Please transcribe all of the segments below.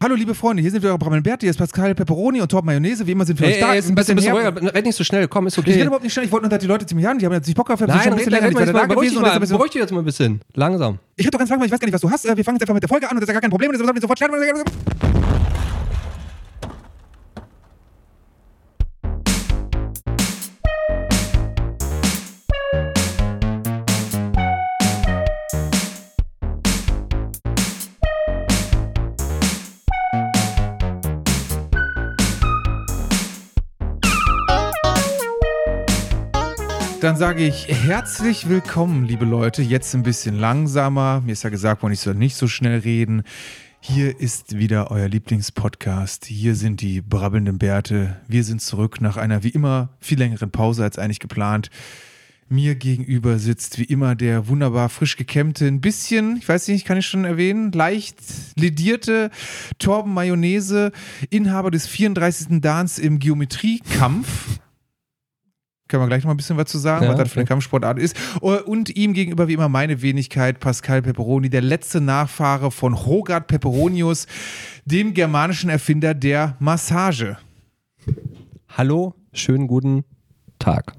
Hallo liebe Freunde, hier sind wir eure Bramel Bert, hier ist Pascal Pepperoni und Top Mayonnaise. Wie immer sind wir Ey, euch da. ey, ist ein bisschen, bisschen ruhiger. Red nicht so schnell. Komm, ist Ich rede okay. überhaupt nicht schnell, ich wollte nur, dass die Leute ziemlich an, die haben jetzt nicht Bock auf, schon Nein, ein bisschen red, länger red nicht weiter da gewesen Beruhig dich jetzt mal ein bisschen. Langsam. Ich hab doch ganz langsam, ich weiß gar nicht, was du hast. Äh, Wir fangen jetzt einfach mit der Folge an und das ist ja gar kein Problem, das ist sofort starten. Dann sage ich herzlich willkommen, liebe Leute. Jetzt ein bisschen langsamer. Mir ist ja gesagt worden, ich soll nicht so schnell reden. Hier ist wieder euer Lieblingspodcast. Hier sind die brabbelnden Bärte. Wir sind zurück nach einer wie immer viel längeren Pause als eigentlich geplant. Mir gegenüber sitzt wie immer der wunderbar frisch gekämmte, ein bisschen, ich weiß nicht, kann ich schon erwähnen, leicht ledierte Torben Mayonnaise, Inhaber des 34. Dans im Geometriekampf. Können wir gleich noch mal ein bisschen was zu sagen, Ja, was das für eine okay. Kampfsportart ist. Und ihm gegenüber wie immer meine Wenigkeit, Pascal Pepperoni, der letzte Nachfahre von Rogard Pepperonius, dem germanischen Erfinder der Massage. Hallo, schönen guten Tag.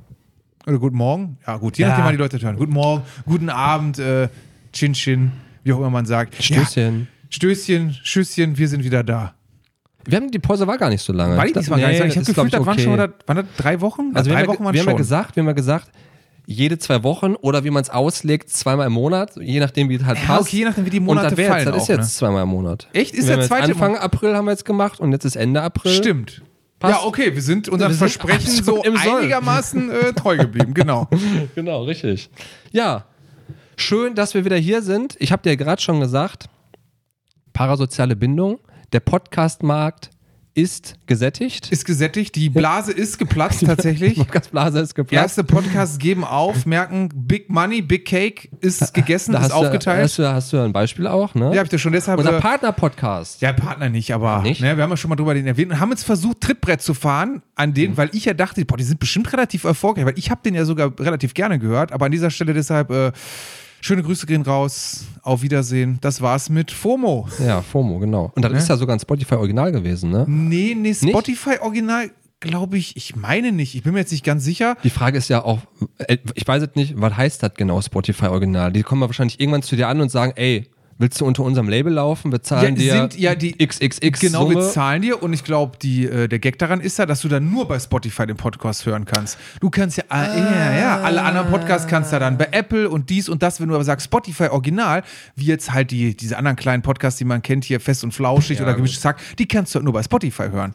Oder guten Morgen. Ja, gut, je Ja. nachdem, wann die Leute hören. Guten Morgen, guten Abend, äh, Chin Chin, wie auch immer man sagt. Stößchen. Ja, Stößchen, Schüsschen, wir sind wieder da. Wir haben, die Pause war gar nicht so lange. War die Das- diesmal gar nicht so lange? Ich habe ist, gefühlt, das waren schon okay. oder, waren das drei Wochen? Also wir drei haben, ja, Wochen waren wir haben ja schon. gesagt, wir haben ja gesagt, jede zwei Wochen oder wie man es auslegt, zweimal im Monat, je nachdem, wie es halt Ja, passt. okay, je nachdem, wie die und Monate wär fallen jetzt, das ist auch, jetzt ne? zweimal im Monat. Echt? Ist wir der zweite Anfang April haben wir jetzt gemacht und jetzt ist Ende April. Stimmt. Passt. Ja, okay, wir sind unserem Wir sind Versprechen absolut so einigermaßen äh, treu geblieben, genau. Genau, richtig. Ja, schön, dass wir wieder hier sind. Ich habe dir gerade schon gesagt, parasoziale Bindung, der Podcast-Markt ist gesättigt. Ist gesättigt, die Blase ist geplatzt tatsächlich. Podcast-Blase ist geplatzt. Erste Podcasts geben auf, merken, Big Money, Big Cake ist gegessen, Da ist hast du, aufgeteilt. hast, du, hast du ein Beispiel auch, ne? ja, hab ich das schon deshalb. Unser äh, Partner-Podcast. Ja, Partner nicht, aber Nicht? Ne, wir haben ja schon mal drüber den erwähnt und haben jetzt versucht, Trittbrett zu fahren an Mhm. denen, weil ich ja dachte, boah, die sind bestimmt relativ erfolgreich, weil ich habe den ja sogar relativ gerne gehört, aber an dieser Stelle deshalb äh, schöne Grüße gehen raus, auf Wiedersehen. Das war's mit FOMO. Ja, FOMO, genau. Und das Ne? ist ja sogar ein Spotify-Original gewesen, ne? Nee, nee, Spotify Original, glaube ich, ich meine nicht. Ich bin mir jetzt nicht ganz sicher. Die Frage ist ja auch, äh, ich weiß jetzt nicht, was heißt das genau, Spotify-Original? Die kommen wahrscheinlich irgendwann zu dir an und sagen, ey, willst du unter unserem Label laufen? Wir zahlen dir sind ja die XXX Genau, wir Summe. zahlen dir und ich glaube, äh, der Gag daran ist ja, dass du dann nur bei Spotify den Podcast hören kannst. Du kannst ja, ah, ja, ja, alle anderen Podcasts kannst du dann bei Apple und dies und das, wenn du aber sagst Spotify Original, wie jetzt halt die, diese anderen kleinen Podcasts, die man kennt hier, Fest und Flauschig Ja, oder gut. Gemischtes Hack, die kannst du halt nur bei Spotify hören.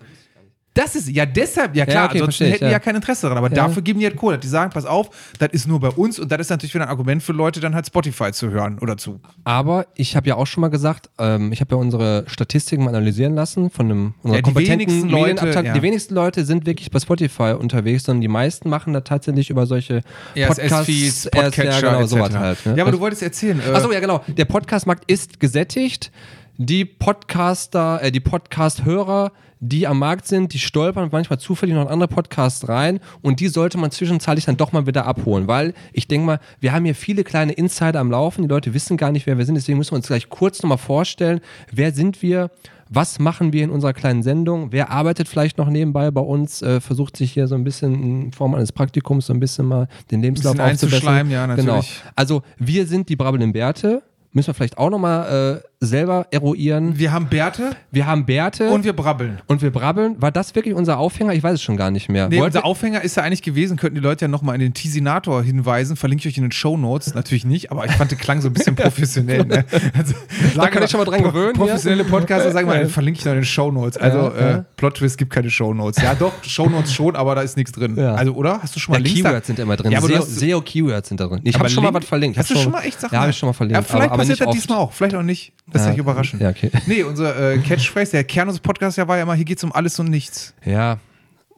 Das ist, ja deshalb, ja klar, okay, ansonsten verstehe ich, hätten die ja ja. kein Interesse daran, aber Ja. dafür geben die halt Kohle. Die sagen, pass auf, das ist nur bei uns und das ist natürlich wieder ein Argument für Leute, dann halt Spotify zu hören oder zu. Aber ich habe ja auch schon mal gesagt, ähm, ich habe ja unsere Statistiken mal analysieren lassen von einem unserer Ja, die kompetenten wenigsten Leute, ja. Die wenigsten Leute sind wirklich bei Spotify unterwegs, sondern die meisten machen da tatsächlich über solche RSS, Podcatcher, ja, genau, sowas halt. Ne? Ja, aber du wolltest erzählen. Äh, Achso, ja, genau. Der Podcastmarkt ist gesättigt. Die Podcaster, äh, die Podcast-Hörer, die am Markt sind, die stolpern manchmal zufällig noch in andere Podcasts rein und die sollte man zwischenzeitlich dann doch mal wieder abholen, weil ich denke mal, wir haben hier viele kleine Insider am Laufen, die Leute wissen gar nicht, wer wir sind, deswegen müssen wir uns gleich kurz nochmal vorstellen, wer sind wir, was machen wir in unserer kleinen Sendung, wer arbeitet vielleicht noch nebenbei bei uns, äh, versucht sich hier so ein bisschen in Form eines Praktikums so ein bisschen mal den Lebenslauf aufzubessern. ja, Genau. natürlich. Also wir sind die brabbelnden Bärte. Müssen wir vielleicht auch nochmal äh, selber eruieren. wir haben Bärte Wir haben Bärte und wir brabbeln. und wir brabbeln. War das wirklich unser Aufhänger? Ich weiß es schon gar nicht mehr. Nee, unser Aufhänger ist ja eigentlich gewesen, könnten die Leute ja nochmal in den Teasinator hinweisen, verlinke ich euch in den Show Notes. Natürlich nicht, aber ich fand, der klang so ein bisschen professionell. Ne? Also, Da kann ich schon mal dran gewöhnen, Professionelle Podcaster sagen mal, verlinke ich noch in den Show Notes. Also, Ja, äh, ja. Plot Twist gibt keine Show Notes. Ja, doch, Show Notes schon, aber da ist nichts drin. Ja. Also, oder? Hast du schon mal ja, Links da? Keywords sind immer drin. Ja, aber SEO, hast- SEO-Keywords sind da drin. Ich habe schon mal was verlinkt. Hast du schon mal echt Sachen? Ja, habe ich schon mal verlinkt. Ja, vielleicht passiert das diesmal auch. Vielleicht auch nicht. Das ist Ja. ja überraschend. Ja, okay. Nee, unser äh, Catchphrase, der Kern unseres Podcasts ja war ja immer, hier geht es um alles und nichts. Ja,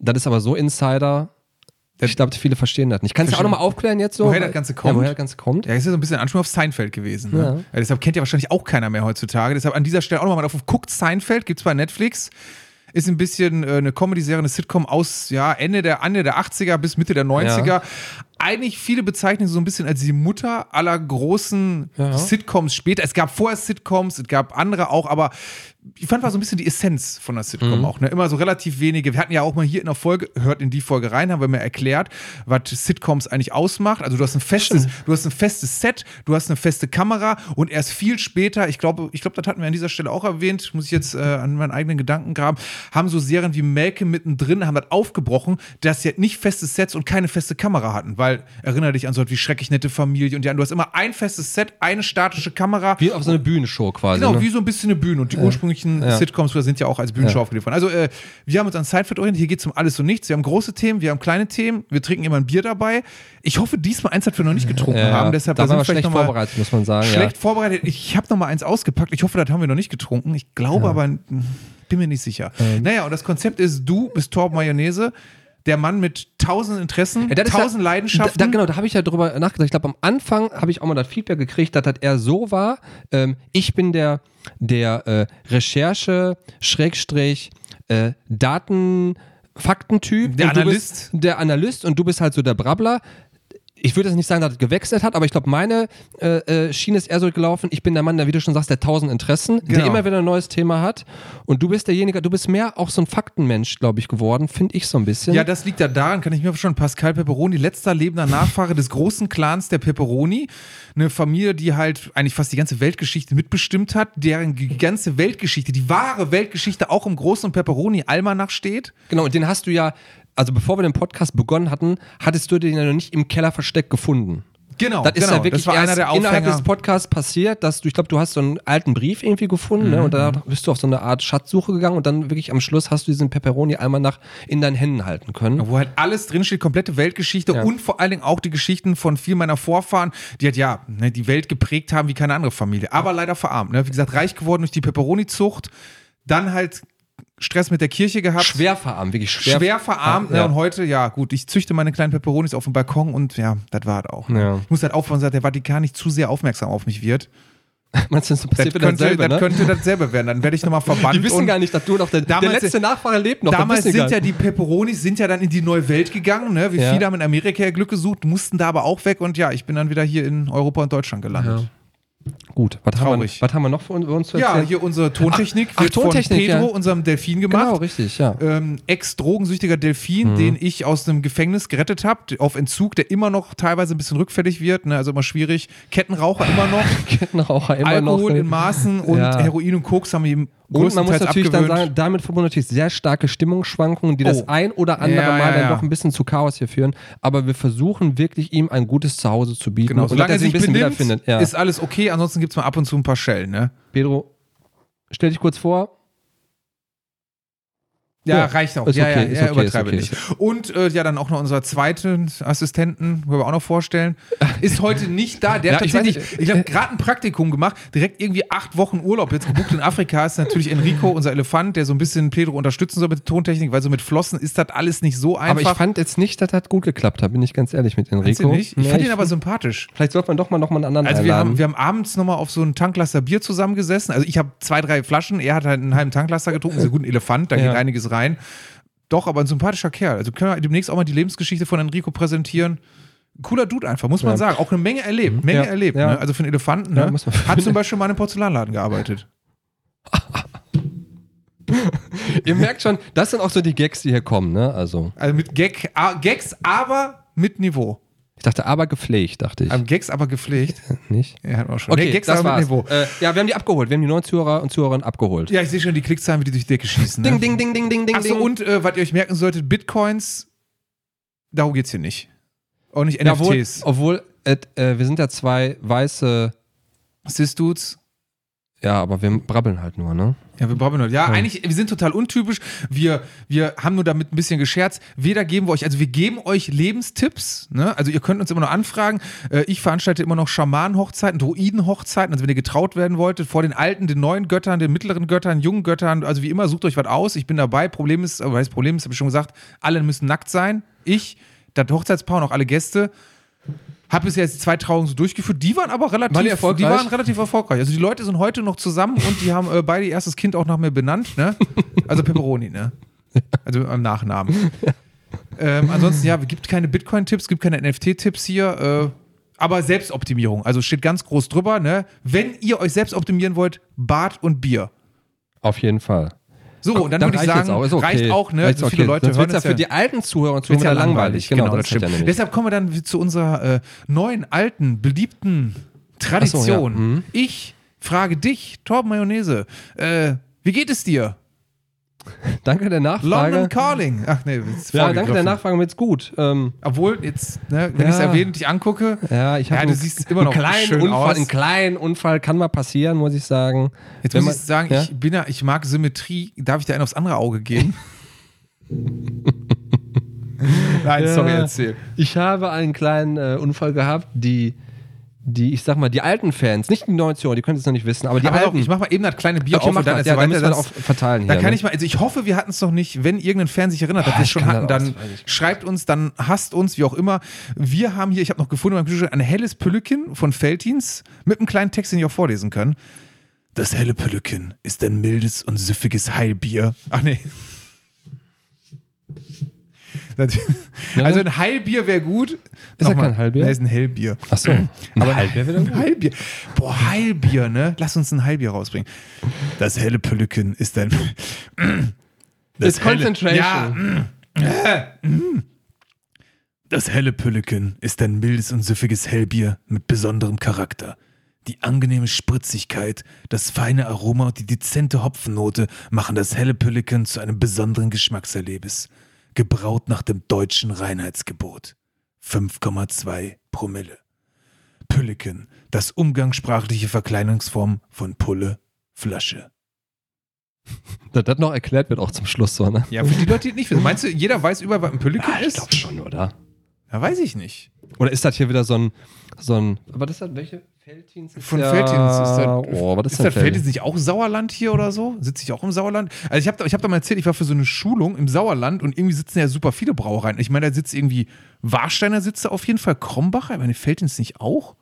das ist aber so Insider. Ich glaube, viele verstehen das nicht. Kannst du auch nochmal aufklären jetzt so? Woher das Ganze kommt? Ja, woher das Ganze kommt? Ja, ist ja so ein bisschen Anspiel auf Seinfeld gewesen. Ne? Ja. Ja. deshalb kennt ja wahrscheinlich auch keiner mehr heutzutage. Deshalb an dieser Stelle auch nochmal auf guckt Seinfeld, gibt's bei Netflix. Ist ein bisschen äh, eine Comedy-Serie, eine Sitcom aus ja, Ende, der, Ende der 80er bis Mitte der 90er. eigentlich viele bezeichnen sie so ein bisschen als die Mutter aller großen Ja. Sitcoms später. Es gab vorher Sitcoms, es gab andere auch, aber ich fand war so ein bisschen die Essenz von der Sitcom auch. Ne? Immer so relativ wenige. Wir hatten ja auch mal hier in der Folge, hört in die Folge rein, haben wir mir erklärt, was Sitcoms eigentlich ausmacht. Also du hast ein festes, du hast ein festes Set, du hast eine feste Kamera und erst viel später, ich glaube, ich glaube, das hatten wir an dieser Stelle auch erwähnt, muss ich jetzt äh, an meinen eigenen Gedanken graben, haben so Serien wie Malcolm mittendrin, haben das aufgebrochen, dass sie halt nicht festes Sets und keine feste Kamera hatten. Weil, erinnere dich an so was wie schrecklich nette Familie und ja, du hast immer ein festes Set, eine statische Kamera Wie auf so eine Bühnenshow quasi. Genau, ne? wie so ein bisschen eine Bühne. Und die ursprünglichen Ja. Sitcoms sind ja auch als Bühnenshow Ja. aufgeliefert. Also, äh, wir haben uns an Sidefit orientiert. Hier geht es um alles und nichts. Wir haben große Themen, wir haben kleine Themen. Wir trinken immer ein Bier dabei. Ich hoffe, diesmal eins, das wir noch nicht getrunken ja, haben. Deshalb da sind wir schlecht vielleicht noch mal vorbereitet, muss man sagen. schlecht vorbereitet. Ich habe noch mal eins ausgepackt. Ich hoffe, das haben wir noch nicht getrunken. Ich glaube aber, hm, bin mir nicht sicher. Ähm. Naja, und das Konzept ist, du bist Torben Mayonnaise. Der Mann mit tausend Interessen, Ja, tausend ja, Leidenschaften. Da, da, genau, da habe ich ja drüber nachgedacht. Ich glaube, am Anfang habe ich auch mal das Feedback gekriegt, dass das eher so war. Ähm, ich bin der, der äh, Recherche, Schrägstrich, äh, Daten, Faktentyp. Der Analyst. Bist der Analyst und du bist halt so der Brabbler. Ich würde jetzt nicht sagen, dass es gewechselt hat, aber ich glaube, meine äh, äh, Schiene ist eher so gelaufen. Ich bin der Mann, der, wie du schon sagst, der tausend Interessen, der Genau. immer wieder ein neues Thema hat. Und du bist derjenige, du bist mehr auch so ein Faktenmensch, glaube ich, geworden, finde ich so ein bisschen. Ja, das liegt ja daran, kann ich mir schon, Pascal Pepperoni, letzter lebender Nachfahre des großen Clans der Pepperoni. Eine Familie, die halt eigentlich fast die ganze Weltgeschichte mitbestimmt hat, deren die ganze Weltgeschichte, die wahre Weltgeschichte auch im großen Pepperoni-Almanach steht. Genau, und den hast du ja, also bevor wir den Podcast begonnen hatten, hattest du den ja noch nicht im Keller versteckt gefunden. Genau, Das ist genau. ja wirklich das war einer der innerhalb Aufhänger. des Podcasts passiert, dass du, ich glaube, du hast so einen alten Brief irgendwie gefunden ne, und da bist du auf so eine Art Schatzsuche gegangen und dann wirklich am Schluss hast du diesen Pepperoni einmal nach in deinen Händen halten können. Wo halt alles drinsteht, komplette Weltgeschichte Ja. und vor allen Dingen auch die Geschichten von vielen meiner Vorfahren, die halt ja ne, die Welt geprägt haben wie keine andere Familie. Aber leider verarmt. Ne? Wie gesagt, reich geworden durch die Pepperoni-Zucht, dann halt Stress mit der Kirche gehabt. Schwer verarmt, wirklich schwer. schwer, verarmt. Ja. Ne? Und heute, ja, gut, ich züchte meine kleinen Peperonis auf dem Balkon und ja, das war es auch. Ne? Ja. Ich muss halt aufpassen, dass der Vatikan nicht zu sehr aufmerksam auf mich wird. Meinst du, das Das, passiert wieder könnte, dasselbe, das ne? könnte dasselbe werden. Dann werde ich nochmal verbannt. Die wissen gar nicht, dass du noch der, der Damals- letzte Nachfahre lebt noch. das Damals sind ja die Peperonis sind ja dann in die neue Welt gegangen. Ne? Wie Ja. viele haben in Amerika ihr Glück gesucht, mussten da aber auch weg. Und ja, ich bin dann wieder hier in Europa und Deutschland gelandet. Gut, was haben, wir, was haben wir noch für uns, zu Ja, erzählen? hier unsere Tontechnik Ach, wird Tontechnik, von Pedro, ja. unserem Delfin gemacht. genau, richtig, ja. ähm, ex-drogensüchtiger Delfin, Mhm. den ich aus dem Gefängnis gerettet habe, auf Entzug, der immer noch teilweise ein bisschen rückfällig wird, ne? also immer schwierig. Kettenraucher immer noch, Kettenraucher immer Alkohol noch. in Maßen und Ja. Heroin und Koks haben ihm Und man muss natürlich dann abgewöhnt. sagen, damit verbunden natürlich sehr starke Stimmungsschwankungen, die Oh. das ein oder andere Ja, Mal ja, dann doch ein bisschen zu Chaos hier führen. Aber wir versuchen wirklich ihm ein gutes Zuhause zu bieten. genau, solange er sich ein bisschen benimmt, wiederfindet. Ja. ist alles okay, ansonsten gibt es mal ab und zu ein paar Schellen. Ne? Pedro, stell dich kurz vor. Ja, Ja, reicht auch. ist ja, okay, ja, ja, okay, übertreibe ist nicht. Und äh, ja, dann auch noch unser zweiten Assistenten, wollen wir auch noch vorstellen, ist heute nicht da. Der Ja, hat ich tatsächlich, weiß ich, habe gerade ein Praktikum gemacht, direkt irgendwie acht Wochen Urlaub jetzt gebucht in Afrika. Ist natürlich Enrico, unser Elefant, der so ein bisschen Pedro unterstützen soll mit der Tontechnik, weil so mit Flossen ist das alles nicht so einfach. Aber ich fand jetzt nicht, dass das gut geklappt hat, bin ich ganz ehrlich mit Enrico. nicht? Ich Nee, fand ihn aber sympathisch. Vielleicht sollte man doch mal noch mal einen anderen Also wir einladen. haben, wir haben abends nochmal auf so einen Tanklaster Bier zusammengesessen. Also ich habe zwei, drei Flaschen, er hat halt einen halben Tanklaster getrunken, ist ein guter Elefant, da Ja. geht einiges rein. Doch, aber ein sympathischer Kerl. Also können wir demnächst auch mal die Lebensgeschichte von Enrico präsentieren. Cooler Dude einfach, muss man Ja. sagen. Auch eine Menge erlebt. Menge Ja. erlebt. Ja. Ne? Also für einen Elefanten. Ne? Hat zum Beispiel mal in einem Porzellanladen gearbeitet. Ihr merkt schon, das sind auch so die Gags, die hier kommen, ne? Also, Also mit Gag, ah, Gags, aber mit Niveau. Ich dachte, aber gepflegt, dachte ich. Ähm, Gags aber gepflegt. nicht? Ja, hat auch schon. Okay, Nee, Gags das aber mit. Niveau. Äh, ja, wir haben die abgeholt. Wir haben die neuen Zuhörer und Zuhörerinnen abgeholt. Ja, ich sehe schon die Klickzahlen, wie die durch die Decke schießen. Ne? Ding, ding, ding, ding, ding, ding, Achso, und äh, was ihr euch merken solltet, Bitcoins, darum geht's hier nicht. Auch nicht Ja, obwohl, NFTs. obwohl äh, äh, wir sind ja zwei weiße, Sis-Dudes. Ja, aber wir brabbeln halt nur, ne? Ja, wir brauchen nur. Ja, Ja. eigentlich, wir sind total untypisch. Wir, wir haben nur damit ein bisschen gescherzt. Weder geben wir euch, also wir geben euch Lebenstipps. Ne? Also ihr könnt uns immer noch anfragen. Äh, ich veranstalte immer noch Schamanenhochzeiten, Druidenhochzeiten. Also wenn ihr getraut werden wolltet, vor den alten, den neuen Göttern, den mittleren Göttern, jungen Göttern. Also wie immer, sucht euch was aus. Ich bin dabei. Problem ist, aber das Problem ist, habe ich schon gesagt, alle müssen nackt sein. Ich, das Hochzeitspaar und auch alle Gäste. Habe bis jetzt zwei Trauungen so durchgeführt. Die waren aber relativ, Waren die erfolgreich? waren relativ erfolgreich. Also die Leute sind heute noch zusammen und die haben äh, beide ihr erstes Kind auch nach mir benannt. Ne? Also Pepperoni, ne? Also am Nachnamen. Ähm, ansonsten, ja, es gibt keine Bitcoin-Tipps, gibt keine NFT-Tipps hier. Äh, aber Selbstoptimierung. Also steht ganz groß drüber, ne? Wenn ihr euch selbst optimieren wollt, Bad und Bier. Auf jeden Fall. So, und dann, Dann würde ich sagen, auch, okay. reicht auch, ne? Reicht so okay. viele Leute Sonst hören ja für die alten Zuhörer und Zuhörer langweilig. Genau, Genau, das stimmt. ja. Deshalb kommen wir dann zu unserer äh, neuen, alten, beliebten Tradition. So, ja. Mhm. Ich frage dich, Torben Mayonnaise, äh, wie geht es dir? Danke der Nachfrage. London Calling. Ach nee, ist ja, danke der. Nachfrage, mir geht's gut. Ähm, Obwohl, jetzt, ne, wenn Ja. ich es erwähne und dich angucke, ja, ich habe Ja, du siehst immer noch einen kleinen schön Unfall, aus. einen kleinen Unfall kann mal passieren, muss ich sagen. jetzt Wenn muss man- ich sagen, ja? ich bin ja, ich mag Symmetrie. Darf ich dir einen aufs andere Auge geben? Nein, sorry, erzähl. Ich habe einen kleinen äh, Unfall gehabt, die, die, ich sag mal, die alten Fans, nicht die 90er, die können es noch nicht wissen, aber die Aber alten. ich mach mal eben das kleine Bier Okay, auf und dann erzähl Ja, dann weiter. das auch verteilen hier. Da kann ne? ich mal, also ich hoffe, wir hatten es noch nicht. Wenn irgendein Fan sich erinnert, dass Ah, wir es schon hatten, dann schreibt uns, dann hasst uns, wie auch immer. Wir haben hier, ich habe noch gefunden, beim Kühlschrank ein helles Püllekin von Feltins mit einem kleinen Text, den ich auch vorlesen kann. Das helle Püllekin ist ein mildes und süffiges Heilbier. Ach nee. Das- Also ein Heilbier wäre gut. Ist ja kein Heilbier? Nee, ist ein Hellbier. Ach so. Aber Heilbier wieder Ein Heilbier. Boah, Heilbier, ne? Lass uns ein Heilbier rausbringen. Das helle Pülliken ist ein. It's concentration. Ja. mm, mm. Das helle Pülliken ist ein mildes und süffiges Hellbier mit besonderem Charakter. Die angenehme Spritzigkeit, das feine Aroma und die dezente Hopfennote machen das helle Pülliken zu einem besonderen Geschmackserlebnis. Gebraut nach dem deutschen Reinheitsgebot. 5,2 Promille. Pülliken, das umgangssprachliche Verkleinerungsform von Pulle, Flasche. Dass das noch erklärt wird auch zum Schluss so, ne? Ja, für die Leute, die nicht wissen. Meinst du, jeder weiß über, was ein Pülliken Ja, ich ist? glaube schon, oder? Ja, weiß ich nicht. Oder ist das hier wieder so ein, so ein, aber das hat welche? Feltins? ist Von ja, Feltins ist das. Oh, was ist, das Feltins? nicht auch Sauerland hier oder so? Sitze ich auch im Sauerland? Also ich habe ich hab da mal erzählt, ich war für so eine Schulung im Sauerland und irgendwie sitzen ja super viele Brauereien. Ich meine, da sitzt irgendwie Warsteiner sitze auf jeden Fall, Krombacher, ich meine, Feltins nicht auch?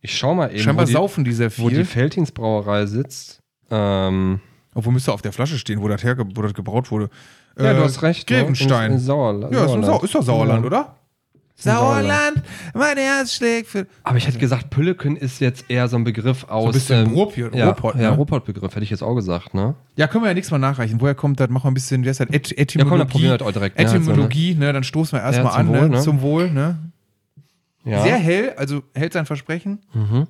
Ich schau mal eben, Scheinbar wo, die, saufen die sehr wo die viel. Feltins Brauerei sitzt. Ähm, Obwohl müsste auf der Flasche stehen, wo das, herge wo das gebraut wurde. ja, Äh, du hast recht. ne? Grevenstein. In, in Sauerland. Ja, ist, Sau ist doch Sauerland, Ja. oder? Sauerland, mein Herz schlägt für. Aber ich hätte gesagt, Pülleken ist jetzt eher so ein Begriff aus. ein bisschen ähm, Ruhrpott, ja, Ruhrpott, ja, ne? Ruhrpott-Begriff, hätte ich jetzt auch gesagt, ne? Ja, können wir ja nächstes Mal nachreichen. Woher kommt das? Machen wir ein bisschen, wie heißt das? Et Ja, Etymologie. komm, dann probieren wir das auch direkt. ne? Etymologie, ne? Dann stoßen wir erstmal Ja, an, zum ne? Wohl, ne? Zum Wohl, ne? Ja. Sehr hell, also hält sein Versprechen. Mhm.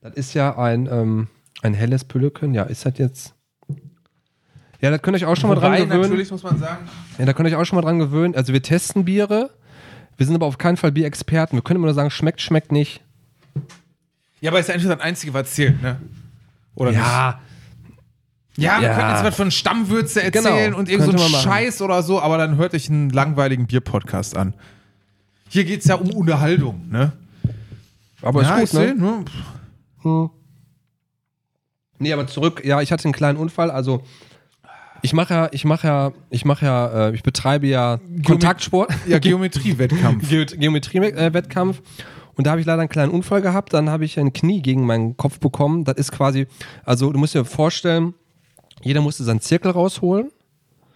Das ist ja ein, ähm, ein helles Pülleken. Ja, ist das jetzt. Ja, da könnt ihr euch auch schon mal dran gewöhnen. natürlich muss man sagen. Ja, da könnt ihr euch auch schon mal dran gewöhnen. Also wir testen Biere. Wir sind aber auf keinen Fall Bierexperten. Wir können immer nur sagen, schmeckt, schmeckt nicht. Ja, aber ist ja eigentlich das Einzige, was zählt, ne? Oder nicht? Ja, wir Ja. können jetzt was von Stammwürze erzählen Genau, und irgend so. Scheiß oder so, aber dann hört euch einen langweiligen Bier-Podcast an. Hier geht es ja um Unterhaltung, ne? aber ja, ist gut, ich ne? ne? Hm. Nee, aber zurück, ja, ich hatte einen kleinen Unfall, also ich mache ja, ich mache ja, ich mache ja, äh, ich betreibe ja Kontaktsport, Ja, Geometrie-Wettkampf. Ge Geometrie-Wettkampf. Und da habe ich leider einen kleinen Unfall gehabt, dann habe ich ein Knie gegen meinen Kopf bekommen, das ist quasi, also du musst dir vorstellen, jeder musste seinen Zirkel rausholen,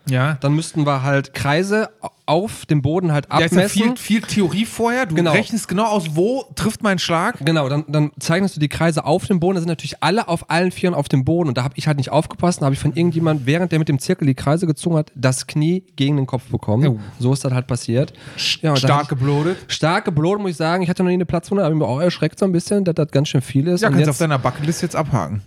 ja. dann müssten wir halt Kreise auf dem Boden halt Da ist abmessen. ja viel, viel Theorie vorher. Du Genau. rechnest genau aus, wo trifft mein Schlag. Genau, dann, dann zeichnest du die Kreise auf dem Boden. Da sind natürlich alle auf allen Vieren auf dem Boden. Und da habe ich halt nicht aufgepasst. Da habe ich von irgendjemand, während der mit dem Zirkel die Kreise gezogen hat, das Knie gegen den Kopf bekommen. Oh. So ist das halt passiert. Ja, Stark geblodet. ich- Stark gebloten, muss ich sagen. Ich hatte noch nie eine Platzwunde, aber mir auch erschreckt so ein bisschen, dass das ganz schön viel ist. Ja, Und kannst du auf jetzt, deiner Bucketlist jetzt abhaken.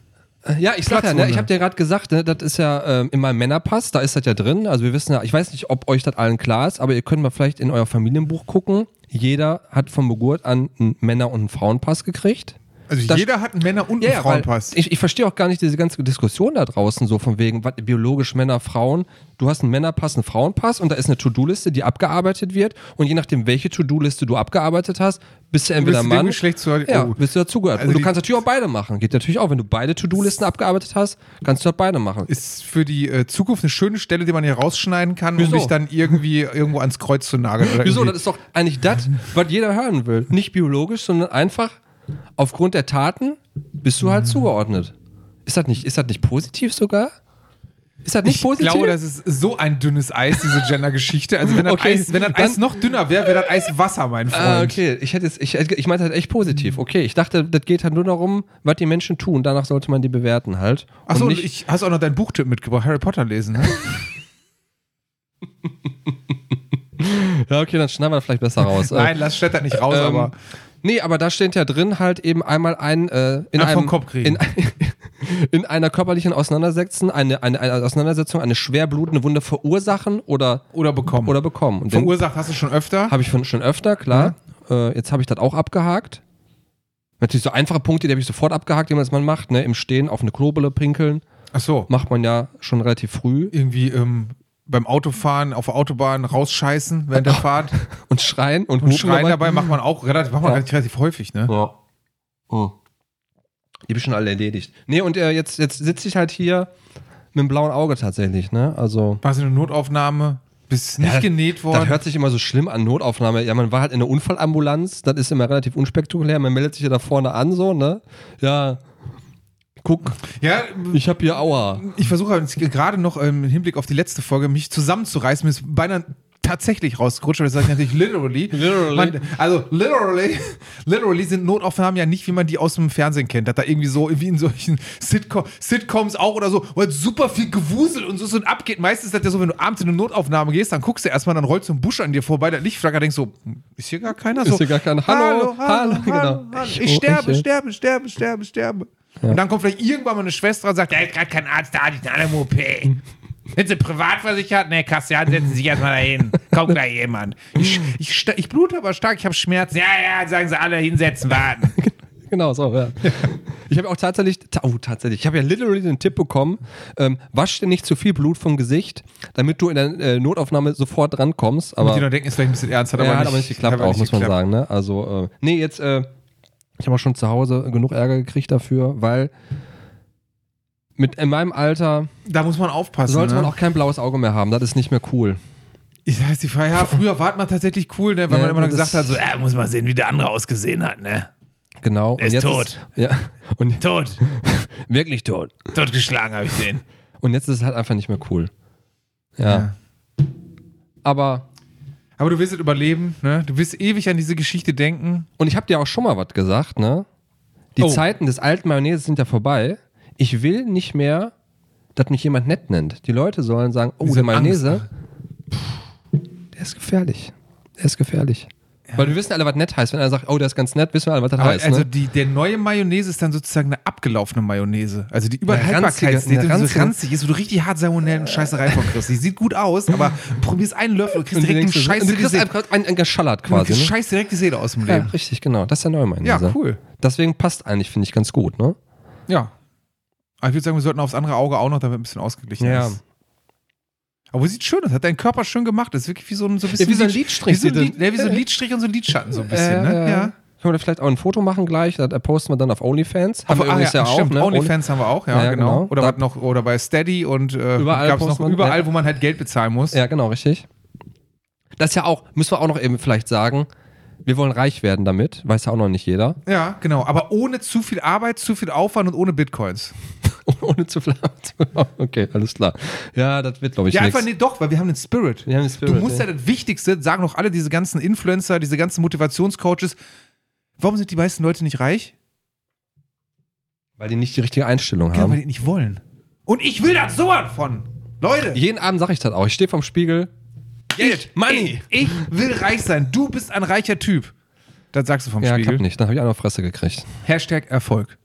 Ja, ich sag ja, ne, ich habe dir gerade gesagt, ne, das ist ja ähm, in meinem Männerpass, da ist das ja drin. Also wir wissen ja, ich weiß nicht, ob euch das allen klar ist, aber ihr könnt mal vielleicht in euer Familienbuch gucken. Jeder hat von Geburt an einen Männer- und einen Frauenpass gekriegt. Also Das- jeder hat einen Männer- und einen Ja, Frauenpass. ich, ich verstehe auch gar nicht diese ganze Diskussion da draußen, so von wegen, was biologisch Männer, Frauen. Du hast einen Männerpass, einen Frauenpass und da ist eine To-Do-Liste, die abgearbeitet wird. Und je nachdem, welche To-Do-Liste du abgearbeitet hast, bist du entweder bist Mann. Geschlecht zu- ja, oh. bist du dazugehört. Also und du die- kannst natürlich auch beide machen. Geht natürlich auch. Wenn du beide To-Do-Listen abgearbeitet hast, kannst du das beide machen. ist für die äh, Zukunft eine schöne Stelle, die man hier rausschneiden kann, Wieso? um dich dann irgendwie irgendwo ans Kreuz zu nageln. Oder Wieso? irgendwie- Das ist doch eigentlich das, was jeder hören will. Nicht biologisch, sondern einfach aufgrund der Taten bist du halt zugeordnet. Ist das nicht, ist das nicht positiv sogar? Ist das nicht ich positiv? glaube, das ist so ein dünnes Eis, diese Gender-Geschichte. Also wenn das, Okay, Eis, wenn das Eis noch dünner wäre, wäre das Eis Wasser, mein Freund. Ah, okay, ich hätte jetzt, ich, ich meinte halt echt positiv. Okay, ich dachte, das geht halt nur darum, was die Menschen tun. Danach sollte man die bewerten halt. Achso, ich hast auch noch deinen Buchtipp mitgebracht, Harry Potter lesen, ne? ja, okay, dann schneiden wir das vielleicht besser raus. Nein, lass Stetter nicht raus, Ähm, aber Nee, aber da steht ja drin halt eben einmal ein äh, in Einfach einem Kopf kriegen. in, in einer körperlichen Auseinandersetzung eine, eine, eine Auseinandersetzung eine schwer blutende Wunde verursachen oder oder bekommen. oder bekommen. Und Verursacht hast du schon öfter. habe ich von, schon öfter, klar. Äh, jetzt habe ich das auch abgehakt. Natürlich so einfache Punkte, die habe ich sofort abgehakt, die man man macht, ne? Im Stehen auf eine Klobulle pinkeln. Achso, Macht man ja schon relativ früh. irgendwie ähm, beim Autofahren auf der Autobahn rausscheißen während der Fahrt Und schreien und, und schreien dabei macht man auch relativ, macht man Ja. relativ, relativ häufig, ne? Ja. Oh. Die habe ich schon alle erledigt. Nee, und äh, jetzt, jetzt sitze ich halt hier mit dem blauen Auge tatsächlich, ne? Also. Warst du in der Notaufnahme, bist nicht Ja, genäht Das worden. hört sich immer so schlimm an, Notaufnahme. Ja, man war halt in der Unfallambulanz, das ist immer relativ unspektakulär. Man meldet sich ja da vorne an, so, ne? Ja, guck, Ja, ich habe hier Aua. ich versuche halt gerade noch ähm, im Hinblick auf die letzte Folge mich zusammenzureißen, mir ist beinahe tatsächlich rausgerutscht, aber das sage ich natürlich literally. Literally. Man, also literally, literally sind Notaufnahmen ja nicht, wie man die aus dem Fernsehen kennt, dass da irgendwie so, wie in solchen Sitcom, Sitcoms auch oder so, wo halt super viel Gewusel und so, so abgeht. Meistens ist das ja so, wenn du abends in eine Notaufnahme gehst, dann guckst du erstmal, dann rollt so ein Busch an dir vorbei, der Lichtflacker, denkst so, hm, ist hier gar keiner? Ist so, hier gar keiner. Hallo, hallo, hallo, hallo, genau. hallo. Ich- Ich, sterbe, ich- sterbe, sterbe, sterbe, Und dann kommt vielleicht irgendwann mal eine Schwester und sagt, da ist gerade kein Arzt da, die im OP. Sind sie privat versichert? Nee, Kassian, setzen Sie sich erstmal dahin. Kommt gleich jemand. Ich, ich, ich blute aber stark, ich habe Schmerzen. Ja, ja, sagen Sie alle, hinsetzen, warten. Genau, so, ja. Ich habe auch tatsächlich, ta- oh, tatsächlich, ich habe ja literally den Tipp bekommen, ähm, wasch dir nicht zu viel Blut vom Gesicht, damit du in der äh, Notaufnahme sofort drankommst. Aber, Damit die noch denken, ist vielleicht ein bisschen ernst, hat ja, aber, hat nicht, aber nicht geklappt auch, nicht muss man geklappt. sagen. Ne? Also, äh, nee, jetzt, äh, ich habe auch schon zu Hause genug Ärger gekriegt dafür, weil mit in meinem Alter Da muss man aufpassen. sollte ne? man auch kein blaues Auge mehr haben. Das ist nicht mehr cool. Ich heißt die Frage, ja, früher war man tatsächlich cool, ne, weil Ja, man immer noch gesagt hat, so, ja, muss man sehen, wie der andere ausgesehen hat, ne? Genau. Er ist tot. ja. Und Tot. wirklich tot. Totgeschlagen habe ich den. Und jetzt ist es halt einfach nicht mehr cool. Ja. Ja. Aber Aber du wirst es überleben, ne? Du wirst ewig an diese Geschichte denken. Und ich habe dir auch schon mal was gesagt, ne? Die Oh. Zeiten des alten Mayonnaise sind ja vorbei. Ich will nicht mehr, dass mich jemand nett nennt. Die Leute sollen sagen, oh, Die der Mayonnaise, pff, der ist gefährlich. Der ist gefährlich. Weil wir wissen alle, was nett heißt. Wenn einer sagt, oh, der ist ganz nett, wissen wir alle, was das Aber heißt. also ne? die, der neue Mayonnaise ist dann sozusagen eine abgelaufene Mayonnaise. Also die Haltbarkeitsdatum eine so ranzig ist, wo du richtig hart Salmonellen und Scheißerei von kriegst. Die sieht gut aus, aber du probierst einen Löffel und kriegst Und du, direkt einen Scheiß und du die kriegst einen, einen geschallert Du quasi. kriegst Ne? Scheiß direkt die Seele aus dem Ja, Leben. richtig, genau. Das ist der neue Mayonnaise. Ja, cool. Deswegen passt eigentlich, finde ich, ganz gut, ne? Ja. Aber ich würde sagen, wir sollten aufs andere Auge auch noch, damit ein bisschen ausgeglichen Ja. ist. Aber sieht schön aus, hat dein Körper schön gemacht. Das ist wirklich wie so ein, so ein bisschen wie so ein Lidstrich, Wie so ein, ja, wie so ein Lidstrich und so ein Lidschatten so ein bisschen, ne? Äh, Ja. Können wir da vielleicht auch ein Foto machen gleich? Das posten wir dann auf OnlyFans. Haben wir ah, übrigens ja, auch, stimmt. ne? OnlyFans haben wir auch, ja, Ja, ja, genau. genau. Oder, Da- noch, oder bei Steady und äh, Überall gab's noch man- überall, ja. wo man halt Geld bezahlen muss. Ja, genau, richtig. Das ist ja auch, müssen wir auch noch eben vielleicht sagen, wir wollen reich werden damit, weiß ja auch noch nicht jeder. Ja, genau. Aber ohne zu viel Arbeit, zu viel Aufwand und ohne Bitcoins. Ohne zu viel. Okay, alles klar. Ja, das wird, glaube ich, Ja, nix. einfach nee, doch, weil wir haben den Spirit. Wir haben den Spirit, du musst ja. ja. das Wichtigste, sagen doch alle diese ganzen Influencer, diese ganzen Motivationscoaches, warum sind die meisten Leute nicht reich? Weil die nicht die richtige Einstellung weil haben. die nicht wollen. Und ich will das sowas von. Leute, Jeden Abend sage ich das auch. Ich stehe vorm Spiegel. Geld, Money. Ich, ich will reich sein. Du bist ein reicher Typ. Das sagst du vom Ja, Spiegel. klappt nicht. Dann habe ich auch noch Fresse gekriegt. Hashtag Erfolg.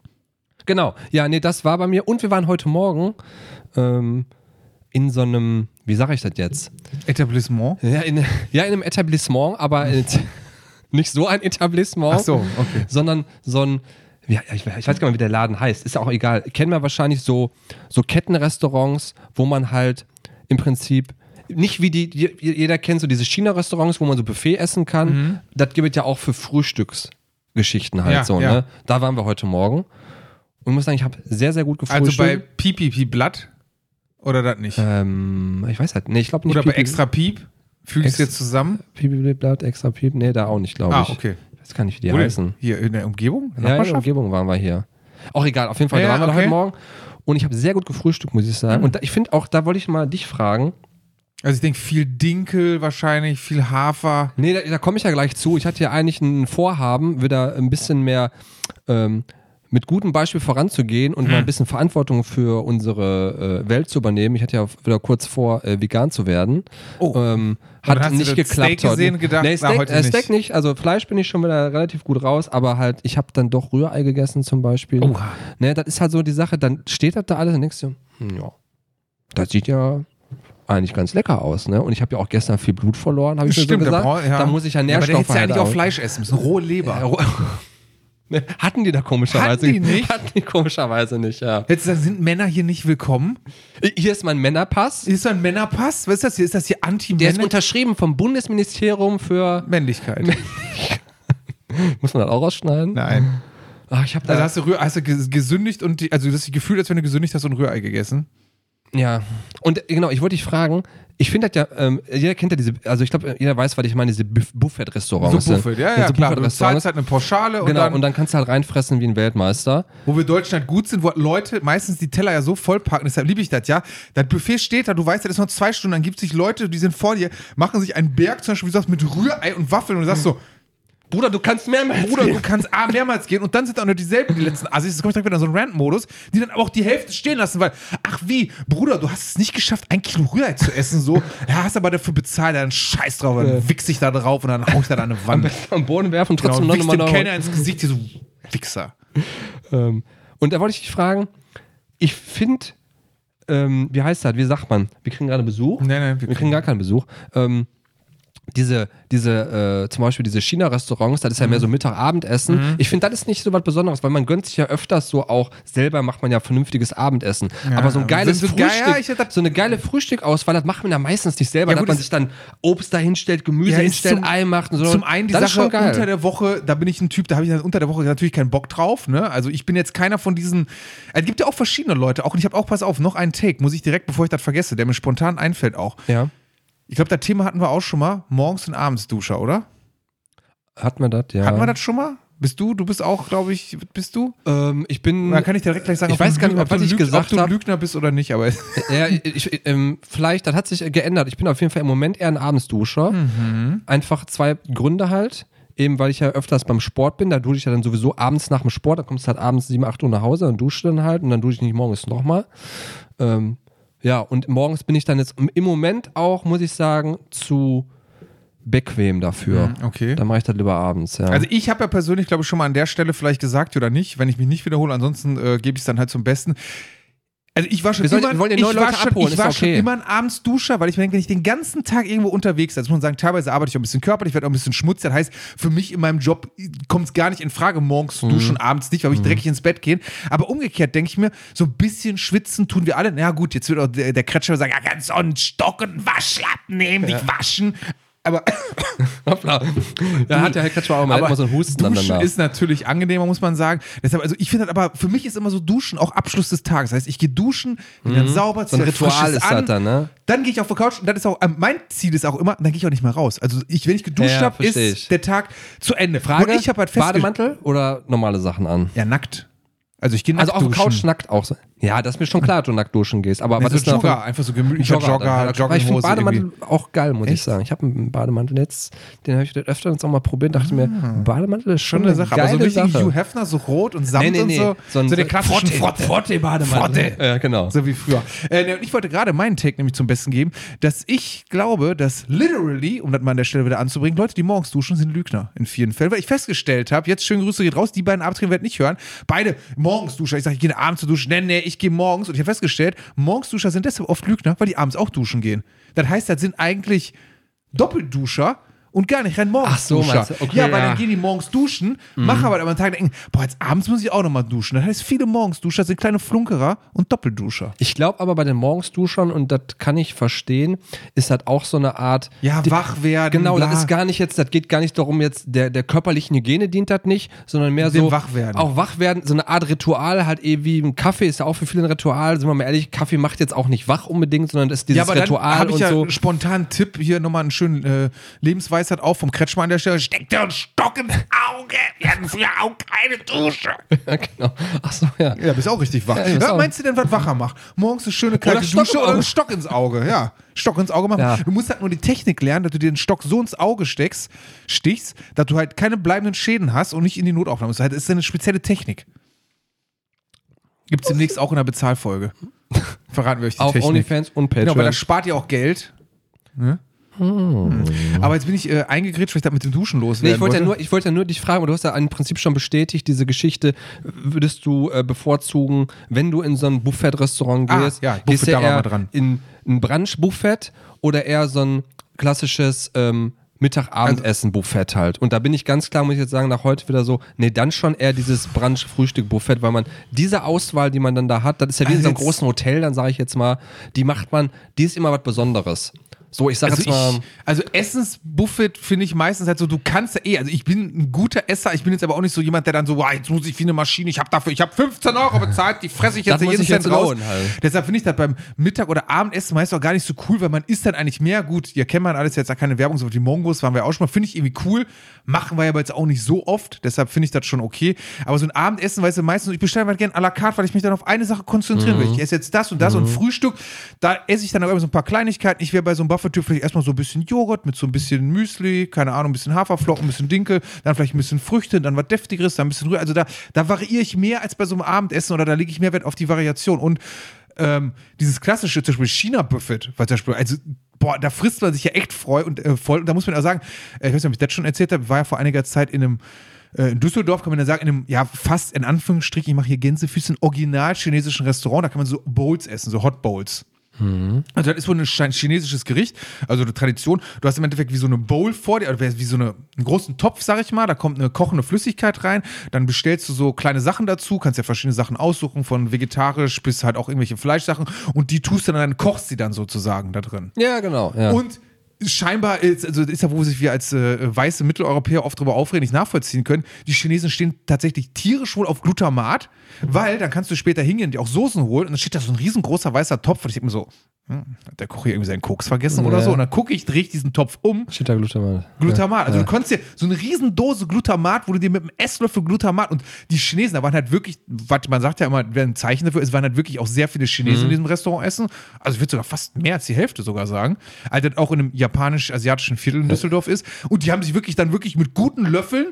Genau. Ja, nee, das war bei mir. Und wir waren heute Morgen ähm, in so einem, wie sage ich das jetzt? Etablissement. Ja, in, ja, in einem Etablissement, aber nicht so ein Etablissement. Ach so, okay. sondern so ein, ja, ich, ich weiß gar nicht mehr, wie der Laden heißt, ist ja auch egal. Kennen wir wahrscheinlich so, so Kettenrestaurants, wo man halt im Prinzip nicht wie die, die jeder kennt, so diese China-Restaurants, wo man so Buffet essen kann. Das gibt es ja auch für Frühstücksgeschichten halt Ja, so, ja. ne? Da waren wir heute Morgen. Und ich muss sagen, ich habe sehr, sehr gut Also bei gefrühstückt. Pipipi Blatt oder das nicht? ähm, ich weiß halt, nee, ich glaube nicht. oder bei Extra Piep? Fügst du jetzt zusammen? Pipi Blatt, extra Piep, nee, da auch nicht, glaube Ah, ich. okay. Ich weiß gar nicht, wie die Wo heißen. Hier in der Umgebung? In der Ja, in der? Umgebung waren wir hier. Auch egal, auf jeden Fall, Ja, da waren wir okay. heute Morgen. Und ich habe sehr gut gefrühstückt, muss ich sagen. Und da, ich finde auch, da wollte ich mal dich fragen. Also ich denke viel Dinkel wahrscheinlich, viel Hafer. Nee, da, da komme ich ja gleich zu. Ich hatte ja eigentlich ein Vorhaben, wieder ein bisschen mehr ähm, mit gutem Beispiel voranzugehen und mal ein bisschen Verantwortung für unsere äh, Welt zu übernehmen. Ich hatte ja wieder kurz vor, äh, vegan zu werden. Oh. Ähm, hat hast du nicht das geklappt. Steak gesehen gedacht, nee, Steak, heute äh, nicht. Steak nicht. Also Fleisch bin ich schon wieder relativ gut raus, aber halt, ich habe dann doch Rührei gegessen zum Beispiel. Oha. Ne, das ist halt so die Sache, dann steht das da alles und denkst du, hm, ja, das sieht ja eigentlich ganz lecker aus, ne? Und ich habe ja auch gestern viel Blut verloren, habe ich Stimmt, mir so da, gesagt. brauch- ja. Da muss ich ja Ja, aber Nährstoffe der hätte ja eigentlich auch Fleisch essen müssen, rohe Leber. Ja, ro- Ne, Hatten die da komischerweise Hatten die nicht? Hatten die komischerweise nicht, ja. Jetzt sind Männer hier nicht willkommen. Hier ist mein Männerpass. Ist das ein Männerpass? Was ist das hier? Ist das hier Der ist unterschrieben vom Bundesministerium für. Männlichkeit. Muss man das auch rausschneiden? Nein. Ach, ich habe da. Also hast du, Rühr, hast du ges- gesündigt und die, also das Gefühl, als wenn du gesündigt hast und Rührei gegessen. Ja, und genau, ich wollte dich fragen, ich finde das ja, ähm, jeder kennt ja diese, also ich glaube, jeder weiß, was ich meine, diese Buff- Buffet-Restaurants. So Buffet, ja, ja, so klar. Du zahlst halt eine Pauschale und Genau, dann, und dann kannst du halt reinfressen wie ein Weltmeister. wo wir Deutschen halt gut sind, wo Leute meistens die Teller ja so vollpacken, deshalb liebe ich das, ja. Das Buffet steht da, du weißt, das ist noch zwei Stunden, dann gibt es sich Leute, die sind vor dir, machen sich einen Berg zum Beispiel, wie du sagst, mit Rührei und Waffeln und du sagst so, Bruder, du kannst mehrmals Bruder, gehen. du kannst A, mehrmals gehen und dann sind auch nur dieselben, die letzten Assis, jetzt komme ich direkt wieder in so einen Rant-Modus, die dann aber auch die Hälfte stehen lassen, weil, ach wie, Bruder, du hast es nicht geschafft, ein Kilo Rührei zu essen, so, ja, hast aber dafür bezahlt, dann scheiß drauf, dann Ja. wichs ich da drauf und dann hau ich da an eine Wand. am Boden werfen und Genau, trotzdem und noch wichst mal dem. Kellner ins Gesicht, hier so, Wichser. Ähm, und da wollte ich dich fragen, ich finde, ähm, wie heißt das, wie sagt man, wir kriegen gerade Besuch. Nein, nein, wir kriegen gar keinen Besuch. Ähm, diese, diese, äh, zum Beispiel diese China-Restaurants, das ist ja mehr Mhm. so Mittag-Abendessen. Ich finde, das ist nicht so was Besonderes, weil man gönnt sich ja öfters so auch, selber macht man ja vernünftiges Abendessen. Aber so ein geiles so geil- Frühstück, ja, ich hab so eine geile Frühstückauswahl, das macht man ja meistens nicht selber, Ja, dass man sich dann Obst da hinstellt, Gemüse Ja, hinstellt, zum- Ei macht und so. Zum einen die das Sache schon geil. unter der Woche, da bin ich ein Typ, da habe ich unter der Woche natürlich keinen Bock drauf. Ne? Also ich bin jetzt keiner von diesen. Es gibt ja auch verschiedene Leute, auch und ich habe auch, pass auf, noch einen Take, muss ich direkt, bevor ich das vergesse, der mir spontan einfällt auch. ja. Ich glaube, das Thema hatten wir auch schon mal. Morgens und abends Duscher, oder? Hat man das, ja. Hatten wir das schon mal? Bist du? Du bist auch, glaube ich, bist du? Ähm, ich bin. Da kann ich direkt gleich sagen, Ich weiß gar nicht, ob was du ich gesagt ob du ein. Lügner bist oder nicht, aber Ja, ich, ähm, vielleicht, das hat sich geändert. Ich bin auf jeden Fall im Moment eher ein Abendsduscher. Mhm. Einfach zwei Gründe halt. Eben, weil ich ja öfters beim Sport bin, da dusche ich ja dann sowieso abends nach dem Sport, da kommst du halt abends 7, 8 Uhr nach Hause, dann dusche dann halt und dann dusche ich nicht morgens nochmal. Ähm, ja, und morgens bin ich dann jetzt im Moment auch, muss ich sagen, zu bequem dafür. okay. Dann mache ich das lieber abends, ja. Also ich habe ja persönlich, glaube ich, schon mal an der Stelle vielleicht gesagt oder nicht, wenn ich mich nicht wiederhole, ansonsten äh, gebe ich es dann halt zum Besten. Also ich war schon Wir sollen- immer, wir ja ich war schon, abholen, ich war okay. schon immer ein Abendsduscher, weil ich mir denke, wenn ich den ganzen Tag irgendwo unterwegs, bin, also muss man sagen, teilweise arbeite ich auch ein bisschen körperlich, werde auch ein bisschen schmutzig. Das heißt, für mich in meinem Job kommt es gar nicht in Frage, morgens zu Mhm. duschen, abends nicht, weil ich dreckig ins Bett gehen. Aber umgekehrt denke ich mir, so ein bisschen schwitzen tun wir alle. Na gut, jetzt wird auch der, der Kretscher sagen, ja, ganz so einen Stock und einen Waschlappen nehmen, dich waschen. Aber Hoppla. Da hat der Herr Kretschmer auch mal immer so einen Husten dann Duschen danach. ist natürlich angenehmer, muss man sagen. Deshalb, also ich finde das aber, für mich ist immer so Duschen auch Abschluss des Tages. Das heißt, ich gehe duschen, bin dann sauber, Mhm. So ein Ritual ist an, das dann, ne? Dann gehe ich auf die Couch und das ist auch, äh, mein Ziel ist auch immer, dann gehe ich auch nicht mehr raus. Also ich, wenn ich geduscht Ja, habe, ist ich. der Tag zu Ende. Frage, und ich habe halt Bademantel oder normale Sachen an? ja, nackt. Also ich gehe nackt Also auf der. Couch nackt auch. so. Ja, das ist mir schon klar, dass du nackt duschen gehst. Aber Nee, was so ist da Jogger, von- einfach so gemütlicher Jogger, Jogger, Aber ich finde Jogginghose Bademantel irgendwie. auch geil, muss ich sagen. Ich habe einen Bademantel jetzt, den habe ich öfter jetzt auch mal probiert, dachte mir, Bademantel ist schon Schon eine Sache, aber so geile richtig Sache. Hugh Hefner, so rot und Samt und so. So, ein, so der klassischen Frotte, Frotte. Ja, genau. So wie früher. Äh, ne, und ich wollte gerade meinen Take nämlich zum Besten geben, dass ich glaube, dass literally, um das mal an der Stelle wieder anzubringen, Leute, die morgens duschen, sind Lügner in vielen Fällen. Weil ich festgestellt habe, jetzt schöne Grüße geht raus, die beiden Abträge werden nicht hören. Beide morgens duschen. Ich sage, ich gehe abends zu duschen. Nee, nee, ich gehe morgens. Und ich habe festgestellt, Morgensduscher sind deshalb oft Lügner, weil die abends auch duschen gehen. Das heißt, das sind eigentlich Doppelduscher und gar nicht rein morgens Ach so, Duscher. du? Okay, ja, weil ja. dann gehen die morgens duschen, machen aber am Tag denken, boah, jetzt abends muss ich auch nochmal duschen. Das heißt, viele Morgensduscher sind kleine Flunkerer und Doppelduscher. Ich glaube aber bei den Morgensduschern, und das kann ich verstehen, ist das auch so eine Art. Ja, die- wach werden. Genau, bla. das ist gar nicht jetzt, das geht gar nicht darum, jetzt der, der körperlichen Hygiene dient das nicht, sondern mehr so. Wachwerden. Auch wach werden, so eine Art Ritual, halt eh wie ein Kaffee ist ja auch für viele ein Ritual. Sind wir mal ehrlich, Kaffee macht jetzt auch nicht wach unbedingt, sondern das ist dieses ja, aber dann Ritual habe ich und ja so. einen spontanen Tipp, hier nochmal einen schönen äh, Lebensweisheitstipp begeistert auf vom Kretschmer an der Stelle. Steck dir einen Stock ins Auge. Wir hatten früher auch keine Dusche. ja, genau. Achso, ja. Ja, bist auch richtig wach. Ja, Ja, auch- meinst du denn, was wacher macht? Morgens eine schöne kalte Stock Dusche oder einen. Stock ins Auge. Ja, Stock ins Auge machen. Ja. Du musst halt nur die Technik lernen, dass du dir den Stock so ins Auge steckst, stichst, dass du halt keine bleibenden Schäden hast und nicht in die Notaufnahme musst. Das ist eine spezielle Technik. Gibt es demnächst auch in der Bezahlfolge. Verraten wir euch die Auf Technik. OnlyFans und Patreon. Genau, weil das spart ja auch Geld. Ne? Hm. Aber jetzt bin ich äh, eingegrätscht, weil ich da mit dem Duschen Nee, loswerden ich wollte ja nur, ich wollte ja nur dich fragen, und du hast ja im Prinzip schon bestätigt, diese Geschichte, würdest du äh, bevorzugen, wenn du in so ein Buffet-Restaurant Ah, gehst, ja, gehst Buffet, du da waren eher dran. in ein Brunch-Buffet oder eher so ein klassisches ähm, Mittag-Abendessen-Buffet halt. Und da bin ich ganz klar, muss ich jetzt sagen, nach heute wieder so, nee, dann schon eher dieses Brunch-Frühstück-Buffet, weil man diese Auswahl, die man dann da hat, das ist ja wie in Also so einem jetzt- großen Hotel, dann sage ich jetzt mal, die macht man, die ist immer was Besonderes. So, ich sage Also, jetzt mal. ich, also Essensbuffet finde ich meistens halt so, du kannst ja eh, also ich bin ein guter Esser, ich bin jetzt aber auch nicht so jemand, der dann so, wow, jetzt muss ich wie eine Maschine, ich habe dafür, ich habe 15 Euro bezahlt, die fresse ich jetzt jeden jetzt Cent raus. lohnen halt. Deshalb finde ich das beim Mittag- oder Abendessen meist auch gar nicht so cool, weil man isst dann eigentlich mehr. Gut, ihr kennt man alles jetzt, da keine Werbung, so die Mongos waren wir auch schon mal, finde ich irgendwie cool, machen wir aber jetzt auch nicht so oft, deshalb finde ich das schon okay. Aber so ein Abendessen, weißt du, meistens, ich bestelle halt gerne à la carte, weil ich mich dann auf eine Sache konzentrieren will. Ich esse jetzt das und das und Frühstück, da esse ich dann auch immer so ein paar Kleinigkeiten. Ich wäre bei so einem Buffet-Typ vielleicht erstmal so ein bisschen Joghurt mit so ein bisschen Müsli, keine Ahnung, ein bisschen Haferflocken, ein bisschen Dinkel, dann vielleicht ein bisschen Früchte, dann was Deftigeres, dann ein bisschen Rührei. Also da, da variiere ich mehr als bei so einem Abendessen oder da lege ich mehr Wert auf die Variation. Und ähm, dieses klassische, zum Beispiel China-Buffet, weil zum Beispiel, also, boah, da frisst man sich ja echt freu und äh, voll. Und da muss man auch sagen, äh, ich weiß nicht, ob ich das schon erzählt habe, war ja vor einiger Zeit in einem äh, in Düsseldorf kann man ja sagen, in einem, ja, fast in Anführungsstrichen, ich mache hier Gänsefüßchen, original chinesischen Restaurant, da kann man so Bowls essen, so Hot Bowls. Also das ist wohl ein chi- chinesisches Gericht, also eine Tradition. Du hast im Endeffekt wie so eine Bowl vor dir, oder wie so eine, einen großen Topf, sag ich mal. Da kommt eine kochende Flüssigkeit rein. Dann bestellst du so kleine Sachen dazu, kannst ja verschiedene Sachen aussuchen, von vegetarisch bis halt auch irgendwelche Fleischsachen. Und die tust du dann, dann kochst sie dann sozusagen da drin. Ja, genau. Ja. Und scheinbar ist, also ist ja, wo sich wir als äh, weiße Mitteleuropäer oft drüber aufregen, nicht nachvollziehen können. Die Chinesen stehen tatsächlich tierisch wohl auf Glutamat, weil dann kannst du später hingehen und dir auch Soßen holen und dann steht da so ein riesengroßer weißer Topf und ich denke mir so, hm, hat der Koch hier irgendwie seinen Koks vergessen oder Ja. so? Und dann gucke ich, drehe ich diesen Topf um. Steht da Glutamat. Glutamat. Also Ja. du konntest dir so eine Riesendose Glutamat, wo du dir mit einem Esslöffel Glutamat und die Chinesen, da waren halt wirklich, was man sagt ja immer, ein Zeichen dafür, es waren halt wirklich auch sehr viele Chinesen Mhm. in diesem Restaurant essen. Also ich würde sogar fast mehr als die Hälfte sogar sagen. Also auch in einem japanisch-asiatischen Viertel in Düsseldorf ist. Und die haben sich wirklich dann wirklich mit guten Löffeln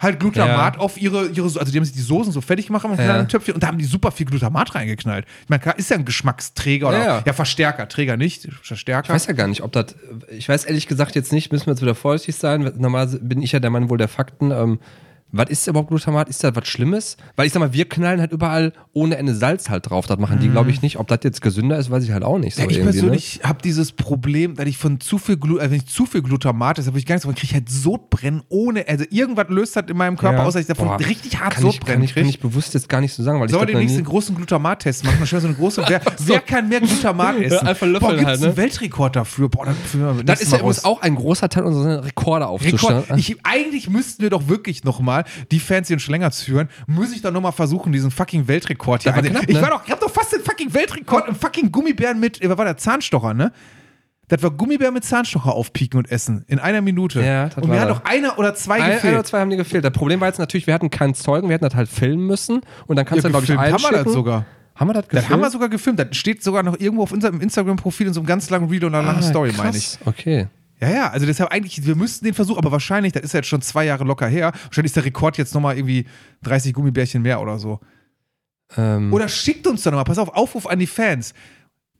halt Glutamat Ja. auf ihre, ihre, also die haben sich die Soßen so fertig gemacht im Ja. kleinen Töpfchen und da haben die super viel Glutamat reingeknallt. Ich meine, klar, ist ja ein Geschmacksträger oder Ja, ja, ja. Verstärker, Träger nicht, Verstärker. Ich weiß ja gar nicht, ob das. Ich weiß ehrlich gesagt jetzt nicht, müssen wir jetzt wieder vorsichtig sein. Normal bin ich ja der Mann wohl der Fakten. Ähm, was ist überhaupt Glutamat? Ist das was Schlimmes? Weil ich sag mal, wir knallen halt überall ohne Ende Salz halt drauf. Das machen die, glaube ich, nicht. Ob das jetzt gesünder ist, weiß ich halt auch nicht. So Ja, ich persönlich habe dieses Problem, dass ich von zu viel, Glu also wenn ich zu viel Glutamat esse, habe ich gar nichts, aber kriege ich halt Sodbrennen ohne, also irgendwas löst das in meinem Körper Ja. aus, dass ich davon Boah, richtig hart kann Sodbrennen ich, kann kriege. ich bewusst jetzt gar nicht so sagen, weil Sollen wir ich nie- einen großen Glutamat-Test machen? Wir so eine große. Wer, wer kann mehr Glutamat essen? einfach löffeln Boah, gibt's halt, ne? einen Weltrekord dafür? Boah, dann Das ist ja übrigens auch ein großer Teil unserer Rekorde aufzustellen. Rekord. Ich, eigentlich müssten wir doch wirklich nochmal, die Fans, die uns schon länger zuhören, muss ich doch nochmal versuchen, diesen fucking Weltrekord hier Das einzunehmen. knapp, Ich ne? war doch, ich hab doch fast den fucking Weltrekord im fucking Gummibären mit, äh, was war der Zahnstocher, ne? Das war Gummibär mit Zahnstocher aufpieken und essen. In einer Minute. Ja, das und mir hat das. doch einer oder zwei Ein, ein gefehlt. oder zwei haben die gefehlt. Das Problem war jetzt natürlich, wir hatten keinen Zeugen, wir hätten das halt filmen müssen und dann kannst Ja, du, glaube ich, gefilmt haben wir einschicken. das sogar. Haben wir das Das gefilmt? haben wir sogar gefilmt. Das steht sogar noch irgendwo auf unserem Instagram-Profil in so einem ganz langen Reel und einer langen Ah, Story, krass. meine ich. Okay. Ja, ja, also deshalb eigentlich, wir müssten den Versuch, aber wahrscheinlich, das ist ja jetzt schon zwei Jahre locker her, wahrscheinlich ist der Rekord jetzt nochmal irgendwie 30 Gummibärchen mehr oder so. Ähm, Oder schickt uns doch nochmal, pass auf, Aufruf an die Fans.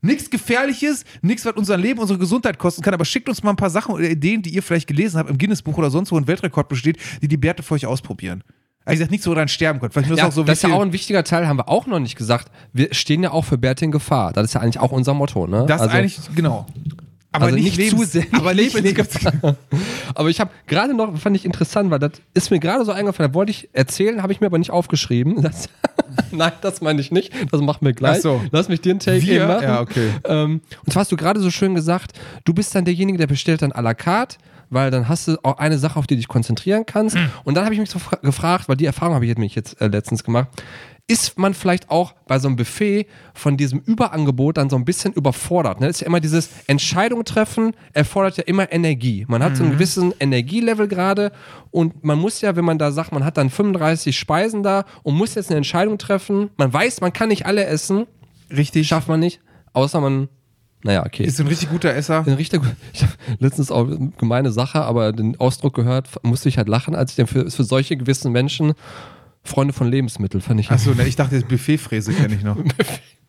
Nichts Gefährliches, nichts, was unser Leben, unsere Gesundheit kosten kann, aber schickt uns mal ein paar Sachen oder Ideen, die ihr vielleicht gelesen habt im Guinness-Buch oder sonst wo ein Weltrekord besteht, die die Bärte für euch ausprobieren. Also ich sag nicht so dran sterben könnt. Vielleicht ja, auch so, das ist ja auch ein wichtiger Teil, haben wir auch noch nicht gesagt. Wir stehen ja auch für Bärte in Gefahr. Das ist ja eigentlich auch unser Motto, ne? das also, eigentlich, genau. Aber also nicht, zu lebens- sehr. Aber nicht. Aber ich habe gerade noch, fand ich interessant, weil das ist mir gerade so eingefallen, da wollte ich erzählen, habe ich mir aber nicht aufgeschrieben. Das, Nein, das meine ich nicht. Das machen wir gleich. Ach so. Lass mich dir einen Take Wir? eben machen. Ja, okay. Ähm, und zwar hast du gerade so schön gesagt, du bist dann derjenige, der bestellt dann à la carte, weil dann hast du auch eine Sache, auf die du dich konzentrieren kannst. Hm. Und dann habe ich mich so fra- gefragt, weil die Erfahrung habe ich nämlich jetzt äh, letztens gemacht. Ist man vielleicht auch bei so einem Buffet von diesem Überangebot dann so ein bisschen überfordert. Ne? Das ist ja immer dieses Entscheidung treffen, erfordert ja immer Energie. Man hat so einen gewissen Energielevel gerade und man muss ja, wenn man da sagt, man hat dann 35 Speisen da und muss jetzt eine Entscheidung treffen, man weiß, man kann nicht alle essen, Richtig. schafft man nicht, außer man, naja, okay. Ist ein richtig guter Esser. Ein richtig, ich habe letztens auch eine gemeine Sache, aber den Ausdruck gehört, musste ich halt lachen, als ich den für, für solche gewissen Menschen Freunde von Lebensmitteln fand ich. Achso, ne, ich dachte, das Buffetfräse kenne ich noch.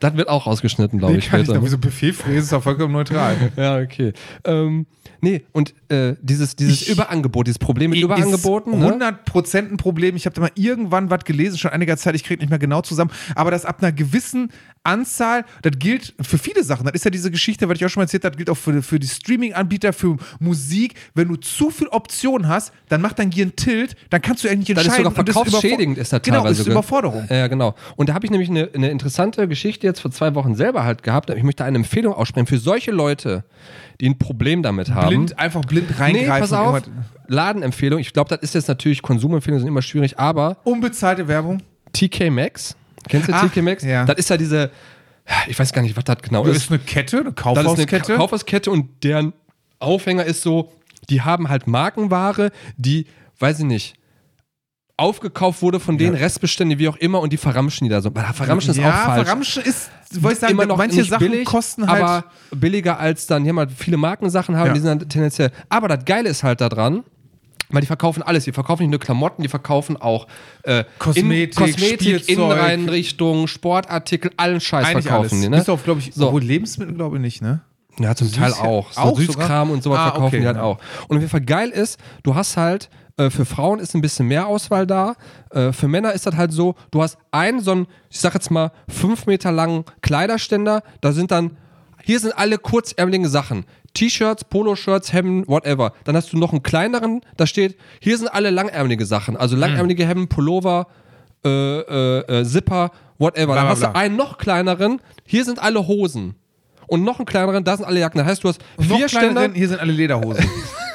Das wird auch ausgeschnitten, glaube Nee, ich, kann ich später. noch. Wieso Buffetfräse ist doch vollkommen neutral. ja, okay. Ähm, nee, und äh, dieses, dieses Ich- Überangebot, dieses Problem mit Überangeboten, ist ne? 100% ein Problem. Ich habe da mal irgendwann was gelesen, schon einiger Zeit, ich kriege nicht mehr genau zusammen, aber das ab einer gewissen Anzahl, das gilt für viele Sachen. Das ist ja diese Geschichte, was ich auch schon mal erzählt habe, gilt auch für, für die Streaming-Anbieter, für Musik. Wenn du zu viel Optionen hast, dann macht dein Gehirn Tilt, dann kannst du eigentlich nicht Das ist entscheiden. sogar und das überfor- verkaufsschädigend, ist das Genau, teilweise. ist sogar. Überforderung. Ja, genau. Und da habe ich nämlich eine, eine interessante Geschichte jetzt vor zwei Wochen selber halt gehabt. Ich möchte eine Empfehlung aussprechen für solche Leute, die ein Problem damit haben. Blind, einfach blind Nee, reingreifen. pass und auf. Ladenempfehlung. Ich glaube, das ist jetzt natürlich Konsumempfehlungen sind immer schwierig, aber Unbezahlte Werbung. TK Maxx. Kennst du Ach, TK Maxx? ja. Das ist ja diese, ich weiß gar nicht, was das genau Das ist. ist eine Kette, eine Das ist Kaufhauskette. eine Kaufhauskette und deren Aufhänger ist so, die haben halt Markenware, die, weiß ich nicht, aufgekauft wurde von denen, Restbestände, wie auch immer, und die verramschen die da so. Verramschen ist ja, auch falsch. Verramschen ist, wollte ich sagen, immer noch manche Sachen billig, kosten halt. aber billiger als dann, haben halt viele Markensachen haben, Ja. die sind dann tendenziell. Aber das Geile ist halt daran, weil die verkaufen alles. Die verkaufen nicht nur Klamotten, die verkaufen auch äh, Kosmetik, in, Kosmetik Spielzeug. Inneneinrichtungen, Sportartikel, allen Scheiß eigentlich verkaufen alles. die. Ne? Bis auf, glaube ich, So. obwohl Lebensmittel, glaube ich, nicht, ne? Ja, zum Teil Süß- auch. So auch Süßkram sogar? und sowas Ah, verkaufen okay, die halt ja. auch. Und auf jeden Fall geil ist, du hast halt, äh, für Frauen ist ein bisschen mehr Auswahl da. Äh, für Männer ist das halt so, du hast einen, so einen, ich sag jetzt mal, fünf Meter langen Kleiderständer, da sind dann, hier sind alle kurzärmeligen Sachen. T-Shirts, Poloshirts, Hemden, whatever. Dann hast du noch einen kleineren, da steht, hier sind alle langärmelige Sachen. Also Hm. langärmelige Hemden, Pullover, äh, äh, äh, Zipper, whatever. Dann hast du einen noch kleineren, hier sind alle Hosen. Und noch einen kleineren, da sind alle Jacken. Das heißt, du hast vier Noch Ständer. kleineren, hier sind alle Lederhosen.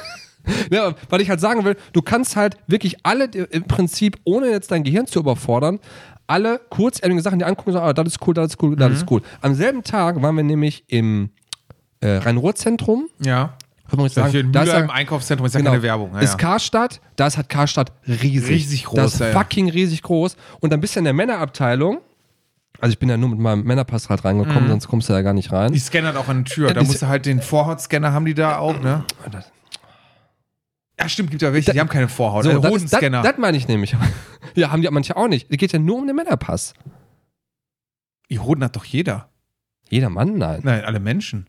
Ja, weil ich halt sagen will, du kannst halt wirklich alle die- im Prinzip, ohne jetzt dein Gehirn zu überfordern, alle kurzärmeligen Sachen, die angucken und sagen, ah, das ist cool, das ist cool, das Mhm. ist cool. Am selben Tag waren wir nämlich im äh, Rhein-Ruhr-Zentrum. ja. Kann man sagen, in da ist Müller ja- im Einkaufszentrum ist ja Genau. keine Werbung. Ja, ist ja. Karstadt, da ist halt Karstadt riesig. Riesig groß, Das ist ja, ja. fucking riesig groß. Und dann bist du in der Männerabteilung. Also ich bin ja nur mit meinem Männerpass halt reingekommen, sonst kommst du da gar nicht rein. Die scannen auch an der Tür. Ja, Da die- musst du halt den Vorhautscanner haben die da auch, ne? Das- Ja, stimmt, gibt ja welche, die haben keine Vorhaut. So, das, ist- das, Hodenscanner. das meine ich nämlich. ja, haben die manche auch nicht. Es geht ja nur um den Männerpass. Die Hoden hat doch jeder. Jeder Mann? Nein. Nein, alle Menschen.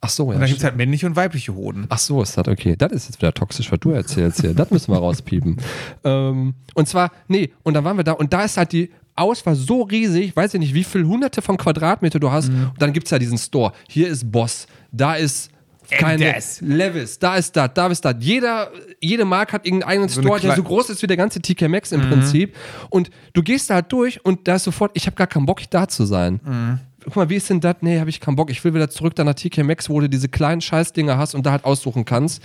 Ach so, ja. Und dann gibt es halt männliche und weibliche Hoden. Ach so, ist das okay. Das ist jetzt wieder toxisch, was du erzählst hier. Das müssen wir rauspiepen. ähm, und zwar, nee, und dann waren wir da und da ist halt die Auswahl so riesig, weiß ich nicht, wie viel hunderte von Quadratmeter du hast. Mhm. Und dann gibt es ja diesen Store. Hier ist Boss, da ist keine das. Levis, da ist das, da ist das. Jeder, jede Marke hat irgendeinen eigenen So Store, der so groß ist wie der ganze TK Maxx Mhm. im Prinzip. Und du gehst da halt durch und da ist sofort, ich habe gar keinen Bock, da zu sein. Mhm. Guck mal, wie ist denn das? Nee, habe ich keinen Bock. Ich will wieder zurück dann nach TK Maxx, wo du diese kleinen Scheißdinger hast und da halt aussuchen kannst.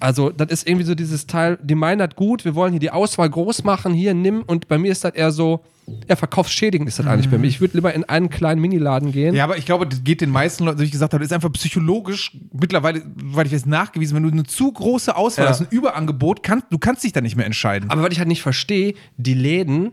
Also, das ist irgendwie so dieses Teil, die meinen das gut, wir wollen hier die Auswahl groß machen, hier nimm. Und bei mir ist das eher so, ja, verkaufsschädigend ist das eigentlich bei mir. Ich würde lieber in einen kleinen Miniladen gehen. Ja, aber ich glaube, das geht den meisten Leuten, so wie ich gesagt habe, das ist einfach psychologisch mittlerweile, weil ich weiß, nachgewiesen, wenn du eine zu große Auswahl Ja. hast, ein Überangebot, kannst, du kannst dich da nicht mehr entscheiden. Aber was ich halt nicht verstehe, die Läden,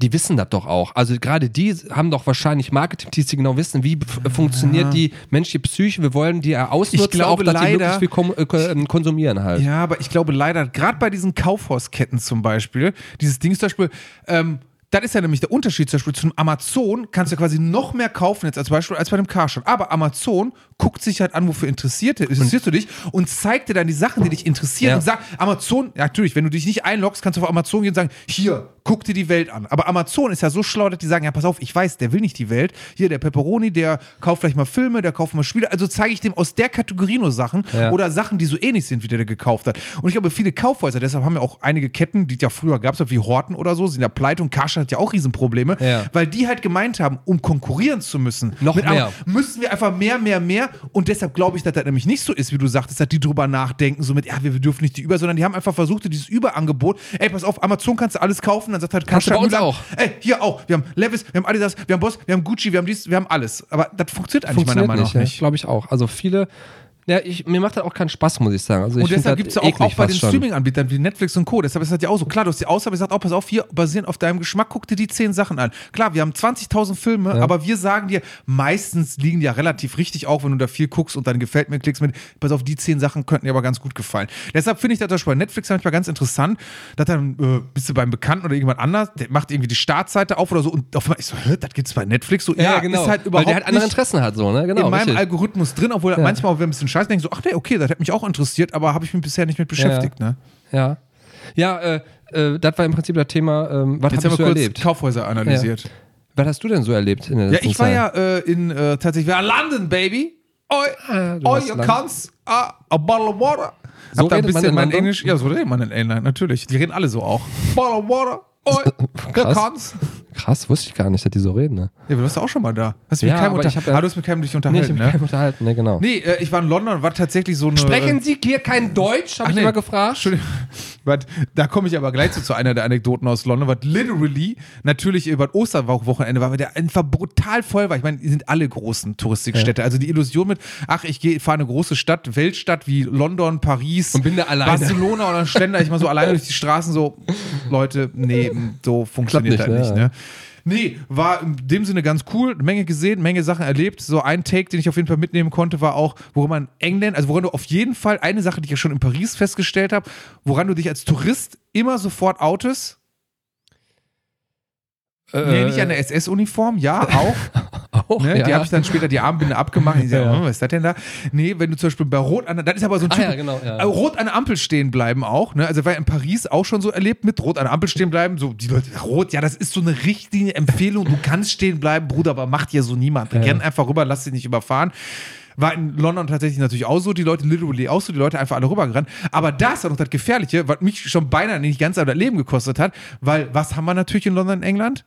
die wissen das doch auch. Also gerade die haben doch wahrscheinlich Marketing-Teams, die genau wissen, wie f- funktioniert die menschliche Psyche. Wir wollen die ja ausnutzen, Ich glaube auch, dass die leider- viel kom äh, ähm, konsumieren halt. Ja, aber ich glaube leider, gerade bei diesen Kaufhausketten zum Beispiel, dieses Ding zum Beispiel, ähm, das ist ja nämlich der Unterschied zum Beispiel zum Amazon, kannst du ja quasi noch mehr kaufen jetzt als Beispiel als bei dem Carshop. Aber Amazon guckt sich halt an, wofür interessiert, interessierst du dich und zeigt dir dann die Sachen, die dich interessieren Ja. und sagt, Amazon, ja natürlich, wenn du dich nicht einloggst, kannst du auf Amazon gehen und sagen, hier, guck dir die Welt an. Aber Amazon ist ja so schlau, dass die sagen, ja pass auf, ich weiß, der will nicht die Welt. Hier, der Pepperoni, der kauft vielleicht mal Filme, der kauft mal Spiele. Also zeige ich dem aus der Kategorie nur Sachen Ja. oder Sachen, die so ähnlich sind, wie der, der gekauft hat. Und ich glaube, viele Kaufhäuser, deshalb haben ja auch einige Ketten, die es ja früher gab, wie Horten oder so, sind ja pleite und Karstadt Deutschland hat ja auch Riesenprobleme, Ja. weil die halt gemeint haben, um konkurrieren zu müssen, Noch mehr. einem- müssen wir einfach mehr, mehr, mehr. Und deshalb glaube ich, dass das nämlich nicht so ist, wie du sagtest, dass die drüber nachdenken, so mit, ja, wir, dürfen nicht die Über, sondern die haben einfach versucht, dieses Überangebot, ey, pass auf, Amazon kannst du alles kaufen, dann sagt halt Kannst du bei uns Müller, auch. Ey, hier auch. Wir haben Levis, wir haben Adidas, wir haben Boss, wir haben Gucci, wir haben dies, wir haben alles. Aber das funktioniert eigentlich meiner Funktioniert Meinung nicht, nach ja. nicht. glaube ich auch. Also viele, ja, ich, mir macht das auch keinen Spaß, muss ich sagen. Also ich Und deshalb gibt es ja auch, auch bei den. Streaming-Anbietern wie Netflix und Co. Deshalb ist das ja auch so. Klar, du hast die Ausgabe gesagt, auch pass auf, hier basierend auf deinem Geschmack, guck dir die zehn Sachen an. Klar, wir haben 20.000 Filme, Ja. aber wir sagen dir, meistens liegen die ja relativ richtig auf, wenn du da viel guckst und dann gefällt mir, klickst mit, pass auf, die zehn Sachen könnten dir aber ganz gut gefallen. Deshalb finde ich das bei Netflix manchmal ganz interessant, dass dann äh, bist du beim Bekannten oder irgendjemand anders, der macht irgendwie die Startseite auf oder so und auf einmal, ich so, das gibt's bei Netflix? So, Ja, genau. ist halt Weil überhaupt der halt andere Interessen hat, so, ne? Genau. in meinem richtig. Algorithmus drin, obwohl Ja. manchmal auch wir ein bisschen scheiße denken, so, ach nee, okay, das hat mich auch interessiert, aber habe ich mich bisher nicht mit beschäftigt. Ne? Ja. Ja, äh, äh, das war im Prinzip das Thema, ähm, was Jetzt hast haben du wir kurz erlebt? Kaufhäuser analysiert. Was hast du denn so erlebt in der Ja, letzten ich war Zeit? ja äh, in äh, tatsächlich, wir waren London, Baby. Oi, Ah, warst you London. cunts, ah, a bottle of water. So Hab da ein bisschen in mein? Englisch, ja, so redet man in England, natürlich. Die reden alle so auch. Bottle of water, oi, you Krass. Krass, wusste ich gar nicht, dass die so reden, ne? Ja, du warst auch schon mal da. Hast du mit Ja, keinem aber ich hab ja- ah, du hast mit keinem dich Nee, ich unterhalten, hab ne? keinem unterhalten, ne, genau. Nee, äh, ich war in London und war tatsächlich so eine... Sprechen Sie hier kein Deutsch? Habe ich nee. immer gefragt. Entschuldigung. Was, da komme ich aber gleich zu, zu einer der Anekdoten aus London, was literally natürlich über das Osterwochenende war, weil der einfach brutal voll war. Ich meine, die sind alle großen Touristikstädte. Also die Illusion mit, ach, ich fahre eine große Stadt, Weltstadt wie London, Paris, Und bin da alleine. Barcelona oder Ständer, ich mal so alleine durch die Straßen so, Leute, nee, so funktioniert Klappt das nicht, nicht, ja. ne? Nee, war in dem Sinne ganz cool, Menge gesehen, Menge Sachen erlebt. So ein Take, den ich auf jeden Fall mitnehmen konnte, war auch, woran man England, also woran du auf jeden Fall, eine Sache, die ich ja schon in Paris festgestellt habe, woran du dich als Tourist immer sofort outest. nee, nicht an der SS-Uniform, ja, auch. auch, Ne? ja. Die habe ich dann später die Armbinde abgemacht. Ich sag, Ja. oh, was ist das denn da? Nee, wenn du zum Beispiel bei Rot an der, das ist aber so ein Ah, Typ, ja, genau, ja. äh, Rot an der Ampel stehen bleiben auch. Ne? Also war ja in Paris auch schon so erlebt mit Rot an der Ampel stehen bleiben. So die Leute, Rot, ja, das ist so eine richtige Empfehlung. Du kannst stehen bleiben, Bruder, aber macht ja so niemand. Ja. Renn einfach rüber, lass dich nicht überfahren. War in London tatsächlich natürlich auch so, die Leute literally auch so, die Leute einfach alle rübergerannt. Aber das ist auch noch das Gefährliche, was mich schon beinahe nicht ganz das Leben gekostet hat, weil was haben wir natürlich in London, England?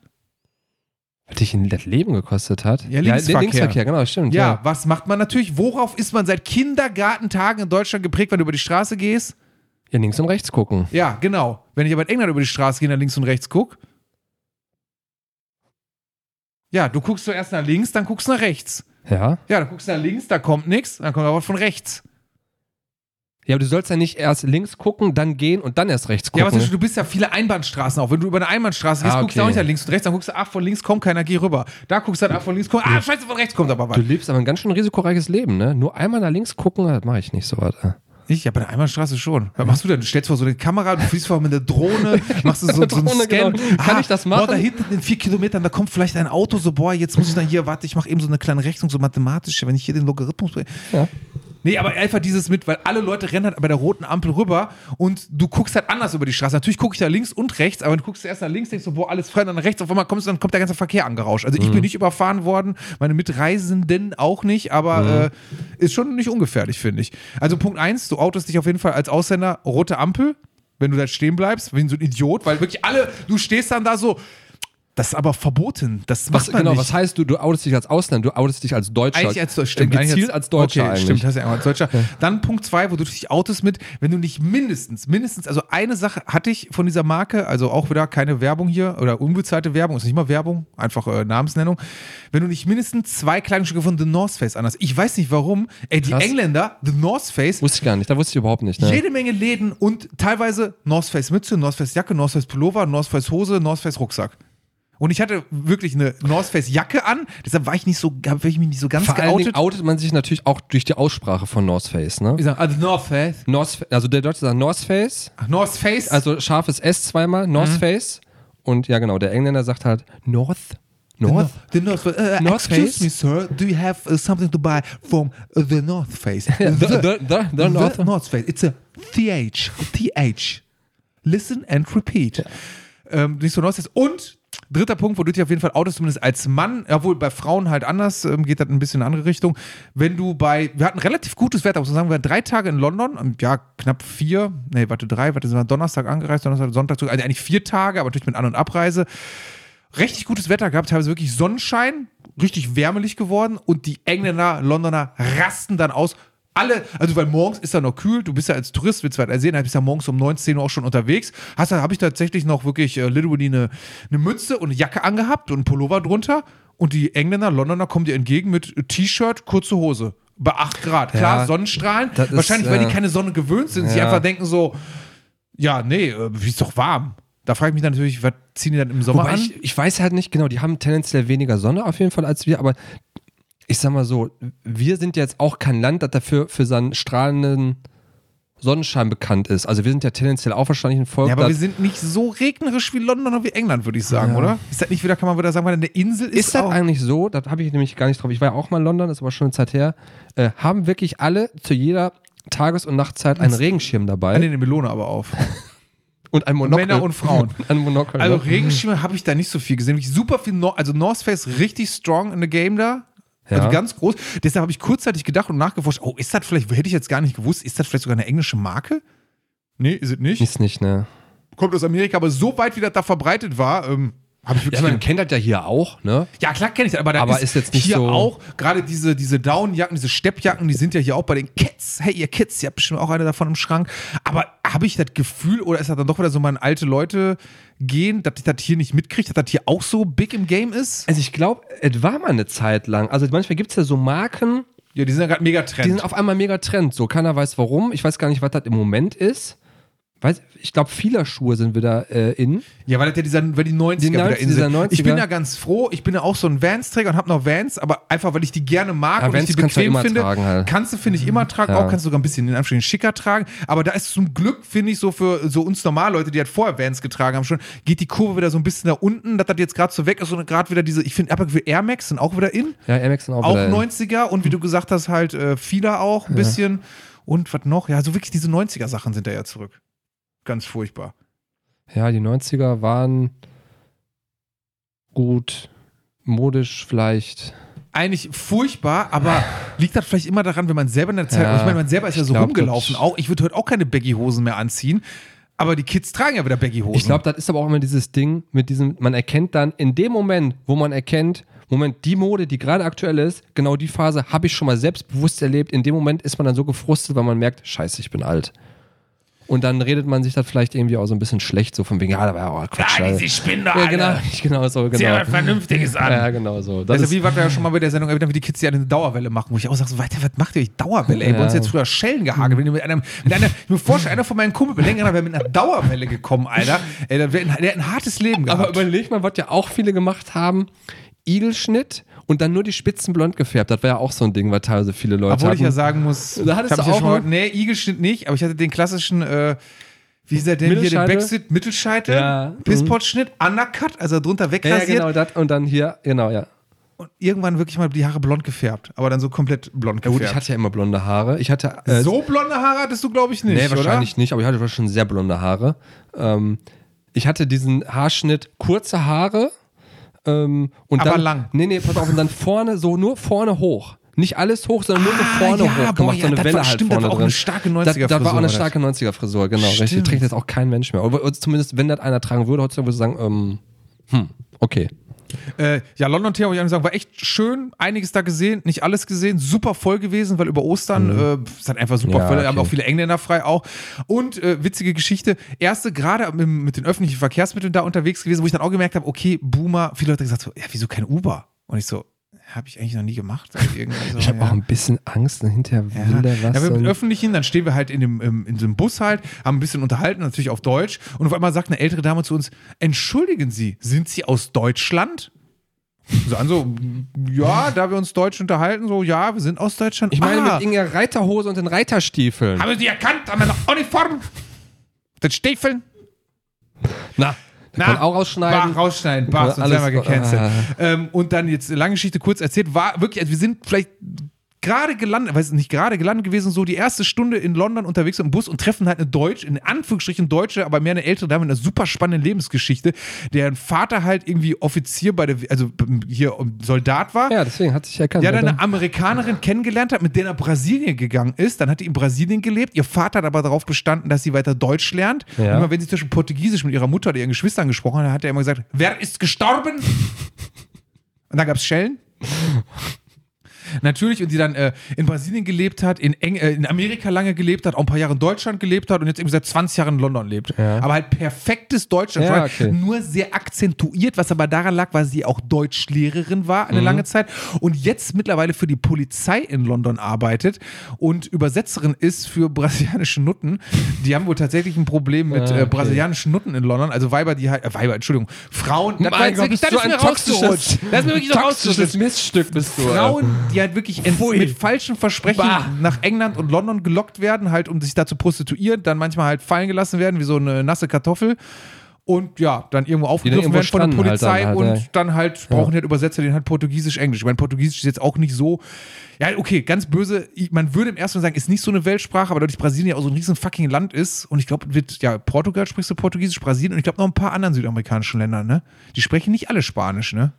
Was dich in das Leben gekostet hat? Ja, Linksverkehr. Linksverkehr, genau, stimmt. Ja, Ja. was macht man natürlich? Worauf ist man seit Kindergartentagen in Deutschland geprägt, wenn du über die Straße gehst? ja, links und rechts gucken. Ja, genau. Wenn ich aber in England über die Straße gehe, nach links und rechts guck. Ja, du guckst zuerst nach links, dann guckst du nach rechts. Ja. Ja, dann guckst du nach links, da kommt nichts, dann kommt aber von rechts. Ja, aber du sollst ja nicht erst links gucken, dann gehen und dann erst rechts Ja, gucken. aber du bist ja viele Einbahnstraßen auch. Wenn du über eine Einbahnstraße gehst, Ah, guckst du okay. auch nicht nach links und rechts, dann guckst du, ach, von links kommt keiner, geh rüber. Da guckst du dann, ach, von links kommt, ah, scheiße, von rechts kommt aber was. du lebst aber ein ganz schön risikoreiches Leben, ne? Nur einmal nach links gucken, das mache ich nicht so was. äh. Ich, ja, bei der Einbahnstraße schon. Was machst du denn? Du stellst vor so eine Kamera, du fliegst vor mit einer Drohne, machst du so, so einen Drohne, Scan. genau. Kann ich das machen? Boah, da hinten in vier Kilometern, da kommt vielleicht ein Auto, so, boah, jetzt muss ich dann hier, warte, ich mache eben so eine kleine Rechnung, so mathematisch, wenn ich hier den Logarithmus bringe. Ja. Nee, aber einfach dieses mit, weil alle Leute rennen halt bei der roten Ampel rüber und du guckst halt anders über die Straße. Natürlich gucke ich da links und rechts, aber du guckst erst nach links, denkst so, boah, alles frei, und dann nach rechts, auf einmal kommst du, dann kommt der ganze Verkehr angerauscht. Also ich Mhm. bin nicht überfahren worden, meine Mitreisenden auch nicht, aber Mhm. äh, ist schon nicht ungefährlich, finde ich. Also Punkt eins, du outest dich auf jeden Fall als Ausländer, rote Ampel, wenn du da stehen bleibst, wie so ein Idiot, weil wirklich alle, du stehst dann da so, das ist aber verboten, das macht Was, man genau, nicht. was heißt du, du outest dich als Ausländer, du outest dich als Deutscher. Eigentlich als Deutscher, stimmt. Äh, Gezielt als Deutscher okay, eigentlich. Stimmt, hast ja als Deutscher. Dann Punkt zwei, wo du dich outest mit, wenn du nicht mindestens, mindestens, also eine Sache hatte ich von dieser Marke, also auch wieder keine Werbung hier oder unbezahlte Werbung, ist nicht mal Werbung, einfach äh, Namensnennung. Wenn du nicht mindestens zwei Kleidungsstücke von The North Face anhast. Ich weiß nicht warum, ey, die Krass. Engländer, The North Face, Wusste ich gar nicht, da wusste ich überhaupt nicht. Ne? jede Menge Läden und teilweise North Face Mütze, North Face Jacke, North Face Pullover, North Face Hose, North Face Rucksack. Und ich hatte wirklich eine North Face Jacke an, deshalb war ich nicht so, habe ich mich nicht so ganz Vor allen Dingen geoutet. outet man sich natürlich auch durch die Aussprache von North Face, ne? Wie sagen, also North Face. North, also der Deutsche sagt North Face, Ach, North Face. also scharfes S zweimal, North Mhm. Face. Und ja, genau, der Engländer sagt halt North. The North? The North Face. Uh, North excuse Face? me, sir. Do you have uh, something to buy from uh, the North Face? the, the, the, North. North Face. It's a TH. TH. Listen and repeat. Ähm, nicht so North Face. Und dritter Punkt, wo du dich auf jeden Fall outest, zumindest als Mann, obwohl bei Frauen halt anders, ähm, geht das ein bisschen in eine andere Richtung. Wenn du bei, wir hatten relativ gutes Wetter, muss man sagen, wir waren drei Tage in London, ja, knapp vier, nee, warte, drei, warte, sind wir Donnerstag angereist, Donnerstag, Sonntag, also eigentlich vier Tage, aber natürlich mit An- und Abreise. richtig gutes Wetter gehabt, teilweise wirklich Sonnenschein, richtig wärmelig geworden und die Engländer, Londoner rasten dann aus. Alle, also weil morgens ist da noch kühl, du bist ja als Tourist, willst du halt sehen, bist ja morgens um 19 Uhr auch schon unterwegs. Hast da habe ich tatsächlich noch wirklich äh, literally eine, eine Mütze und eine Jacke angehabt und einen Pullover drunter. Und die Engländer, Londoner kommen dir entgegen mit T-Shirt, kurze Hose. Bei 8 Grad. Klar, Ja, Sonnenstrahlen. das ist, Wahrscheinlich, weil die äh, keine Sonne gewöhnt sind. Sie ja. einfach denken so, ja, nee, äh, wie ist doch warm. Da frage ich mich dann natürlich, was ziehen die dann im Sommer Wobei an? ich, ich weiß halt nicht genau, die haben tendenziell weniger Sonne auf jeden Fall als wir, aber ich sag mal so, wir sind jetzt auch kein Land, das dafür für seinen strahlenden Sonnenschein bekannt ist. Also wir sind ja tendenziell auch wahrscheinlich ein Volk, Ja, aber wir sind nicht so regnerisch wie London oder wie England, würde ich sagen, Ja. oder? Ist das nicht wieder, kann man wieder sagen, weil eine Insel ist, ist das eigentlich so, da habe ich nämlich gar nicht drauf, ich war ja auch mal in London, das ist aber schon eine Zeit her, äh, haben wirklich alle zu jeder Tages- und Nachtzeit einen Regenschirm dabei Ah, nee, eine Melone aber auf. und ein Monokel. Männer und Frauen. ein Monokel. Also ne? Regenschirme habe ich da nicht so viel gesehen. Wirklich super viel, Nor also North Face richtig strong in the game da. Also Ja. ganz groß. Deshalb habe ich kurzzeitig gedacht und nachgeforscht, oh, ist das vielleicht, hätte ich jetzt gar nicht gewusst, ist das vielleicht sogar eine englische Marke? Nee, ist es nicht. ist nicht, ne? Kommt aus Amerika, aber so weit, wie das da verbreitet war, ähm, habe ich Ja, wirklich man kennt das ja hier auch, ne? Ja, klar kenne ich das, aber da Aber ist, ist jetzt nicht hier so- auch, gerade diese, diese Downjacken, diese Steppjacken, die sind ja hier auch bei den Kids. Hey, ihr Kids, ihr habt bestimmt auch eine davon im Schrank. Aber habe ich das Gefühl, oder ist das dann doch wieder so mein alte Leute gehen, dass ich das hier nicht mitkriege, dass das hier auch so big im Game ist? Also ich glaube, es war mal eine Zeit lang. Also manchmal gibt es ja so Marken, Ja, die sind ja gerade mega die Trend. sind auf einmal mega Trend. So, keiner weiß warum. Ich weiß gar nicht, was das im Moment ist. Weiß, ich glaube, viele Schuhe sind wieder äh, in. Ja, weil das ja dieser, weil die 90er Die wieder 90er, in sind. dieser 90er. Ich bin ja ganz froh, ich bin ja auch so ein Vans-Träger und habe noch Vans, aber einfach, weil ich die gerne mag Ja, und ich Vans die kannst du bequem finde, tragen halt. kannst du, finde ich, immer tragen, Ja. auch kannst du sogar ein bisschen in Anführungszeichen schicker tragen, aber da ist zum Glück, finde ich, so für so uns Normalleute, die halt vorher Vans getragen haben schon, geht die Kurve wieder so ein bisschen nach unten, dass das jetzt gerade so weg ist und gerade wieder diese, ich finde, aber Air Max sind auch wieder in, Ja, Air Max sind auch, auch wieder in. 90er und wie du gesagt hast, halt äh, Fila auch ein bisschen und was noch, ja, so wirklich diese 90er Sachen sind da ja zurück. Ganz furchtbar. Ja, die 90er waren gut, modisch vielleicht. eigentlich furchtbar, aber liegt das vielleicht immer daran, wenn man selber in der Zeit, Ja, ich meine, man selber ist ja so glaub, rumgelaufen, auch ich würde heute auch keine Baggy-Hosen mehr anziehen, aber die Kids tragen ja wieder Baggy-Hosen. Ich glaube, das ist aber auch immer dieses Ding mit diesem, man erkennt dann in dem Moment, wo man erkennt, Moment, die Mode, die gerade aktuell ist, genau die Phase habe ich schon mal selbstbewusst erlebt. In dem Moment ist man dann so gefrustet, weil man merkt, scheiße, ich bin alt. Und dann redet man sich das vielleicht irgendwie auch so ein bisschen schlecht, so von wegen, ja, da war ja auch Quatsch. Alter. diese Spinner, ja, genau, genau so, genau. Sehr Vernünftiges an. Ja, genau so. Das also ist, wie was wir ja schon mal bei der Sendung erwähnt haben, wie die Kids ja eine Dauerwelle machen, wo ich auch sage, so, weiter, was macht ihr euch Dauerwelle? Ey, bei uns Ja. jetzt früher Schellen gehagelt. Wenn ihr mit einem, mit einer, ich mir vorstelle, einer von meinen Kumpel länger wäre mit einer Dauerwelle gekommen, Alter. Ey, der, wär, der hat ein hartes Leben gehabt. aber überleg mal, was ja auch viele gemacht haben, Igelschnitt und dann nur die Spitzen blond gefärbt. Das war ja auch so ein Ding, was teilweise viele Leute Obwohl hatten. ich ja sagen muss, Da hattest du ja auch schon mal, nee, Igelschnitt nicht, aber ich hatte den klassischen, äh, wie ist der denn hier, den? Backsit, Mittelscheitel, Ja. Pisspot-Schnitt, Undercut, also drunter ja, ja, wegrasiert genau, das und dann hier, genau, ja. und irgendwann wirklich mal die Haare blond gefärbt, aber dann so komplett blond Ja gut, gefärbt. ich hatte ja immer blonde Haare. Ich hatte äh, so blonde Haare hattest du, glaube ich, nicht, Nee, wahrscheinlich oder? nicht, aber ich hatte schon sehr blonde Haare. Ähm, ich hatte diesen Haarschnitt, kurze Haare. Ähm, und Aber dann, lang. Nee, nee, pass auf, und dann vorne, so nur vorne hoch. Nicht alles hoch, sondern nur so Ah, vorne ja, hoch boah, gemacht, ja, so eine das Welle war- halt stimmt, das vorne war auch drin. eine starke Das, 90er-Frisur das war auch eine das. starke 90er-Frisur, genau, richtig. Stimmt. Trägt jetzt auch kein Mensch mehr. Oder, oder zumindest, wenn das einer tragen würde, heutzutage würde ich sagen, ähm, hm, okay. Äh, ja, London Thema, muss ich auch sagen, war echt schön. Einiges da gesehen, nicht alles gesehen. Super voll gewesen, weil über Ostern äh, ist halt einfach super Mhm. Ja, voll. okay. haben auch viele Engländer frei auch. Und äh, witzige Geschichte. Erste, gerade mit, mit den öffentlichen Verkehrsmitteln da unterwegs gewesen, wo ich dann auch gemerkt habe, okay, Boomer. Viele Leute gesagt so, ja, wieso kein Uber? Und ich so, habe ich eigentlich noch nie gemacht. Also so, Ich habe ja. auch ein bisschen Angst, und hinterher Ja. will der was. Ja, wir mit öffentlichen, dann stehen wir halt in dem, ähm, in dem Bus halt, haben ein bisschen unterhalten, natürlich auf Deutsch. Und auf einmal sagt eine ältere Dame zu uns: Entschuldigen Sie, sind Sie aus Deutschland? So, also, ja, da wir uns Deutsch unterhalten, so, ja, wir sind aus Deutschland. ich meine, ah, mit irgendeiner Reiterhose und den Reiterstiefeln. haben Sie erkannt an meiner Uniform? Den Stiefeln? Na, Na, kann auch rausschneiden. War rausschneiden, bah, sonst Alles- werden wir gecancelt. Ah. Ähm, und dann jetzt lange Geschichte kurz erzählt, war wirklich, also wir sind vielleicht gerade gelandet, weiß nicht gerade gelandet gewesen, so die erste Stunde in London unterwegs im Bus und treffen halt eine Deutsch, in Anführungsstrichen Deutsche, aber mehr eine ältere Dame mit einer super spannenden Lebensgeschichte, deren Vater halt irgendwie Offizier bei der, also hier Soldat war. Ja, deswegen hat sich erkannt. Der dann eine Amerikanerin kennengelernt hat, mit der er Brasilien gegangen ist. Dann hat die in Brasilien gelebt. Ihr Vater hat aber darauf bestanden, dass sie weiter Deutsch lernt. Ja. Immer wenn sie zwischen Portugiesisch mit ihrer Mutter oder ihren Geschwistern gesprochen hat, hat er immer gesagt, wer ist gestorben? Und dann gab es Schellen. Natürlich, und die dann äh, in Brasilien gelebt hat, in, Eng äh, in Amerika lange gelebt hat, auch ein paar Jahre in Deutschland gelebt hat und jetzt eben seit 20 Jahren in London lebt. Ja. Aber halt perfektes Deutschland. Ja, okay. Nur sehr akzentuiert, was aber daran lag, weil sie auch Deutschlehrerin war eine lange Zeit und jetzt mittlerweile für die Polizei in London arbeitet und Übersetzerin ist für brasilianische Nutten. Die haben wohl tatsächlich ein Problem mit Ah, äh, okay. brasilianischen Nutten in London. Also Weiber, die halt, äh, Weiber, Entschuldigung, Frauen. Das Mein Gott, wirklich- das ist ein mir rausgerutscht. Das ist mir wirklich so toxisches rausgerutscht. Miststück bist du. Frauen, die halt wirklich Pfui. mit falschen Versprechen Bah. nach England und London gelockt werden, halt um sich da zu prostituieren, dann manchmal halt fallen gelassen werden, wie so eine nasse Kartoffel. Und ja, dann irgendwo aufgegriffen werden von der halt Polizei dann halt, und ja. dann halt brauchen die halt Übersetzer, den halt Portugiesisch, Englisch. Ich meine, Portugiesisch ist jetzt auch nicht so. Ja, okay, ganz böse. Man würde im ersten Mal sagen, ist nicht so eine Weltsprache, aber dadurch Brasilien ja auch so ein riesen fucking Land ist. Und ich glaube, wird, ja, Portugal sprichst du Portugiesisch, Brasilien und ich glaube noch ein paar anderen südamerikanischen Länder, ne? Die sprechen nicht alle Spanisch, ne?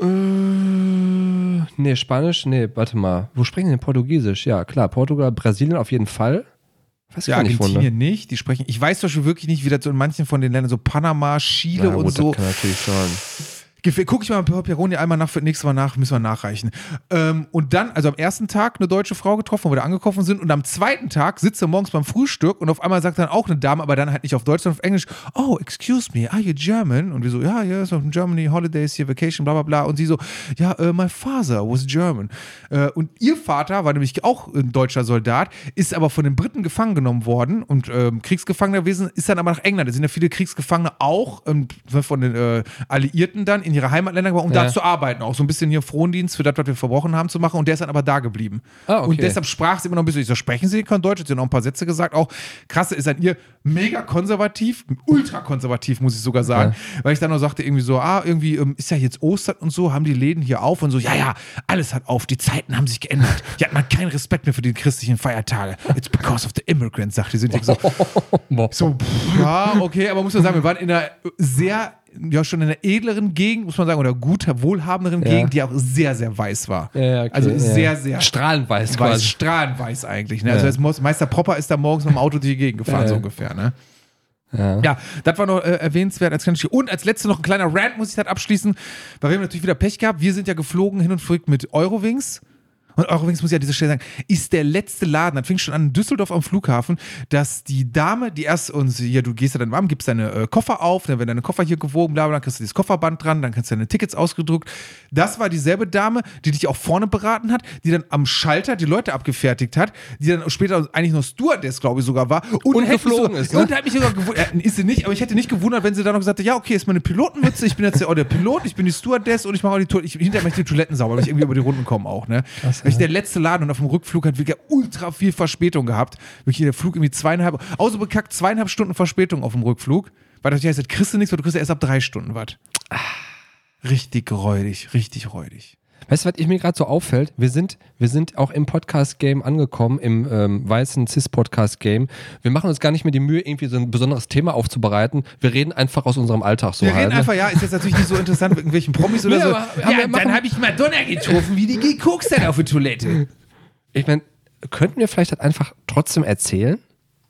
Äh, nee, Spanisch, nee, warte mal. Wo sprechen die denn Portugiesisch? Ja, klar, Portugal, Brasilien auf jeden Fall. Weiß Ja, gar nicht, ne? Argentinien nicht. Die sprechen. Ich weiß zum Beispiel wirklich nicht, wie das so in manchen von den Ländern, so Panama, Chile Ja, und gut, so. das kann natürlich schon. Gef- Guck ich mal bei Peroni einmal nach, für nächstes Mal nach, müssen wir nachreichen. Ähm, und dann, also am ersten Tag eine deutsche Frau getroffen, wo wir da angekommen sind. Und am zweiten Tag sitzt er morgens beim Frühstück und auf einmal sagt dann auch eine Dame, aber dann halt nicht auf Deutsch, sondern auf Englisch, oh, excuse me, are you German? Und wir so, ja, yes, from Germany, holidays here, vacation, bla bla bla. Und sie so, ja, äh, my father was German. Äh, und ihr Vater war nämlich auch ein deutscher Soldat, ist aber von den Briten gefangen genommen worden und ähm, Kriegsgefangener gewesen, ist dann aber nach England. Da sind ja viele Kriegsgefangene auch ähm, von den äh, Alliierten dann in ihre Heimatländer gekommen, um Ja. da zu arbeiten. Auch so ein bisschen hier Frondienst für das, was wir verbrochen haben, zu machen. Und der ist dann aber da geblieben. Ah, okay. Und deshalb sprach sie immer noch ein bisschen. Ich so, sprechen Sie kein Deutsch? Hat sie noch ein paar Sätze gesagt. Auch krasse ist an ihr mega konservativ, ultra konservativ, muss ich sogar sagen. Weil ich dann noch sagte, irgendwie so, ah, irgendwie ähm, ist ja jetzt Ostern und so, haben die Läden hier auf und so, ja, ja, alles hat auf, die Zeiten haben sich geändert. Hier hat man keinen Respekt mehr für die christlichen Feiertage. It's because of the immigrants, sagte sie. Und ich so, so, pff, ja, okay, aber muss man sagen, wir waren in einer sehr, ja, schon in einer edleren Gegend, muss man sagen, oder gut wohlhabenderen Ja. Gegend, die auch sehr, sehr weiß war. Ja, okay, also sehr, sehr Strahlendweiß weiß, quasi. strahlenweiß eigentlich. Ne? Also Mo- Meister Popper ist da morgens mit dem Auto durch die Gegend gefahren, so ungefähr. Ne? Ja. Ja, das war noch äh, erwähnenswert als kleines. Und als letzte noch ein kleiner Rant, muss ich das abschließen, weil wir haben natürlich wieder Pech gehabt. Wir sind ja geflogen hin und zurück mit Eurowings. Und Eurowings, muss ich an dieser Stelle sagen, ist der letzte Laden, das fing schon an in Düsseldorf am Flughafen, dass die Dame, die erst uns, hier, du gehst ja dann warm, gibst deine äh, Koffer auf, dann werden deine Koffer hier gewogen, bla, bla, dann kriegst du dieses Kofferband dran, dann kannst du deine Tickets ausgedruckt. Das war dieselbe Dame, die dich auch vorne beraten hat, die dann am Schalter die Leute abgefertigt hat, die dann später eigentlich noch Stewardess, glaube ich, sogar war. Und mich geflogen sogar, ist, ne? Und hat mich sogar gewundert, äh, ist sie nicht, aber ich hätte nicht gewundert, wenn sie dann noch gesagt hätte, ja, okay, ist meine Pilotenmütze, ich bin jetzt der, oh, der Pilot, ich bin die Stewardess und ich mache auch die Toiletten, ich, hinterher mache ich die Toiletten sauber, weil ich irgendwie über die Runden komme auch, ne? Weil ich der letzte Laden und auf dem Rückflug hat wirklich ultra viel Verspätung gehabt. Wirklich der Flug irgendwie zweieinhalb, außer bekackt zweieinhalb Stunden Verspätung auf dem Rückflug. Weil das heißt, das kriegst du nichts, weil du kriegst erst ab drei Stunden was. Richtig räudig, richtig räudig. Weißt du, was ich mir gerade so auffällt? Wir sind, wir sind auch im Podcast-Game angekommen, im ähm, weißen Cis-Podcast-Game. Wir machen uns gar nicht mehr die Mühe, irgendwie so ein besonderes Thema aufzubereiten. Wir reden einfach aus unserem Alltag so Wir halt. reden ne? einfach, ja, ist jetzt natürlich nicht so interessant mit irgendwelchen Promis oder Nee, so. aber- aber wir machen- habe ich Madonna getroffen, wie die geguckt hat auf der Toilette. Ich meine, könnten wir vielleicht das einfach trotzdem erzählen?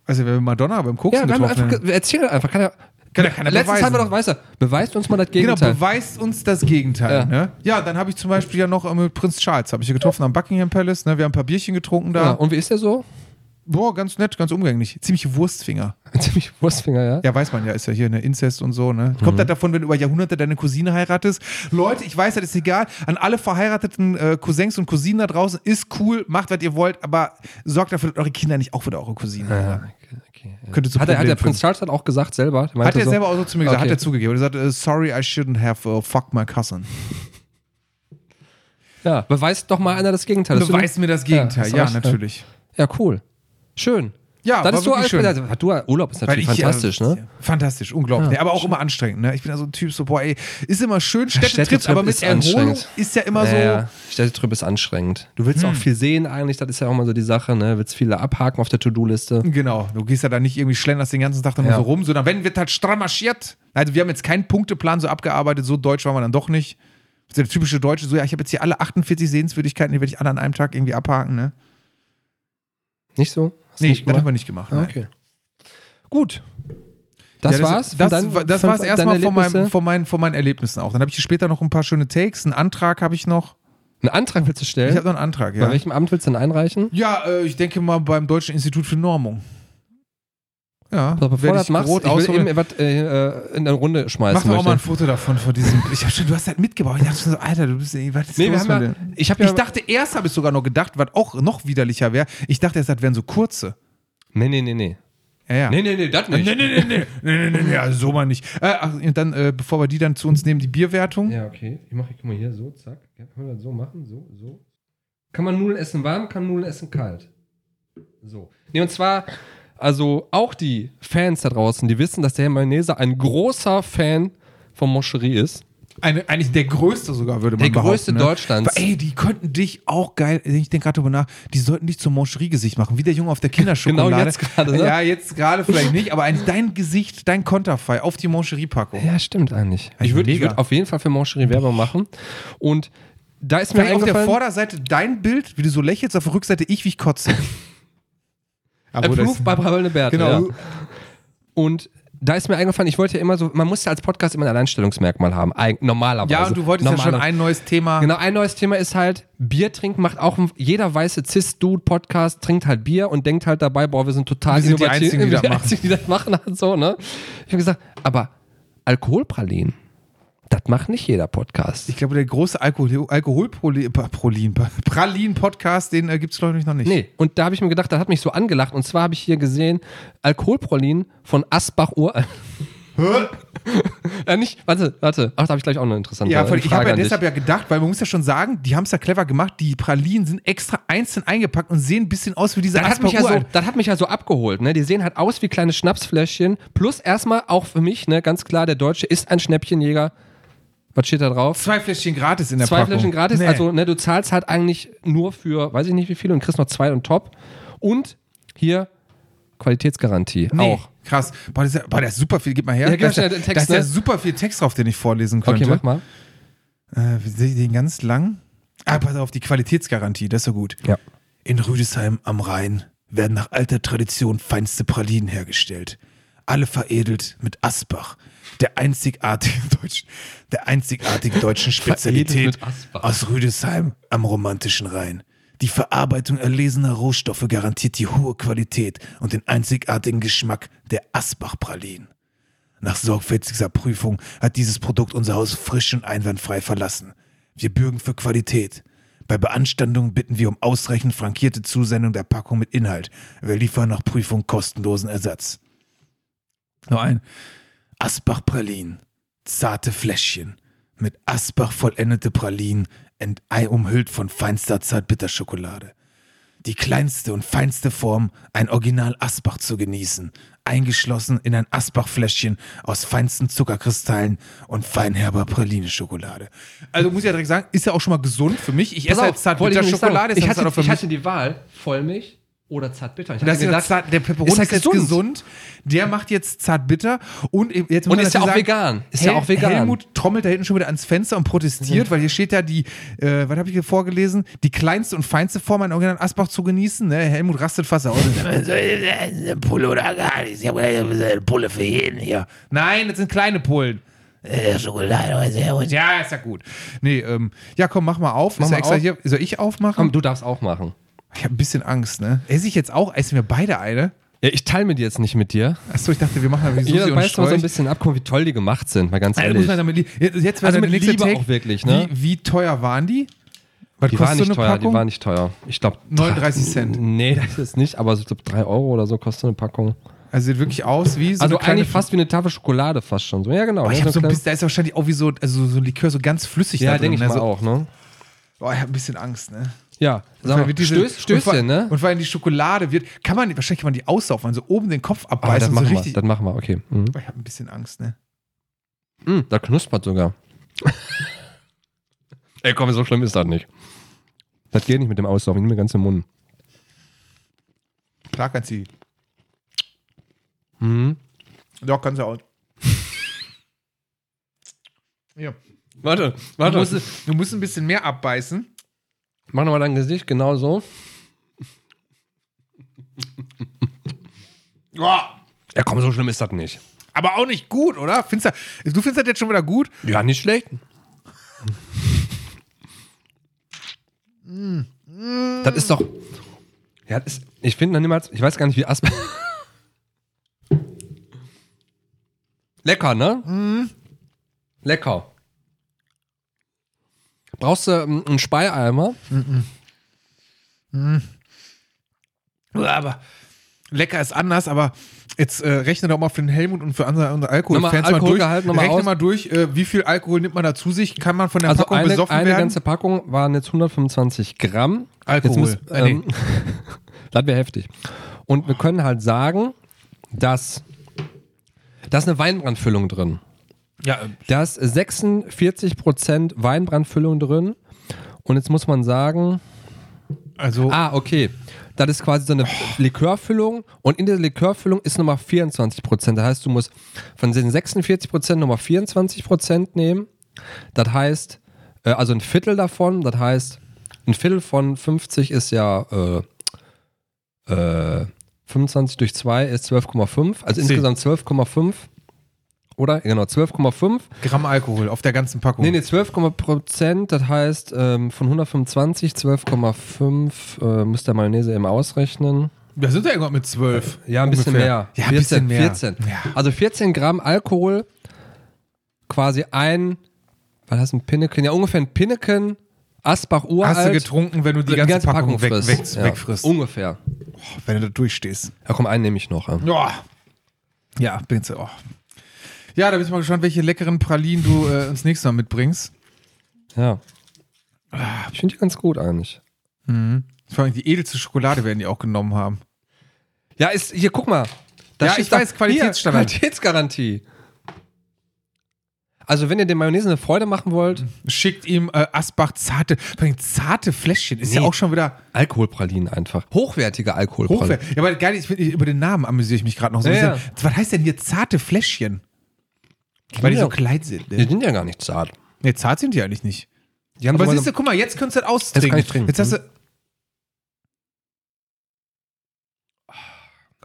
Also, wenn wir Madonna beim Koksen Ja, getroffen haben. wir erzählen einfach. Kann er, Kann er- kann er Letztens beweisen. haben wir doch, weißt du, beweist uns mal das Genau, Gegenteil. beweist uns das Gegenteil. Ja. Ja, ne? ja dann habe ich zum Beispiel ja noch äh, mit Prinz Charles, habe ich hier getroffen am Buckingham Palace. Ne? Wir haben ein paar Bierchen getrunken da. ja, und wie ist der so? Boah, ganz nett, ganz umgänglich. Ziemlich Wurstfinger. Ziemlich Wurstfinger, ja? Ja, weiß man ja, ist ja hier eine Inzest und so, ne? Kommt das davon, wenn du über Jahrhunderte deine Cousine heiratest? Leute, ich weiß, das ist egal. An alle verheirateten äh, Cousins und Cousinen da draußen, ist cool, macht, was ihr wollt, aber sorgt dafür, dass eure Kinder nicht auch wieder eure Cousine Ja. Okay, ja. Könnte zu Hat, er, hat der Prinz Charles dann auch gesagt selber? Hat er so, selber auch so zu mir gesagt, Okay. hat er zugegeben. Er sagt, äh, sorry, I shouldn't have uh, fucked my cousin. Ja, beweist doch mal einer das Gegenteil. Beweist mir das Gegenteil, ja, recht, natürlich. Ja, cool. Schön. Ja, das war ist so wirklich schön. also, du, Urlaub ist natürlich ich, fantastisch, äh, ne? Fantastisch, unglaublich. Ja, aber auch immer anstrengend, ne? Ich bin ja so ein Typ, so, boah, ey, ist immer schön, Städtetrip, Städtetrip aber mit ist Erholung ist ja immer so. Ja, ja. Städtetrip ist anstrengend. Du willst auch viel sehen eigentlich, das ist ja auch mal so die Sache, ne? Willst viele abhaken auf der To-Do-Liste. Genau, du gehst ja da nicht irgendwie schlenderst den ganzen Tag dann nur Ja. so rum, sondern wenn wird halt stramm marschiert. Also wir haben jetzt keinen Punkteplan so abgearbeitet, so deutsch waren wir dann doch nicht. Der typische Deutsche, so ja, ich habe jetzt hier alle 48 Sehenswürdigkeiten, die werde ich alle an einem Tag irgendwie abhaken, ne? Nicht so? Hast Nee, das gemacht? haben wir nicht gemacht. Ah, okay. Gut. Das Ja, war's? von Das, war- das war's erstmal von, meinem, von, meinen, von meinen Erlebnissen auch. Dann habe ich hier später noch ein paar schöne Takes. Einen Antrag habe ich noch. Einen Antrag willst du Ich stellen? habe noch einen Antrag, Bei ja. welchem Amt willst du denn einreichen? Ja, äh, ich denke mal beim Deutschen Institut für Normung. Ja, Also bevor das machst, rot ich will eben was äh, in eine Runde schmeißen. Mach doch auch mal ein. Foto davon, von diesem. Ich hab schon, du hast halt mitgebracht. Ich dachte schon so, Alter, du bist. Nee, ja, dir? ich ja, Ich dachte, erst habe ich sogar noch gedacht, was auch noch widerlicher wäre. Ich dachte erst, das wären so kurze. nee, nee, nee, nee. Ja, ja. Nee, nee, nee, das Nee, nicht. nee, nee, nee, nee, nee, nee, nee, also so mal nicht. Äh, ach, und dann, äh, bevor wir die dann zu uns nehmen, die Bierwertung. Ja, okay. Ich mache, guck mal hier, so, zack. Ja, kann man das so machen? So, so. Kann man Nudeln essen warm, kann Nudeln essen kalt. So. Nee, und zwar, also auch die Fans da draußen, die wissen, dass der Herr Mayonnaise ein großer Fan von Moscherie ist. Eine, eigentlich der größte sogar, würde man Der behaupten. größte ne? Deutschlands. Aber, Ey, die könnten dich auch geil, ich denke gerade drüber nach, die sollten dich zum Moncherie-Gesicht machen, wie der Junge auf der Kinderschokolade. Genau jetzt gerade, ne? Ja, jetzt gerade vielleicht nicht, aber eigentlich dein Gesicht, dein Konterfei auf die Moncherie-Packung. Ja, stimmt eigentlich. Eigentlich Ich würde würd auf jeden Fall für Moncherie Werbung machen. Und da ist mir Vielleicht auf der Vorderseite dein Bild, wie du so lächelst, auf der Rückseite ich, wie ich kotze. Aber das- Approved bei Bravölne Berte. Genau. Ja. Und da ist mir eingefallen, ich wollte ja immer so, man muss ja als Podcast immer ein Alleinstellungsmerkmal haben, eig- normalerweise. Ja, und du wolltest ja schon ein neues Thema. Genau, ein neues Thema ist halt, Bier trinken macht auch ein, jeder weiße Cis-Dude-Podcast trinkt halt Bier und denkt halt dabei, boah, wir sind total Wir sind die. Einzigen, die das wir machen. Einzigen, die das machen. Halt so, ne? Ich habe gesagt, aber Alkoholpralinen, das macht nicht jeder Podcast. Ich glaube, der große Alkohol, Alkoholprolin, Prolin, Pralin-Podcast, den äh, gibt es, glaube ich, noch nicht. Nee, und da habe ich mir gedacht, das hat mich so angelacht. Und zwar habe ich hier gesehen, Alkoholprolin von Asbach Uralt. ja, nicht, warte, warte. Ach, da habe ich gleich auch eine interessante Ja, voll, ich Frage habe ja deshalb ja gedacht, weil man muss ja schon sagen, die haben es ja clever gemacht, die Pralinen sind extra einzeln eingepackt und sehen ein bisschen aus wie diese Das hat, mich ja so, das hat mich ja so abgeholt. Ne? Die sehen halt aus wie kleine Schnapsfläschchen. Plus erstmal auch für mich, ne, ganz klar, der Deutsche ist ein Schnäppchenjäger. Was steht da drauf? Zwei Fläschchen gratis in der Zwei Packung. Flaschen gratis. Nee. Also, ne, du zahlst halt eigentlich nur für, weiß ich nicht wie viel, und kriegst noch zwei und top. Und hier Qualitätsgarantie nee. auch. Krass. Boah, das ist, ja, boah, da ist super viel. Gib mal her. Ja, da ist, ja, Text, da ist ja ne? super viel Text drauf, den ich vorlesen könnte. Okay, mach mal. Äh, sehe ich den ganz lang? Ah, pass auf, die Qualitätsgarantie, das ist ja gut. Ja. In Rüdesheim am Rhein werden nach alter Tradition feinste Pralinen hergestellt. Alle veredelt mit Asbach, der einzigartigen deutschen, der einzigartigen deutschen Spezialität aus Rüdesheim am romantischen Rhein. Die Verarbeitung erlesener Rohstoffe garantiert die hohe Qualität und den einzigartigen Geschmack der Asbach-Pralinen. Nach sorgfältiger Prüfung hat dieses Produkt unser Haus frisch und einwandfrei verlassen. Wir bürgen für Qualität. Bei Beanstandung bitten wir um ausreichend frankierte Zusendung der Packung mit Inhalt. Wir liefern nach Prüfung kostenlosen Ersatz. Noch ein. Asbach Pralinen. Zarte Fläschchen. Mit Asbach vollendete Pralinen, entei umhüllt von feinster Zartbitterschokolade. Die kleinste und feinste Form, ein Original Asbach zu genießen, eingeschlossen in ein Asbach-Fläschchen aus feinsten Zuckerkristallen und feinherber Praline-Schokolade. Also muss ich ja direkt sagen, ist ja auch schon mal gesund für mich. Ich esse halt ich Zartbitterschokolade, Ich, hatte, ich hatte die Wahl, Vollmilch oder Zartbitter. Ich Das ist jetzt zart, der Pepperoni ist ist, halt jetzt gesund. gesund. Der macht jetzt zartbitter und jetzt Und ist ja auch vegan. Ist ja Hel- auch vegan. Mhm. Helmut trommelt da hinten schon wieder ans Fenster und protestiert, weil hier steht ja die, äh, was habe ich hier vorgelesen? Die kleinste und feinste Form an Original Asbach zu genießen. Ne? Helmut rastet fast aus. Pulle oder gar nichts. Ich habe eine Pulle für jeden hier. Nein, das sind kleine Pullen. Äh, Schokolade, sehr gut. Ja, ist ja gut. Nee, ähm, ja, komm, mach mal auf. Mach ist mal ja extra auf. hier. Soll ich aufmachen? Komm, du darfst auch machen. Ich habe ein bisschen Angst, ne? Esse ich jetzt auch? Essen wir beide eine? Ja, ich teile mit dir jetzt nicht mit dir. Achso, ich dachte, wir machen wie Susi Jeder und mal so ein bisschen ab, guck wie toll die gemacht sind, mal ganz Alter, ehrlich. muss man damit jetzt Also mit Liebe Take. auch wirklich, ne? Wie, wie teuer waren die? Was Die waren so nicht eine teuer, Packung? die waren nicht teuer. Ich glaube 39 Cent. Nee, das ist nicht, aber so, ich glaube 3 Euro oder so kostet eine Packung. Also sieht wirklich aus wie so Also eigentlich fast wie eine Tafel Schokolade fast schon so. Ja, genau. Aber ich hab so ein bisschen, da ist wahrscheinlich auch wie so, also so ein Likör so ganz flüssig ja da drin. denke ich ne? mal so, auch, ne? Boah, ich habe ein bisschen Angst, ne? Ja, Weil sag mal, wird diese- Stöß, und Stößchen, ne? Und vor allem die Schokolade wird, kann man, wahrscheinlich kann man die aussaufen, also oben den Kopf Ah, abbeißen das und so machen wir, das machen wir, okay. Mhm. Boah, ich habe ein bisschen Angst, ne? Mm, da knuspert sogar. Ey, komm, so schlimm ist das nicht. Das geht nicht mit dem Auslaufen, ich nehme ganz im Mund. Klar kannst du. Mhm. Doch, kannst du auch. ja. Warte, Du warte. musst, du musst ein bisschen mehr abbeißen. Mach nochmal dein Gesicht genau so. Ja, komm, so schlimm ist das nicht. Aber auch nicht gut, oder? Findest du, du findest das jetzt schon wieder gut? Ja, nicht schlecht. das ist doch. Ja, das ist, ich finde noch niemals, ich weiß gar nicht, wie Asper. Lecker, ne? Lecker. Brauchst du ähm, einen Speieimer? Aber lecker ist anders, aber jetzt äh, rechne doch mal für den Helmut und für andere, andere Alkoholfans Nochmal mal durch. Alkoholgehalt nochmal rechne aus. mal durch, äh, wie viel Alkohol nimmt man da zu sich? Kann man von der Also Packung eine, besoffen eine werden? ganze Packung waren jetzt 125 Gramm. Alkohol. Muss, nee. ähm, das wäre heftig. Und wir können halt sagen, dass da ist eine Weinbrandfüllung drin. Ja, Da ist 46% Weinbrandfüllung drin. Und jetzt muss man sagen, also ah, okay. Das ist quasi so eine Likörfüllung und in der Likörfüllung ist nochmal 24%. Das heißt, du musst von den 46% nochmal 24% nehmen. Das heißt, äh, also ein Viertel davon, das heißt, ein Viertel von 50 ist ja äh, äh, 25 durch 2 ist 12,5. Also Zehn. insgesamt 12,5. Oder? Genau, 12,5. Gramm Alkohol auf der ganzen Packung. Nee, nee, 12, Prozent, das heißt ähm, von 125, 12,5 äh, müsste der Mayonnaise eben ausrechnen. Wir sind ja irgendwann mit 12. Ja, ein bisschen ungefähr. mehr. Ja, ein 14, bisschen mehr. 14. Ja. Also 14 Gramm Alkohol, quasi ein, was heißt ein Pinneken? Ja, ungefähr ein Pinneken, Asbach uralt. Hast du getrunken, wenn du die, ganze, Packung, weg, weg, ja. wegfrisst? Ungefähr. Wenn du da durchstehst. Ja, komm, einen nehme ich noch. Ja. Ja. Ja, bin jetzt, oh. Ja, da bin ich mal gespannt, welche leckeren Pralinen du äh, uns nächstes Mal mitbringst. ja. Ich finde die ganz gut eigentlich. Mhm. Vor allem die edelste Schokolade werden die auch genommen haben. Ja, ist, hier, guck mal. Da Ja, steht ich weiß, da- Qualitätsstandard. Hier, Qualitätsgarantie. Also, wenn ihr dem Mayonnaise eine Freude machen wollt, Schickt ihm äh, Asbach zarte, vor allem zarte Fläschchen. Ist ja Nee. auch schon wieder Alkoholpralinen einfach. Hochwertige Alkoholpralinen. hochwertig. Ja, aber geil, ich, find, über den Namen amüsiere ich mich gerade noch so. ein Ja, bisschen. Was heißt denn hier zarte Fläschchen? Weil die so klein sind. Die Ne? sind ja gar nicht zart. Nee, zart sind die eigentlich nicht. Die haben Aber so siehst du, guck mal, jetzt könntest du das Jetzt austrinken. kann ich trinken. Jetzt hast du.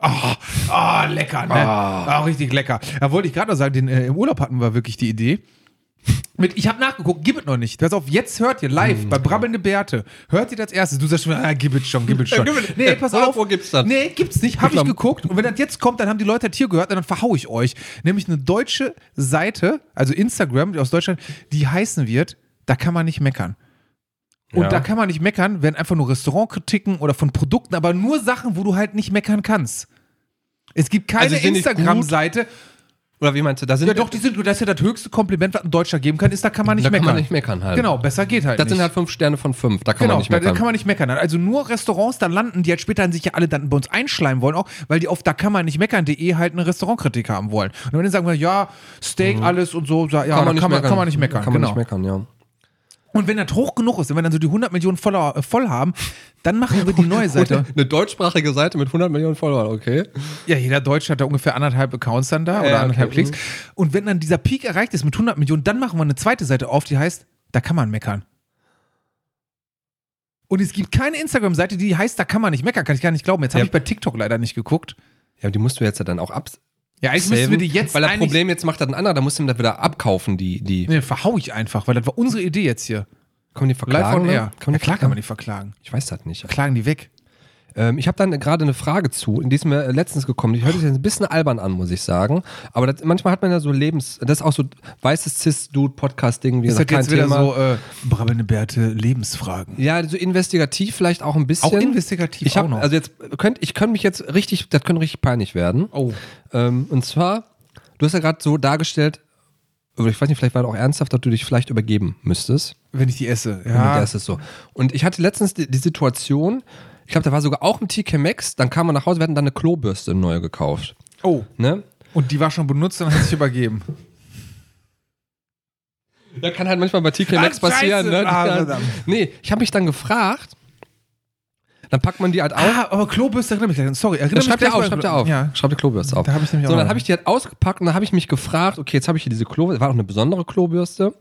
Ah, ah, lecker, ne? Ah, richtig lecker. Da wollte ich gerade noch sagen, den, äh, im Urlaub hatten wir wirklich die Idee. Mit, ich habe nachgeguckt, gib es noch nicht. Pass auf, jetzt hört ihr live bei Brabbelnde Bärte. Hört ihr das erstes? Du sagst schon, ah, gib es schon, gib es schon. nee, pass auf. wo gibt's das? Nee, gibt's nicht. Hab ich geguckt. Und wenn das jetzt kommt, dann haben die Leute das hier gehört und dann verhau ich euch. Nämlich eine deutsche Seite, also Instagram, die aus Deutschland, die heißen wird, da kann man nicht meckern. Und Ja. da kann man nicht meckern, werden einfach nur Restaurantkritiken oder von Produkten, aber nur Sachen, wo du halt nicht meckern kannst. Es gibt keine Also sind nicht Instagram-Seite. Oder wie meinst du? Da sind Ja, doch, die sind, das ist ja das höchste Kompliment, was ein Deutscher geben kann, ist, da kann man nicht da kann meckern. man nicht meckern halt. Genau, besser geht halt Das nicht. sind halt fünf Sterne von fünf. Da kann Genau, man nicht da, meckern. da kann man nicht meckern. Also nur Restaurants da landen, die halt später sich ja alle dann bei uns einschleimen wollen, auch weil die auf da kann man nicht meckern.de halt eine Restaurantkritik haben wollen. Und wenn die sagen, wir, ja, Steak, alles und so, ja, da kann, man, kann man nicht meckern. Kann man genau. nicht meckern, ja. Und wenn das hoch genug ist, wenn wir dann so die 100 Millionen Follower äh, voll haben, dann machen wir die neue Seite. Eine deutschsprachige Seite mit 100 Millionen Followern, okay. Ja, jeder Deutsche hat da ungefähr anderthalb Accounts dann da oder Ja, anderthalb okay. Klicks. Und wenn dann dieser Peak erreicht ist mit 100 Millionen, dann machen wir eine zweite Seite auf, die heißt, da kann man meckern. Und es gibt keine Instagram-Seite, die heißt, da kann man nicht meckern. Kann ich gar nicht glauben. Jetzt habe Ja. ich bei TikTok leider nicht geguckt. Ja, die musst du jetzt ja dann auch ab. Ja, eigentlich müssen wir die jetzt Weil das Problem jetzt macht das ein anderer, da musst du ihm das wieder abkaufen, die, die. Nee, verhau ich einfach, weil das war unsere Idee jetzt hier. Kann man die Live verklagen? on ne? air. Kann man ja, die klar kann man verklagen? die verklagen. Ich weiß das nicht. Verklagen die weg. Ähm, ich habe dann gerade eine Frage zu, die ist mir letztens gekommen. Die hört sich jetzt ein bisschen albern an, muss ich sagen. Aber das, manchmal hat man ja so Lebens... Das ist auch so weißes Cis-Dude-Podcast-Ding. Wie Ist das gesagt, kein jetzt wieder Thema. so äh, brabbelnde Bärte Lebensfragen? Ja, so investigativ vielleicht auch ein bisschen. Auch investigativ Ich auch habe noch. also jetzt könnt ich könnte mich jetzt richtig, das könnte richtig peinlich werden. oh. Ähm, und zwar, du hast ja gerade so dargestellt, oder ich weiß nicht, vielleicht war das auch ernsthaft, dass du dich vielleicht übergeben müsstest. Wenn ich die esse. Ja. Ja. Und das ist so. Und ich hatte letztens die, die Situation, ich glaube, da war sogar auch ein TK Maxx, dann kam man nach Hause, wir hatten dann eine Klobürste neue gekauft. Oh. Ne? Und die war schon benutzt und hat sich übergeben. Da kann halt manchmal bei TK Maxx passieren. Ne? Ah, Ja. nee, ich habe mich dann gefragt, dann packt man die halt auf. Ah, aber Klobürste erinnere mich gleich. Sorry, erinnere Ja, mich schreib dir gleich auf, mal- schreib dir auf. Ja. Schreib dir Klobürste auf. Da ich nämlich So, auch dann habe ich die halt ausgepackt und dann habe ich mich gefragt, okay, jetzt habe ich hier diese Klobürste, war auch eine besondere Klobürste.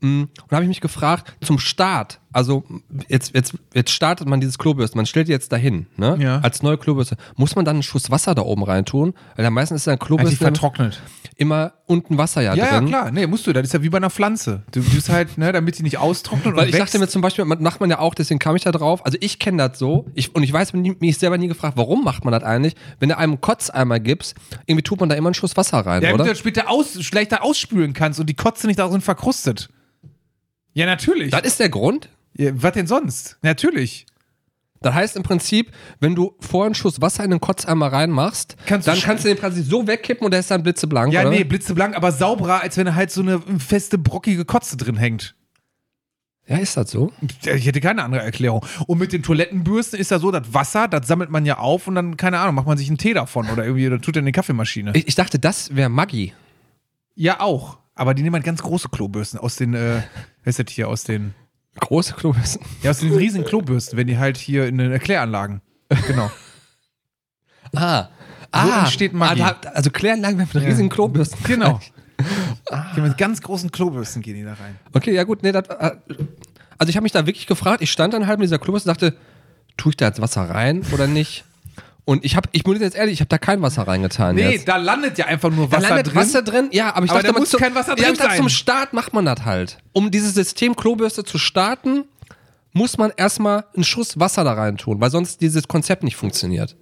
Mm, Und da habe ich mich gefragt, zum Start, also jetzt, jetzt, jetzt startet man dieses Klobürste, man stellt die jetzt dahin, ne? Ja. Als neue Klobürste. Muss man dann einen Schuss Wasser da oben reintun? Weil da meistens ist ja Ja, die Klobürste vertrocknet. immer unten Wasser ja, Ja, ja, drin. klar. Nee, musst du. Das ist ja wie bei einer Pflanze. Du tust halt, ne, damit die nicht austrocknet Weil ich wächst. dachte mir zum Beispiel, macht man ja auch, deswegen kam ich da drauf. Also ich kenne das so. Ich, und ich weiß, mich selber nie gefragt, warum macht man das eigentlich? Wenn du einem Kotzeimer gibst, irgendwie tut man da immer einen Schuss Wasser rein, ja, damit oder? du das später aus, schlechter ausspülen kannst und die Kotze nicht darin verkrustet. Ja, natürlich. Das ist der Grund. Ja, was denn sonst? Natürlich. Das heißt im Prinzip, wenn du vorher einen Schuss Wasser in den Kotzeimer reinmachst, Kannst dann kannst du den quasi so wegkippen und der ist dann blitzeblank, Ja, oder? nee, blitzeblank, aber sauberer, als wenn halt so eine feste, brockige Kotze drin hängt. Ja, ist das so? Ich hätte keine andere Erklärung. Und mit den Toilettenbürsten ist ja so, das Wasser, das sammelt man ja auf und dann, keine Ahnung, macht man sich einen Tee davon oder irgendwie, oder tut er in die Kaffeemaschine. Ich, ich dachte, das wäre Maggi. ja, auch. Aber die nehmen halt ganz große Klobürsten aus den, äh, was ist das hier, aus den, Große Klobürsten. ja, aus den riesigen Klobürsten, wenn die halt hier in den Erkläranlagen. Genau. Ah. So entsteht Maggi. Ah, da, also Kläranlagen mit riesigen Klobürsten. Genau. Die mit ganz großen Klobürsten gehen die da rein. Okay, ja gut, nee, das, äh, also ich habe mich da wirklich gefragt, ich stand dann halt mit dieser Klobürste und dachte, tue ich da jetzt Wasser rein oder nicht? Und ich habe, ich muss jetzt ehrlich, ich habe da kein Wasser reingetan Nee, jetzt. da landet ja einfach nur Da Wasser landet drin. Wasser drin, ja, aber ich Aber dachte, da muss kein Wasser drin sein. zum Start macht man das halt. Um dieses System Klobürste zu starten, muss man erstmal einen Schuss Wasser da rein tun, weil sonst dieses Konzept nicht funktioniert.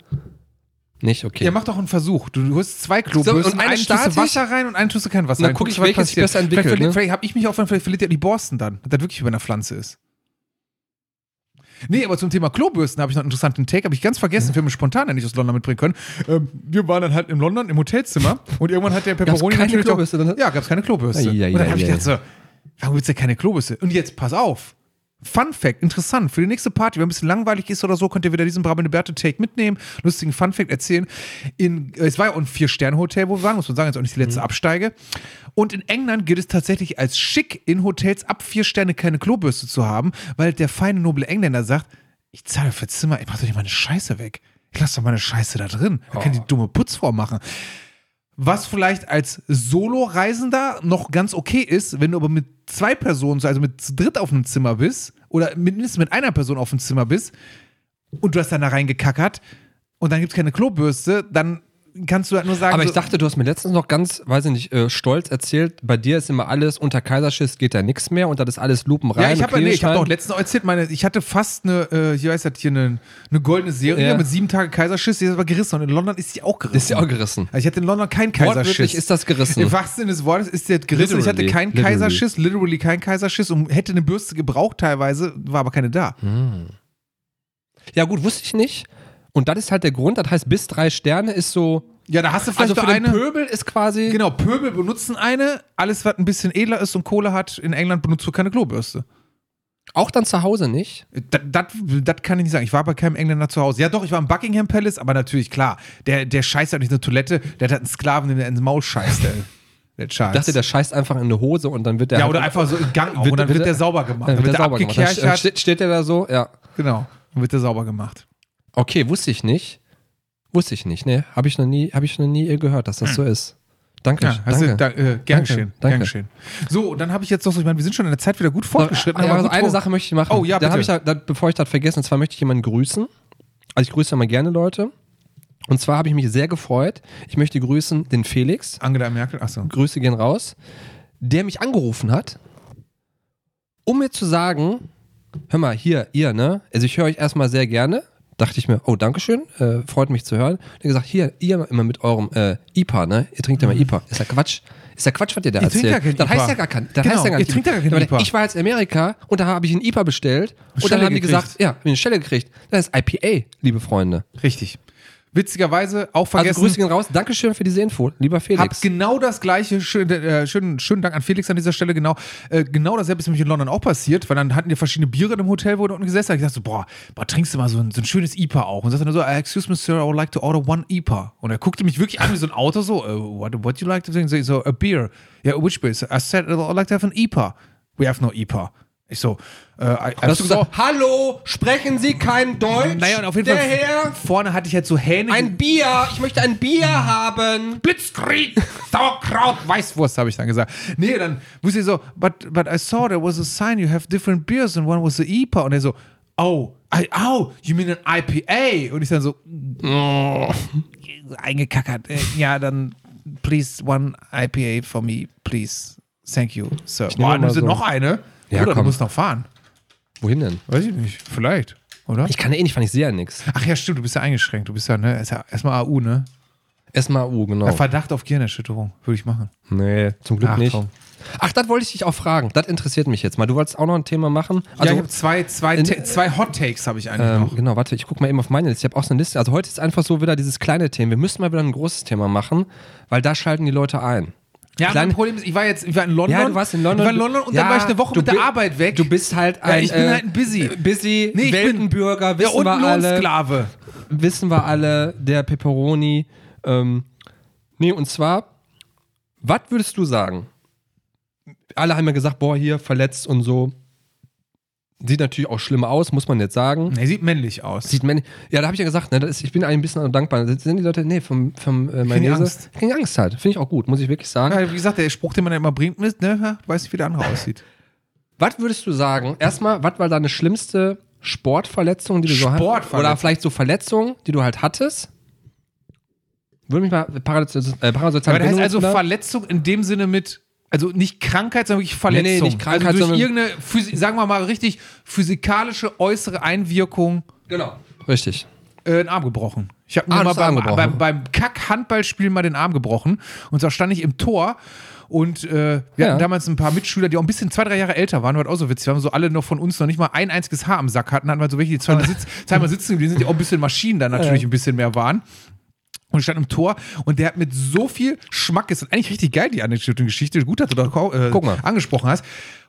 Nicht, okay. Ja, mach doch einen Versuch. Du holst zwei Klobürsten, So, und eine einen tust? Wasser rein und einen tust du kein Wasser dann rein. guck Guckst ich, welches sich passiert. besser entwickelt, Vielleicht, ne? vielleicht habe ich mich auch, vielleicht verliert ja die Borsten dann. Das wirklich über einer Pflanze ist. Nee, aber zum Thema Klobürsten habe ich noch einen interessanten Take, habe ich ganz vergessen, für mich spontan nicht aus London mitbringen können. Ähm, wir waren dann halt in London im Hotelzimmer und irgendwann hat der Pepperoni keine natürlich Klobürste dann? ja, gab es keine Klobürste. Ai, ai, und dann habe ich gedacht so, warum gibt's ja keine Klobürste? Und jetzt pass auf. Fun Fact, interessant. Für die nächste Party, wenn ein bisschen langweilig ist oder so, könnt ihr wieder diesen Brabante Bärte Take mitnehmen, lustigen Fun Fact erzählen. In, äh, es war ja auch ein Vier-Sterne-Hotel, wo wir waren, muss man sagen, jetzt auch nicht die letzte Absteige. Und in England gilt es tatsächlich als schick, in Hotels ab vier Sterne keine Klobürste zu haben, weil der feine, noble Engländer sagt, ich zahle für Zimmer, ich mach doch nicht meine Scheiße weg. Ich lasse doch meine Scheiße da drin. Da kann die dumme Putzfrau machen. Was vielleicht als Solo-Reisender noch ganz okay ist, wenn du aber mit zwei Personen, also mit dritt auf einem Zimmer bist oder mindestens mit einer Person auf dem Zimmer bist und du hast dann da reingekackert und dann gibt es keine Klobürste, dann kannst du halt nur sagen, Aber ich so, dachte, du hast mir letztens noch ganz, weiß ich nicht, äh, stolz erzählt, bei dir ist immer alles unter Kaiserschiss, geht da nichts mehr und das ist alles lupenrein. ja, ich habe nee, ich hab doch letztens auch erzählt, meine, ich hatte fast eine, äh, hier heißt das hier eine, eine goldene Serie Ja. mit sieben Tage Kaiserschiss, die ist aber gerissen und in London ist die auch gerissen. ist ja auch gerissen. Also ich hatte in London keinen Kaiserschiss. Wortwörtlich ist das gerissen. Im wahrsten Sinne des Wortes ist der gerissen. Ich hatte Literally. keinen Literally. Kaiserschiss, literally keinen Kaiserschiss und hätte eine Bürste gebraucht teilweise, war aber keine da. Ja, gut, wusste ich nicht. Und das ist halt der Grund, das heißt, bis drei Sterne ist so. Ja, da hast du vielleicht Also für eine. Pöbel ist quasi. Genau, Pöbel benutzen eine. Alles, was ein bisschen edler ist und Kohle hat, in England benutzt du keine Klobürste. Auch dann zu Hause nicht. Das kann ich nicht sagen. Ich war bei keinem Engländer zu Hause. Ja, doch, ich war im Buckingham Palace, aber natürlich, klar, der, der scheißt halt nicht in eine Toilette, der hat halt einen Sklaven, den er ins Maul scheißt, der, der Charles. Ich dachte, der scheißt einfach in eine Hose und dann wird der. ja, halt- oder einfach so im Gang auch. Wird- und dann wird wird der- sauber gemacht. dann Dann wird der der sauber gemacht. Dann steht, steht der da so, ja. Genau. Dann wird der sauber gemacht. Okay, wusste ich nicht. Wusste ich nicht, ne? Habe ich noch nie, habe ich noch nie gehört, dass das so ist. Danke. Ja, hast danke. da, äh, gern geschehen. danke. Geschehen. So, und dann habe ich jetzt noch so, ich meine, wir sind schon in der Zeit wieder gut fortgeschritten. Ja, aber also gut eine Sache möchte ich machen. Oh, ja, Dann bitte. habe ich da, da, bevor ich das vergesse, und zwar möchte ich jemanden grüßen. Also ich grüße immer gerne Leute. Und zwar habe ich mich sehr gefreut. Ich möchte grüßen den Felix. Angela Merkel, achso. Grüße gehen raus. Der mich angerufen hat, um mir zu sagen, hör mal, hier, ihr, ne? Also ich höre euch erstmal sehr gerne. Dachte ich mir, oh, Dankeschön, äh, freut mich zu hören. Hat gesagt, hier, ihr immer mit eurem äh, IPA, ne? Ihr trinkt ja mal IPA. Ist ja Quatsch. Ist ja Quatsch, was ihr da Ihr trinkt erzählt. ja kein das IPA. heißt ja gar kein, das Genau, heißt ja gar ihr nicht. trinkt ja gar kein IPA. Ich war jetzt in Amerika und da habe ich ein IPA bestellt und Stelle dann haben die gekriegt. gesagt, ja, ich eine Stelle gekriegt. Das ist IPA, liebe Freunde. Richtig. Witzigerweise auch Also vergessen. Grüße gehen raus. Dankeschön für diese Info, lieber Hab Felix. genau das gleiche, schön, äh, schönen, schönen Dank an Felix an dieser Stelle, genau. Äh, genau dasselbe ist nämlich in London auch passiert, weil dann hatten die verschiedene Biere dem Hotel, wo wir unten gesessen haben. Ich dachte so, boah, boah, trinkst du mal so ein, so ein schönes IPA auch? Und sagte dann so, "Uh, excuse me, sir, I would like to order one IPA. Und er guckte mich wirklich an wie so ein Auto, so, uh, what, what do you like to drink? So, so, a beer. Yeah, which beer? I said, I'd like to have an IPA. We have no IPA. Ich so, äh, Hast du gesagt, hallo, sprechen Sie kein Deutsch? naja, und auf jeden Der Fall Herr, vorne hatte ich halt so Hähne. ein Bier, ich möchte ein Bier haben. Blitzkrieg, Sauerkraut, Weißwurst, habe ich dann gesagt. Nee, dann wusste ich so, but, but I saw there was a sign, you have different beers and one was the IPA. Und er so, oh, I, oh, you mean an IPA? Und ich dann so, oh, eingekackert. Äh, Ja, dann please one IPA for me, please. Thank you, sir. Boah, du so- noch eine? Ja, Oder du komm. musst noch fahren. Wohin denn? Weiß ich nicht. Vielleicht, oder? Ich kann eh nicht, fand ich sehe ja nichts. Ach ja, stimmt, du bist ja eingeschränkt. Du bist ja, ne, ja erstmal AU, ne? Erstmal U, genau. Verdacht auf Gehirnerschütterung, würde ich machen. Nee, zum Glück Ach, nicht. komm. Ach, das wollte ich dich auch fragen. Das interessiert mich jetzt mal. Du wolltest auch noch ein Thema machen. ja, Also, ich habe zwei, zwei, in- zwei Hot Takes habe ich eigentlich ähm, noch. genau, warte, ich gucke mal eben auf meine Liste. Ich habe auch so eine Liste. Also heute ist einfach so wieder dieses kleine Thema. Wir müssen mal wieder ein großes Thema machen, weil da schalten die Leute ein. Ja, mein Problem ist, ich war jetzt, ich war in London. Ja, du warst in London. Ich war in London und Ja, dann war ich eine Woche mit der Arbeit weg. Du bist halt ein. ich bin äh, halt ein Busy. äh, Busy, Nee, ich bin- Weltenbürger, ja, wissen und wir alle. Lohnsklave. Wissen wir alle, der Pepperoni. Ähm, nee, und zwar, was würdest du sagen? Alle haben ja gesagt, boah, hier verletzt und so. Sieht natürlich auch schlimm aus, muss man jetzt sagen. Er sieht männlich aus. Sieht man, ja, da habe ich ja gesagt, ne, ist, ich bin eigentlich ein bisschen dankbar. Sind die Leute, nee, vom, vom äh, Mayonnaise. Angst. Kriegen Angst halt. Finde ich auch gut, muss ich wirklich sagen. Ja, wie gesagt, der Spruch, den man immer bringt, ist, ne, du weißt nicht, wie der andere aussieht. Was würdest du sagen? Erstmal, was war deine schlimmste Sportverletzung, die du so hattest? Sportverletzung? Oder vielleicht so Verletzung, die du halt hattest? Würde mich mal paradox- äh, paradoxal Aber das heißt also Verletzung in dem Sinne mit, also nicht Krankheit, sondern wirklich Verletzung. Nee, nee, nicht Krankheit, also durch sondern- irgendeine, Physi- sagen wir mal richtig, physikalische äußere Einwirkung Genau. Richtig. äh, den Arm gebrochen. Ich habe mir Ah, mal beim, beim, beim Kack-Handballspiel mal den Arm gebrochen. Und zwar stand ich im Tor und äh, wir Ja. hatten damals ein paar Mitschüler, die auch ein bisschen zwei, drei Jahre älter waren, war halt auch so witzig. Wir haben so alle noch von uns noch nicht mal ein einziges Haar am Sack hatten, hatten wir so welche, die zweimal, sitz, zweimal sitzen geblieben sind, die auch ein bisschen Maschinen dann natürlich ein bisschen mehr waren. Und stand im Tor und der hat mit so viel Schmackes, und eigentlich richtig geil, die Anekdote Geschichte, gut, dass du da äh, angesprochen hast,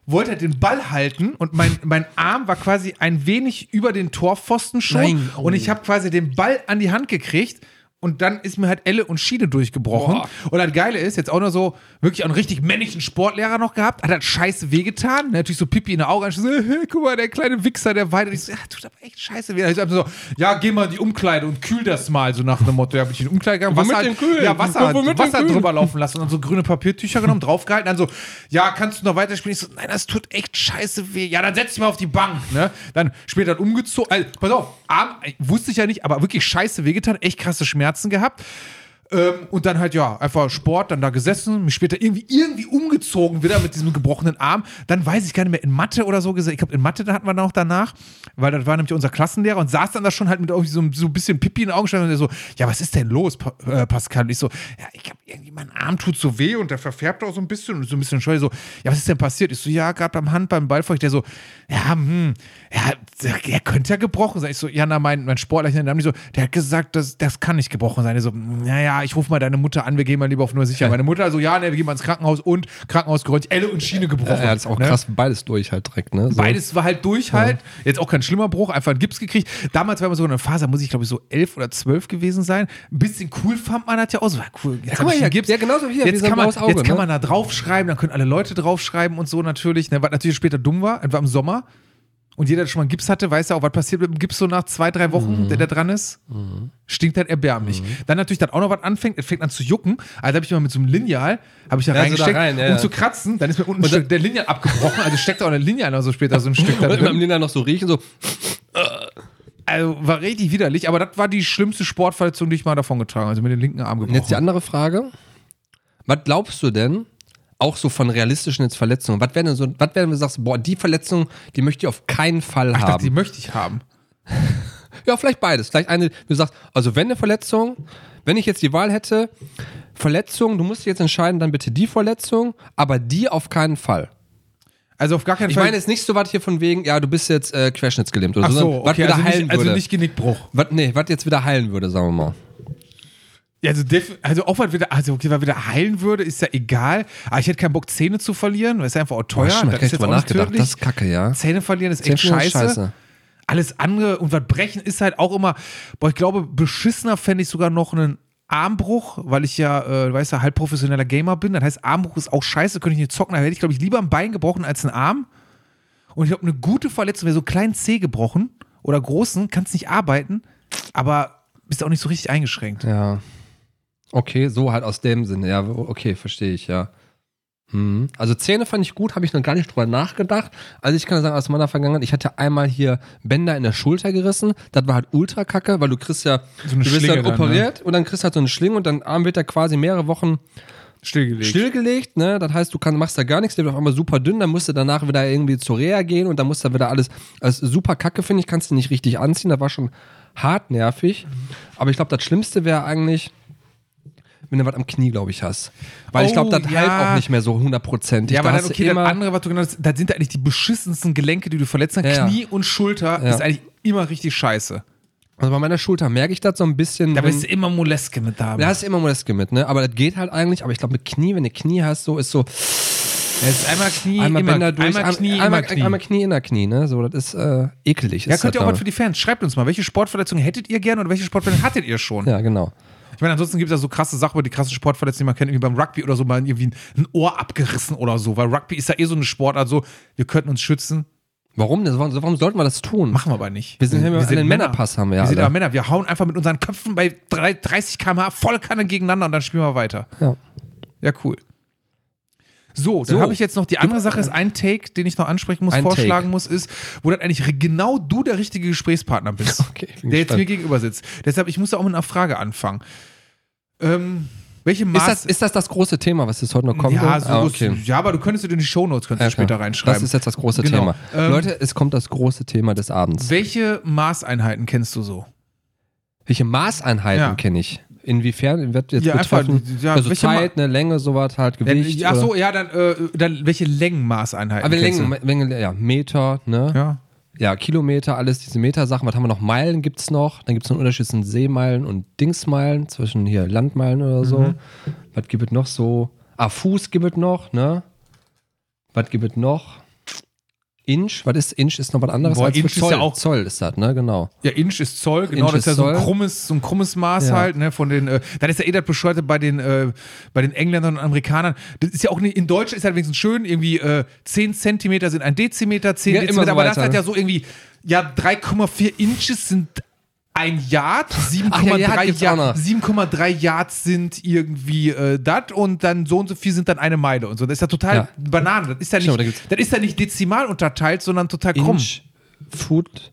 wollte er den Ball halten und mein, mein Arm war quasi ein wenig über den Torpfosten schon Nein. und ich habe quasi den Ball an die Hand gekriegt und dann ist mir halt Elle und Schiene durchgebrochen. Boah. Und das Geile ist, jetzt auch noch so, wirklich auch einen richtig männlichen Sportlehrer noch gehabt, hat halt scheiße wehgetan, ne, natürlich so Pipi in der Augen, so, hey, guck mal, der kleine Wichser, der weint. Ich so, ja, tut aber echt scheiße weh. Ich so, ja, geh mal in die Umkleide und kühl das mal, so nach dem Motto. Ja, bin ich in die Umkleide gegangen, Wasser, kühlen? ja, Wasser, Womit Wasser drüber laufen lassen und dann so grüne Papiertücher genommen, draufgehalten, dann so, ja, kannst du noch weiterspielen? Ich so, nein, das tut echt scheiße weh. Ja, dann setz dich mal auf die Bank, ne? Dann später umgezogen, also, pass auf, Arm, äh, wusste ich ja nicht, aber wirklich scheiße wehgetan, echt krasse Schmerzen gehabt. Ähm, und dann halt, ja, einfach Sport, dann da gesessen, mich später irgendwie, irgendwie umgezogen wieder mit diesem gebrochenen Arm. Dann weiß ich gar nicht mehr, in Mathe oder so gesagt. Ich glaube, in Mathe da hatten wir noch danach, weil das war nämlich unser Klassenlehrer und saß dann da schon halt mit irgendwie so, so ein bisschen Pipi in den Augen und der so, ja, was ist denn los, pa äh, Pascal? Und ich so, ja, ich habe irgendwie, mein Arm tut so weh und der verfärbt auch so ein bisschen und so ein bisschen scheu. So, ja, was ist denn passiert? Ich so, ja, gerade beim Hand, beim Ballfeucht, der so, ja, hm, ja, der, der könnte ja gebrochen sein. Ich so, ja, na, mein, mein Sportler, der der hat gesagt, das, das kann nicht gebrochen sein. Ich so, naja, ich rufe mal deine Mutter an, wir gehen mal lieber auf Nummer sicher. Meine Mutter so, ja, ne, wir gehen mal ins Krankenhaus und Krankenhaus geräumt, Elle und Schiene gebrochen. Ja, das ist auch ne? krass, beides durch halt direkt, ne? So. Beides war halt durch halt. Jetzt auch kein schlimmer Bruch, einfach einen Gips gekriegt. Damals war man so eine Phase, da muss ich glaube ich so elf oder zwölf gewesen sein. Ein bisschen cool fand man das ja auch so. Ja, cool, jetzt guck hab mal hier, Gips. ja, genauso hier, wie jetzt kann, man, Auge, jetzt kann ne? man da draufschreiben, dann können alle Leute draufschreiben und so natürlich. Ne, was natürlich später dumm war, war im Sommer. Und jeder, der schon mal Gips hatte, weiß ja auch, was passiert mit dem Gips so nach zwei, drei Wochen, Mhm. der da dran ist. Stinkt halt erbärmlich. Dann natürlich dann auch noch was anfängt, es fängt an zu jucken. Also habe ich mal mit so einem Lineal, habe ich da Ja, so da reingesteckt, rein, ja, um ja. zu kratzen. Dann ist mir unten ein Stück, der Lineal abgebrochen. Also steckt auch eine Lineal noch so später so ein Stück da Und immer am drin. Lina noch so riechen, so. Also war richtig widerlich, aber das war die schlimmste Sportverletzung, die ich mal davon getragen habe. Also mit dem linken Arm Und gebrochen. jetzt die andere Frage. Was glaubst du denn, auch so von realistischen jetzt Verletzungen, was wäre denn so, was wäre, wenn du sagst, boah, die Verletzung, die möchte ich auf keinen Fall ich dachte, haben? die möchte ich haben. Ja, vielleicht beides. Vielleicht eine, du sagst, also wenn eine Verletzung, wenn ich jetzt die Wahl hätte, Verletzung, du musst dich jetzt entscheiden, dann bitte die Verletzung, aber die auf keinen Fall. Also auf gar keinen Ich Fall. meine jetzt nicht so was hier von wegen, ja, du bist jetzt äh, querschnittsgelähmt oder Ach so, so, sondern was okay, wieder also, heilen nicht, also würde. nicht Genickbruch. was, nee, was jetzt wieder heilen würde, sagen wir mal. Ja, also, also auch was wieder, also okay, wieder heilen würde, ist ja egal. Aber ich hätte keinen Bock, Zähne zu verlieren, weil es ist einfach auch teuer. stimmt, das da hab ist jetzt nicht nachgedacht. Das ist kacke, ja. Zähne verlieren ist echt Zähne verlieren ist scheiße. Alles andere und was brechen ist halt auch immer, boah, ich glaube, beschissener fände ich sogar noch einen Armbruch, weil ich ja, äh, weißt du, halb professioneller Gamer bin. Das heißt, Armbruch ist auch scheiße, könnte ich nicht zocken. Da hätte ich, glaube ich, lieber ein Bein gebrochen als einen Arm. Und ich glaube, eine gute Verletzung wäre so einen kleinen Zeh gebrochen oder großen, kannst nicht arbeiten, aber bist auch nicht so richtig eingeschränkt. Ja. Okay, so halt aus dem Sinne. Ja, okay, verstehe ich, ja. Mhm. Also Zähne fand ich gut, habe ich noch gar nicht drüber nachgedacht. Also ich kann sagen, aus meiner Vergangenheit, ich hatte einmal hier Bänder in der Schulter gerissen. Das war halt ultra kacke, weil du kriegst ja, So du wirst Schlinge dann ne? operiert und dann kriegst du halt so eine Schlinge und dein Arm wird da quasi mehrere Wochen Stillgelegt. stillgelegt, ne? Das heißt, du kann, machst da gar nichts, der wird auf einmal super dünn, dann musst du danach wieder irgendwie zur Reha gehen und dann musst du wieder alles, also super kacke, finde ich, kannst du nicht richtig anziehen, das war schon hart nervig. Aber ich glaube, das Schlimmste wäre eigentlich, wenn du was am Knie, glaube ich, hast. Weil ich glaube, Oh, das ja. halt auch nicht mehr so hundertprozentig. Ja, aber Da dann okay, das andere, was du genannt hast, das sind eigentlich die beschissensten Gelenke, die du verletzt hast. Ja, ja. Knie und Schulter Ja. ist eigentlich immer richtig scheiße. also bei meiner Schulter merke ich das so ein bisschen. Da bist du immer Moleske mit da. da hast du immer Moleske mit, ne? Aber das geht halt eigentlich. Aber ich glaube, mit Knie, wenn du Knie hast, so ist so Es ist einmal Knie, einmal immer, Bänder durch, einmal Knie, einmal, Knie. einmal Knie in der Knie, ne? So, das ist äh, ekelig. ja, ist könnt ihr auch da. was für die Fans. Schreibt uns mal, welche Sportverletzungen hättet ihr gerne oder welche Sportverletzungen hattet ihr schon? Ja, genau. Ich meine, ansonsten gibt es ja so krasse Sachen, über die krassen Sportverletzungen, die man kennt, irgendwie beim Rugby oder so, mal irgendwie ein Ohr abgerissen oder so, weil Rugby ist ja eh so eine Sportart, so, wir könnten uns schützen, Warum? denn? Warum, warum sollten wir das tun? machen wir aber nicht. Wir sind, wir sind einen Männer. Männerpass haben wir ja. Wir sind alle. aber Männer, wir hauen einfach mit unseren Köpfen bei drei- 30 km/h voll Kanne gegeneinander und dann spielen wir weiter. Ja. Ja, cool. So, dann So. habe ich jetzt noch die andere Sache, ist ein Take, den ich noch ansprechen muss, Ein vorschlagen Take. muss, ist, wo dann eigentlich genau du der richtige Gesprächspartner bist, Okay, der jetzt gespannt. mir gegenüber sitzt. Deshalb, ich muss da auch mit einer Frage anfangen. Ähm, welche Ist Maß... das, ist das das große Thema, was jetzt heute noch kommt? ja, so ah, ist- okay. ja, aber du könntest du in die Shownotes könntest Ja, später klar. reinschreiben. Das ist jetzt das große Genau. Thema. Ähm, Leute, es kommt das große Thema des Abends. welche Maßeinheiten kennst du so? Welche Maßeinheiten Ja. kenne ich? Inwiefern wird jetzt Ja, einfach, betroffen? ja, also Zeit, eine Länge, sowas halt, Gewicht. Ach so, ja, dann, äh, dann welche Längenmaßeinheiten Aber Längen, Länge, ja, Meter, ne? Ja. Ja, Kilometer, alles diese Metersachen. Was haben wir noch? Meilen gibt's noch. Dann gibt's noch einen Unterschied zwischen Seemeilen und Dingsmeilen, zwischen hier Landmeilen oder so. Mhm. Was gibt es noch so? Ah, Fuß gibt es noch, ne? Was gibt es noch? Inch, was ist Inch? Ist noch was anderes Boah, als Inch ist Zoll. ja auch- Zoll ist das, ne? Genau. Ja, Inch ist Zoll, genau, Inch das ist ja ist so ein krummes, so ein krummes Maß Ja. halt, ne, von den, äh, dann ist ja eh das Bescheuerte bei den, äh, bei den Engländern und Amerikanern, das ist ja auch nicht, in Deutsch ist halt wenigstens schön, irgendwie, äh, 10 Zentimeter sind ein Dezimeter, 10 Ja, immer Dezimeter, so aber das weiter. hat ja so irgendwie, ja, 3,4 Inches sind ein Yard, 7,3 Ach ja, Yard gibt's auch Yard, noch. 7,3 Yards sind irgendwie äh, das und dann so und so viel sind dann eine Meile und so. Das ist ja total Ja. Banane. Das ist ja da nicht, gibt's- das ist ja nicht dezimal unterteilt, sondern total krumm. Inch, Foot,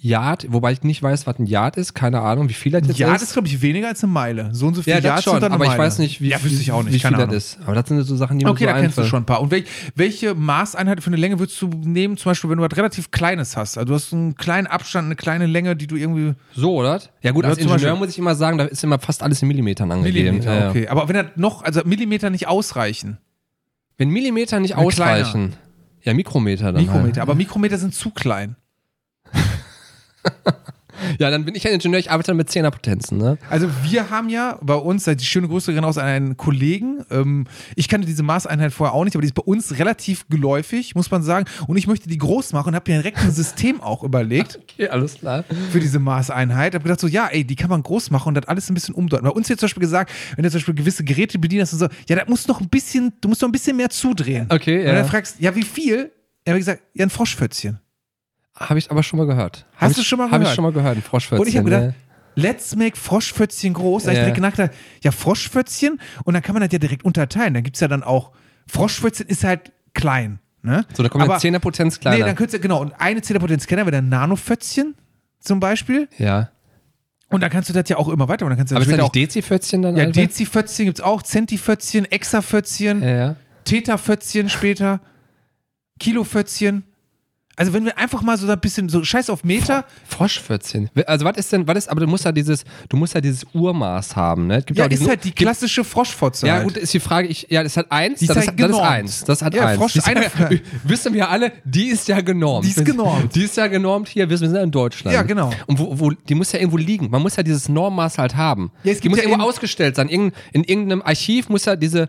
Yard, wobei ich nicht weiß, was ein Yard ist. Keine Ahnung, wie viel das jetzt Ja, ist. das ist, glaube ich, weniger als eine Meile. So und so viel ja, das Yards schon, sind dann aber ich Meile. weiß nicht, wie, Ja, wüsste ich auch nicht, wie viel Ahnung. das ist. Aber das sind so Sachen, die mir Okay, so da kennst du schon ein paar. Und welch, welche Maßeinheit für eine Länge würdest du nehmen, zum Beispiel, wenn du was relativ Kleines hast? Also du hast einen kleinen Abstand, eine kleine Länge, die du irgendwie. So, oder? Ja gut, Ja, als Ingenieur Beispiel- muss ich immer sagen, da ist immer fast alles in Millimetern angegeben. Millimeter, Ja, ja. okay. Aber wenn er noch, also Millimeter nicht ausreichen. Wenn Millimeter nicht ausreichen, ja Mikrometer dann Mikrometer. Aber Mikrometer sind zu klein. Ja, dann bin ich ein Ingenieur, ich arbeite mit Zehnerpotenzen, ne? Also wir haben ja bei uns, die schöne Grüße gehen aus an einen Kollegen. Ähm, ich kannte diese Maßeinheit vorher auch nicht, aber die ist bei uns relativ geläufig, muss man sagen. Und ich möchte die groß machen und habe mir direkt ein System auch überlegt. Okay, alles klar. für diese Maßeinheit. Hab gedacht so, ja, ey, die kann man groß machen und das alles ein bisschen umdeuten. Bei uns wird zum Beispiel gesagt, wenn du zum Beispiel gewisse Geräte bedienst und so, ja, da musst du noch ein bisschen, du musst noch ein bisschen mehr zudrehen. Okay, Und ja. dann fragst, ja, wie viel? Er hat gesagt, ja, ein Froschpfötzchen. Habe ich aber schon mal gehört. Hast du schon mal Habe ich gehört? schon mal gehört, ein Froschwürzchen. Und ich habe ne? gedacht, let's make Froschpfötzchen groß. Da hab ich Ja. direkt gedacht, ja, Froschpfötzchen und dann kann man das ja direkt unterteilen. Dann gibt es ja dann auch, Froschpfötzchen ist halt klein. Ne? So, da kommt Aber- eine Zehnerpotenz Nee, kleiner. dann könntest du, genau, und eine Zählerpotenz kennen wir dann Nanopfötzchen zum Beispiel. ja. Und dann kannst du das ja auch immer weiter. Und dann kannst du Aber ist da auch nicht Dezifötzchen dann? Ja, Alter? Dezifötzchen gibt es auch, Zentifötzchen, Exafötzchen, ja, ja. Tetafötzchen später, Kilofötzchen. Also wenn wir einfach mal so ein bisschen so Scheiß auf Meter. Froschpfötzchen. Also was ist denn, was ist, aber du musst ja dieses, du musst ja dieses Urmaß haben, ne? Gibt Ja, ist diesen- halt die klassische Froschfotze. Ja, halt. gut, ist die Frage, ich, ja, das hat eins, das, halt das ist eins. Das hat Ja, eins. Frosch- ist eine- ja, wissen wir alle, die ist ja genormt. Die ist genormt. Die ist ja genormt hier, wir sind ja in Deutschland. Ja, genau. Und wo, wo, die muss ja irgendwo liegen. Man muss ja dieses Normmaß halt haben. Ja, es die muss ja irgendwo ausgestellt sein. Irgend, in irgendeinem Archiv muss ja diese,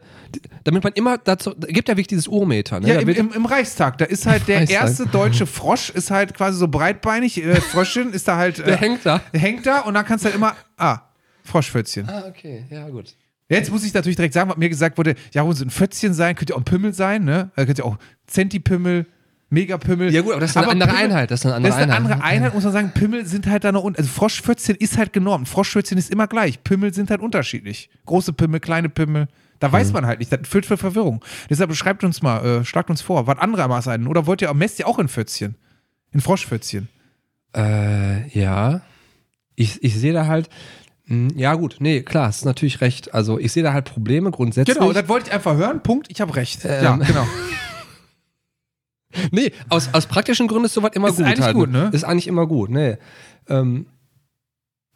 damit man immer dazu, da gibt ja wirklich dieses Urmeter. Ne? Ja, im, im, im Reichstag. Da ist halt der erste deutsche Frosch, ist halt quasi so breitbeinig. Äh, Fröschchen ist da halt. Äh, Der hängt da. Hängt da und dann kannst du halt immer. Ah, Froschpfötzchen. ah, okay, ja, gut. Jetzt muss ich natürlich direkt sagen, was mir gesagt wurde: Ja, muss ein Pfötzchen sein, könnte auch ein Pimmel sein, ne? Äh, Könnte auch Zentipimmel, Megapimmel. Ja, gut, aber das ist eine andere Einheit, das ist eine andere das ist eine Einheit. andere Einheit, muss man sagen. Pimmel sind halt da noch unten. Also Froschpfötzchen ist halt genormt. Froschpfötzchen ist immer gleich. Pimmel sind halt unterschiedlich. Große Pimmel, kleine Pimmel. Da Mhm. weiß man halt nicht. Das führt für Verwirrung. Deshalb schreibt uns mal, äh, schlagt uns vor, was andere Maßeinheiten. Oder wollt ihr, messt ihr auch in Pfötzchen? In Froschpfötzchen? Äh, ja. Ich, ich sehe da halt, mh, ja gut, nee, klar, hast natürlich recht. Also ich sehe da halt Probleme grundsätzlich. Genau, das wollte ich einfach hören. Punkt, ich habe recht. Ähm. ja, genau. Nee, aus, aus praktischen Gründen ist sowas immer Ist gut. eigentlich halt, gut, ne? Ist eigentlich immer gut, nee. Ähm,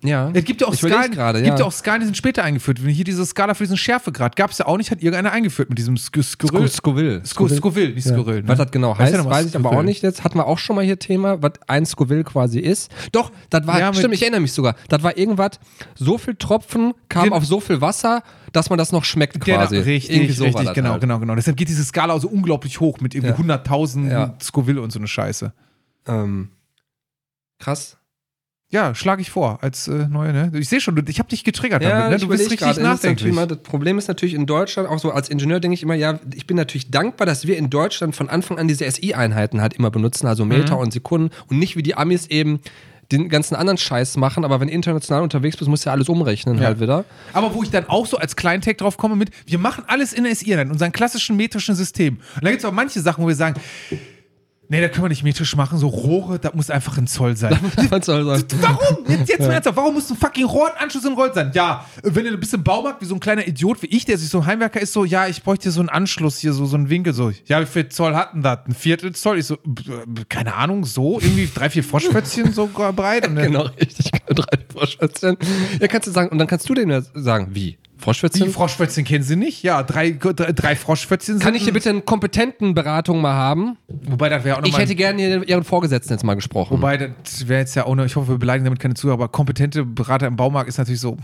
ja. Es gibt ja auch Skalen, gerade, gibt ja. ja auch Skalen, die sind später eingeführt. Wenn hier diese Skala für diesen Schärfegrad gab es ja auch nicht, hat irgendeiner eingeführt mit diesem Sk Skurril. Scoville. Sco Scoville, nicht Ja. Skurril. Ne? Was das genau heißt, was weiß ich aber auch nicht jetzt. Hatten wir auch schon mal hier Thema, was ein Scoville quasi ist. Doch, das war, Ja, stimmt, ich erinnere mich sogar. Das war irgendwas, so viel Tropfen kam auf so viel Wasser, dass man das noch schmeckt quasi. Genau, richtig, so richtig, genau, halt. genau, genau. Deshalb geht diese Skala auch so unglaublich hoch mit irgendwie Ja. 100.000 Ja. Scoville und so eine Scheiße. Ähm, krass. Ja, schlage ich vor als äh, neue, ne? Ich sehe schon, ich habe dich getriggert damit, ne? Du bist richtig nachdenklich. immer- Das Problem ist natürlich in Deutschland, auch so als Ingenieur denke ich immer, ja, ich bin natürlich dankbar, dass wir in Deutschland von Anfang an diese SI-Einheiten halt immer benutzen, also Meter Mhm. und Sekunden und nicht wie die Amis eben den ganzen anderen Scheiß machen, aber wenn du international unterwegs bist, musst du ja alles umrechnen Ja. halt wieder. Aber wo ich dann auch so als Kleintech drauf komme mit, wir machen alles in SI, in unseren klassischen metrischen System. Und da gibt es auch manche Sachen, wo wir sagen, nee, das können wir nicht metrisch machen, so Rohre, das muss einfach ein Zoll sein. Was soll das? Warum? Jetzt, jetzt mal ernsthaft, warum muss ein fucking Rohranschluss in Roll sein? Ja, wenn du bist im Baumarkt wie so ein kleiner Idiot wie ich, der sich so ein Heimwerker ist, so, ja, ich bräuchte hier so einen Anschluss hier, so, so einen Winkel, so, ja, wie viel Zoll hatten das? Ein Viertel Zoll? Ich so, äh, keine Ahnung, so, irgendwie drei, vier Froschpötzchen so breit. Und dann, Genau, richtig. Drei Froschschwätzchen. Ja, kannst du sagen, und dann kannst du denen ja sagen, wie? Froschschwätzchen? Die Froschpötzchen kennen sie nicht? Ja, drei, drei, Froschpötzchen sind. Kann ich hier bitte eine kompetenten Beratung mal haben? Wobei, das wäre auch noch Ich mal- hätte gerne Ihren Vorgesetzten jetzt mal gesprochen. Wobei, das wäre jetzt ja auch noch, ich hoffe, wir beleidigen damit keine Zuhörer, aber kompetente Berater im Baumarkt ist natürlich so.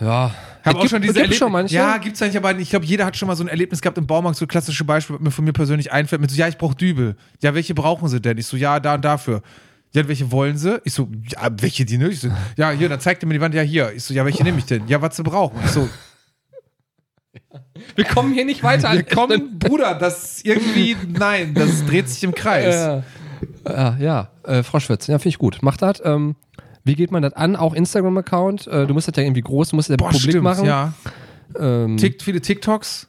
ja. Hab auch schon diese gibt Erleb- schon manche. Ja, gibt's eigentlich, aber ich glaube, jeder hat schon mal so ein Erlebnis gehabt im Baumarkt, so klassische Beispiel, was mir von mir persönlich einfällt, mit so, ja, ich brauche Dübel. Ja, welche brauchen sie denn? Ich so, ja, da und dafür. Ja, welche wollen sie? Ich so, ja, welche die nötig sind? Ja, hier, dann zeigt er mir die Wand, ja, hier. Ich so, ja, welche nehme ich denn? Ja, was sie brauchen. Ich so, Wir kommen hier nicht weiter. wir kommen, Bruder, das ist irgendwie, nein, das dreht sich im Kreis. Ja, ja, ja äh, Froschschwätzchen, ja, finde ich gut. Mach das. Ähm, wie geht man das an? Auch Instagram-Account? Äh, du musst das ja irgendwie groß, du musst das ja Boah, publik stimmt, machen. ja. Ähm, Tickt viele TikToks.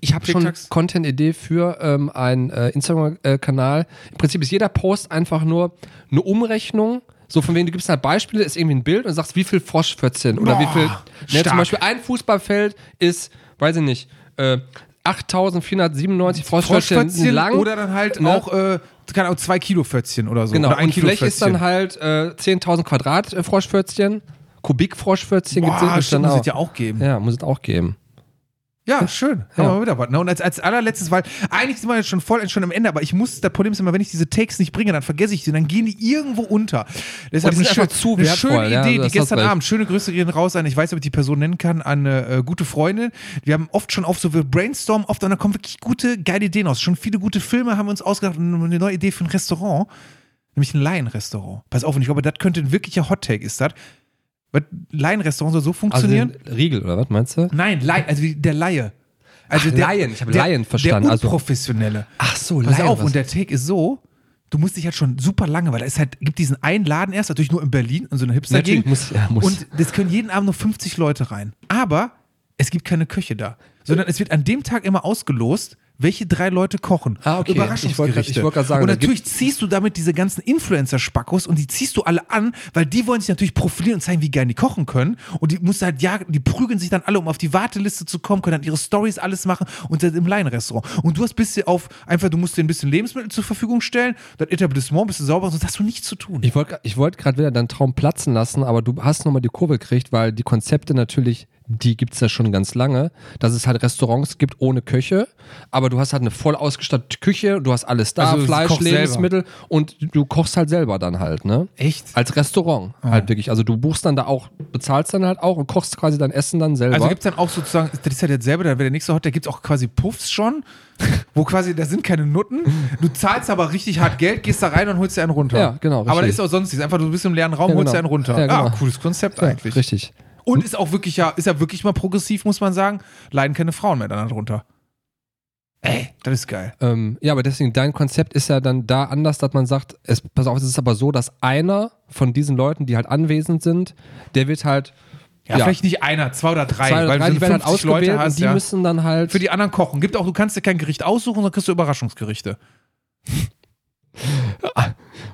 Ich habe schon? Content-Idee für ähm, einen äh, Instagram-Kanal. Im Prinzip ist jeder Post einfach nur eine Umrechnung. So von wegen, du gibst halt Beispiele, ist irgendwie ein Bild und sagst, wie viel Froschpfötzchen oder Boah, wie viel. Ne, zum Beispiel ein Fußballfeld ist, weiß ich nicht, äh, 8497 Froschpfötzchen Froschpötzchen lang. oder dann halt ne? auch, äh, kann auch zwei Kilo Fötzchen oder so. Genau, oder ein und Kilo Fläche ist dann halt äh, 10.000 Quadrat äh, Froschpfötzchen. Kubik-Froschpfötzchen gibt es dann muss auch. es ja auch geben. Ja, muss es auch geben. Ja, schön. Haben Ja. wir wieder was. Ne? Und als, als allerletztes, weil eigentlich sind wir jetzt schon voll schon am Ende, aber ich muss, das Problem ist immer, wenn ich diese Takes nicht bringe, dann vergesse ich sie, dann gehen die irgendwo unter. Deshalb sind eine, einfach zu eine wertvoll, schöne ja, Idee, das die gestern. Abend, schöne Grüße gehen raus an, ich weiß nicht, ob ich die Person nennen kann, an eine äh, gute Freundin. Wir haben oft schon auf so, wir brainstormen oft und da kommen wirklich gute, geile Ideen aus. Schon viele gute Filme haben wir uns ausgedacht und eine neue Idee für ein Restaurant, nämlich ein Laienrestaurant. Pass auf, und ich glaube, das könnte ein wirklicher Hot-Take, ist das. Weil Laienrestaurant soll so Also funktionieren. den Riegel, oder was meinst du? Nein, Lai, also der Laie. Also Ach, der, Laien, ich habe Laien verstanden, Der also- Unprofessionelle. Ach so, Pass Laien, auf, was- und der Take ist so, du musst dich halt schon super lange, weil es halt, gibt diesen einen Laden erst, natürlich nur in Berlin, in so einer hipster Natürlich, muss- ja, muss. Und das können jeden Abend nur 50 Leute rein. Aber es gibt keine Köche da. Sondern es wird an dem Tag immer ausgelost, welche drei Leute kochen. Ah, okay. Überraschungsgerichte. Ich wollte grad sagen, und natürlich ziehst du damit diese ganzen Influencer-Spackos und die ziehst du alle an, weil die wollen sich natürlich profilieren und zeigen, wie geil die kochen können. Und die musst halt jagen, die prügeln sich dann alle, um auf die Warteliste zu kommen, können dann ihre Stories alles machen und sind im Laienrestaurant. Und du hast bisschen auf, einfach, du musst dir ein bisschen Lebensmittel zur Verfügung stellen, das Etablissement, bist du sauber, sonst hast du nichts zu tun. Ich wollte ich wollt gerade wieder deinen Traum platzen lassen, aber du hast nochmal die Kurve gekriegt, weil die Konzepte natürlich, die gibt es ja schon ganz lange, dass es halt Restaurants gibt ohne Köche, aber du hast halt eine voll ausgestattete Küche, du hast alles da, Also, Fleisch, Lebensmittel und du kochst halt selber dann halt, ne? Echt? Als Restaurant halt wirklich. Also du buchst dann da auch, bezahlst dann halt auch und kochst quasi dein Essen dann selber. Also gibt es dann auch sozusagen, das ist ja dasselbe, da wäre der nächste Hot, da gibt es auch quasi Puffs schon, wo quasi, da sind keine Nutten, du zahlst aber richtig hart Geld, gehst da rein und holst dir einen runter. Ja, genau, Aber da richtig. ist auch sonst nichts, einfach du bist im leeren Raum, Ja, holst genau. dir einen runter. Ja, genau. Ah, cooles Konzept ja, eigentlich. Richtig. Und ist auch wirklich ja, ist ja wirklich mal progressiv, muss man sagen, leiden keine Frauen mehr dann drunter. Ey, das ist geil. Ähm, ja, aber deswegen, dein Konzept ist ja dann da anders, dass man sagt, es, pass auf, es ist aber so, dass einer von diesen Leuten, die halt anwesend sind, der wird halt Ja, vielleicht nicht einer, zwei oder drei, zwei oder weil drei, du die so werden halt 50 Leute ausgewählt hast, die ja. müssen dann halt Für die anderen kochen. Gibt auch, du kannst dir kein Gericht aussuchen, sondern kriegst du Überraschungsgerichte.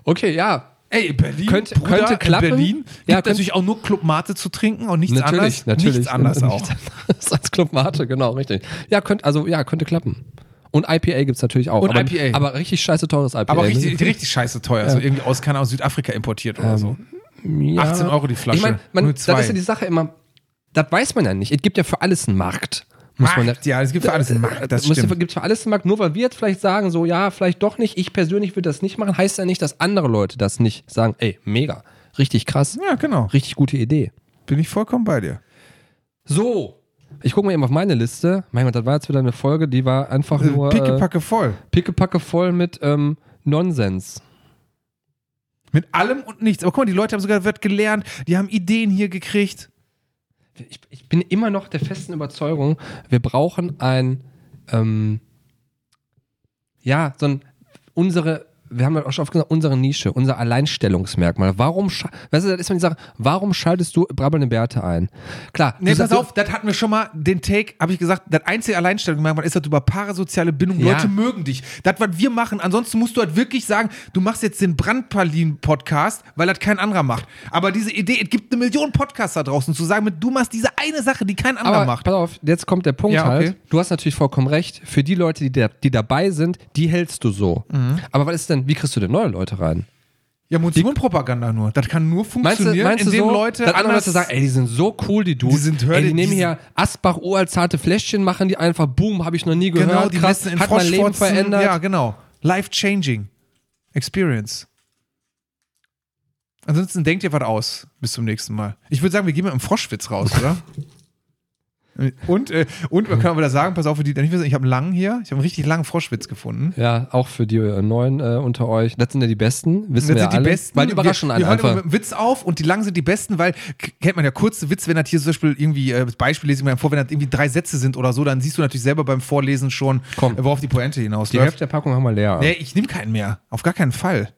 Okay, ja. Ey, Berlin, Könnte- Bruder, könnte in klappen. Berlin gibt Ja, natürlich auch nur Club Mate zu trinken und nichts natürlich, anderes. natürlich. Nichts anderes auch. Nichts anderes als Club Mate, genau, richtig. Ja, könnte, also ja, könnte klappen. Und IPA gibt es natürlich auch. Und aber, IPA. aber richtig scheiße teures IPA. Aber ne? richtig, richtig scheiße teuer. So irgendwie aus, keine Ahnung, Südafrika importiert oder so. Ja. 18 Euro die Flasche. Ich meine, das ist ja die Sache immer, das weiß man ja nicht. Es gibt ja für alles einen Markt. Muss man ja, Markt, ja, es gibt für alles einen Markt, das muss- stimmt. gibt für alles einen Markt. Nur weil wir jetzt vielleicht sagen, so, ja, vielleicht doch nicht, ich persönlich würde das nicht machen, heißt ja nicht, dass andere Leute das nicht sagen. Ey, mega. Richtig krass. Ja, genau. Richtig gute Idee. Bin ich vollkommen bei dir. So. Ich gucke mal eben auf meine Liste. Mein Gott, das war jetzt wieder eine Folge, die war einfach nur äh, Pickepacke voll. pickepacke voll mit ähm, Nonsens. Mit allem und nichts. Aber guck mal, die Leute haben sogar wird gelernt, die haben Ideen hier gekriegt. Ich, ich bin immer noch der festen Überzeugung, wir brauchen ein, ähm, ja, so ein, unsere, wir haben ja auch schon oft gesagt, unsere Nische, unser Alleinstellungsmerkmal. Warum, weißt du, das ist mal die Sache, warum schaltest du brabbelnde Bärte ein? Klar, Nee, pass auf, das hatten wir schon mal, den Take, habe ich gesagt, das einzige Alleinstellungsmerkmal ist, dass du über parasoziale Bindung, Ja. Leute mögen dich. Das, was wir machen, ansonsten musst du halt wirklich sagen, du machst jetzt den Brandpalin-Podcast, weil das kein anderer macht. Aber diese Idee, es gibt eine Million Podcasts da draußen, zu sagen, du machst diese eine Sache, die kein anderer Aber macht. pass auf, jetzt kommt der Punkt Ja, okay. halt. Du hast natürlich vollkommen recht. Für die Leute, die, da, die dabei sind, die hältst du so. Mhm. Aber was ist denn, wie kriegst du denn neue Leute rein? Ja, Mund-zu-Mund-Propaganda nur. Das kann nur Meinst du, funktionieren, meinst du indem so, Leute dass andere anders Leute sagen, ey, die sind so cool, die Dudes. Die sind ey, hörlich, die nehmen die hier Asbach uraltzarte Fläschchen, machen die einfach, boom, habe ich noch nie gehört. genau, die krass, in hat mein Leben verändert. Ja, genau. Life-changing. Experience. Ansonsten denkt ihr was aus. Bis zum nächsten Mal. Ich würde sagen, wir gehen mit einem Froschwitz raus, oder? Und, äh, und man kann aber da sagen, pass auf, für die, die nicht wissen, ich habe einen langen hier, ich habe einen richtig langen Froschwitz gefunden. Ja, auch für die äh, Neuen äh, unter euch. Das sind ja die Besten, wissen Das wir sind ja die alle. besten. Weil die überraschen wir, einen wir einfach. mit einem Witz auf und die langen sind die besten, weil kennt man ja kurze Witze, wenn das hier zum Beispiel irgendwie, äh, das Beispiel lese ich mir vor, wenn das irgendwie drei Sätze sind oder so, dann siehst du natürlich selber beim Vorlesen schon, Komm. äh, worauf die Pointe Die hinausläuft. Hälfte der Packung haben wir leer. Nee, ich nehme keinen mehr. Auf gar keinen Fall.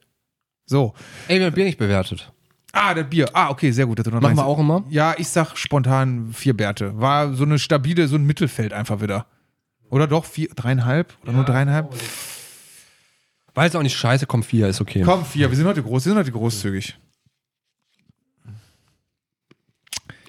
So. Ey, wir haben Bier nicht bewertet. Ah, das Bier. Ah, okay, sehr gut. Noch Machen wir auch immer? Ja, ich sag spontan vier Bärte. War so eine stabile, so ein Mittelfeld einfach wieder. Oder doch vier, dreieinhalb? Oder nur dreieinhalb? Weil es auch nicht scheiße, komm, vier, ist okay. Komm, vier. Wir sind heute groß, wir sind heute großzügig.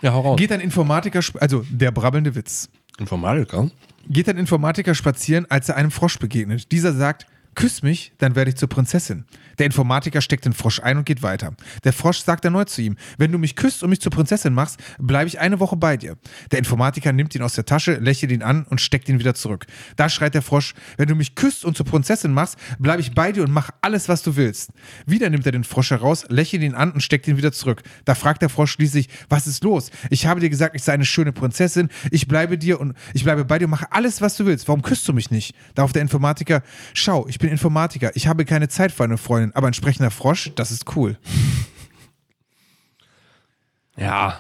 Ja, hau raus. Geht ein Informatiker, also der brabbelnde Witz. Informatiker? Geht ein Informatiker spazieren, als er einem Frosch begegnet. Dieser sagt, küss mich, dann werde ich zur Prinzessin. Der Informatiker steckt den Frosch ein und geht weiter. Der Frosch sagt erneut zu ihm, wenn du mich küsst und mich zur Prinzessin machst, bleibe ich eine Woche bei dir. Der Informatiker nimmt ihn aus der Tasche, lächelt ihn an und steckt ihn wieder zurück. Da schreit der Frosch, wenn du mich küsst und zur Prinzessin machst, bleibe ich bei dir und mach alles, was du willst. Wieder nimmt er den Frosch heraus, lächelt ihn an und steckt ihn wieder zurück. Da fragt der Frosch schließlich, was ist los? Ich habe dir gesagt, ich sei eine schöne Prinzessin, ich bleibe dir und ich bleibe bei dir und mache alles, was du willst. Warum küsst du mich nicht? Darauf der Informatiker, schau, ich bin Informatiker, ich habe keine Zeit für eine Freundin, aber ein sprechender Frosch, das ist cool. Ja.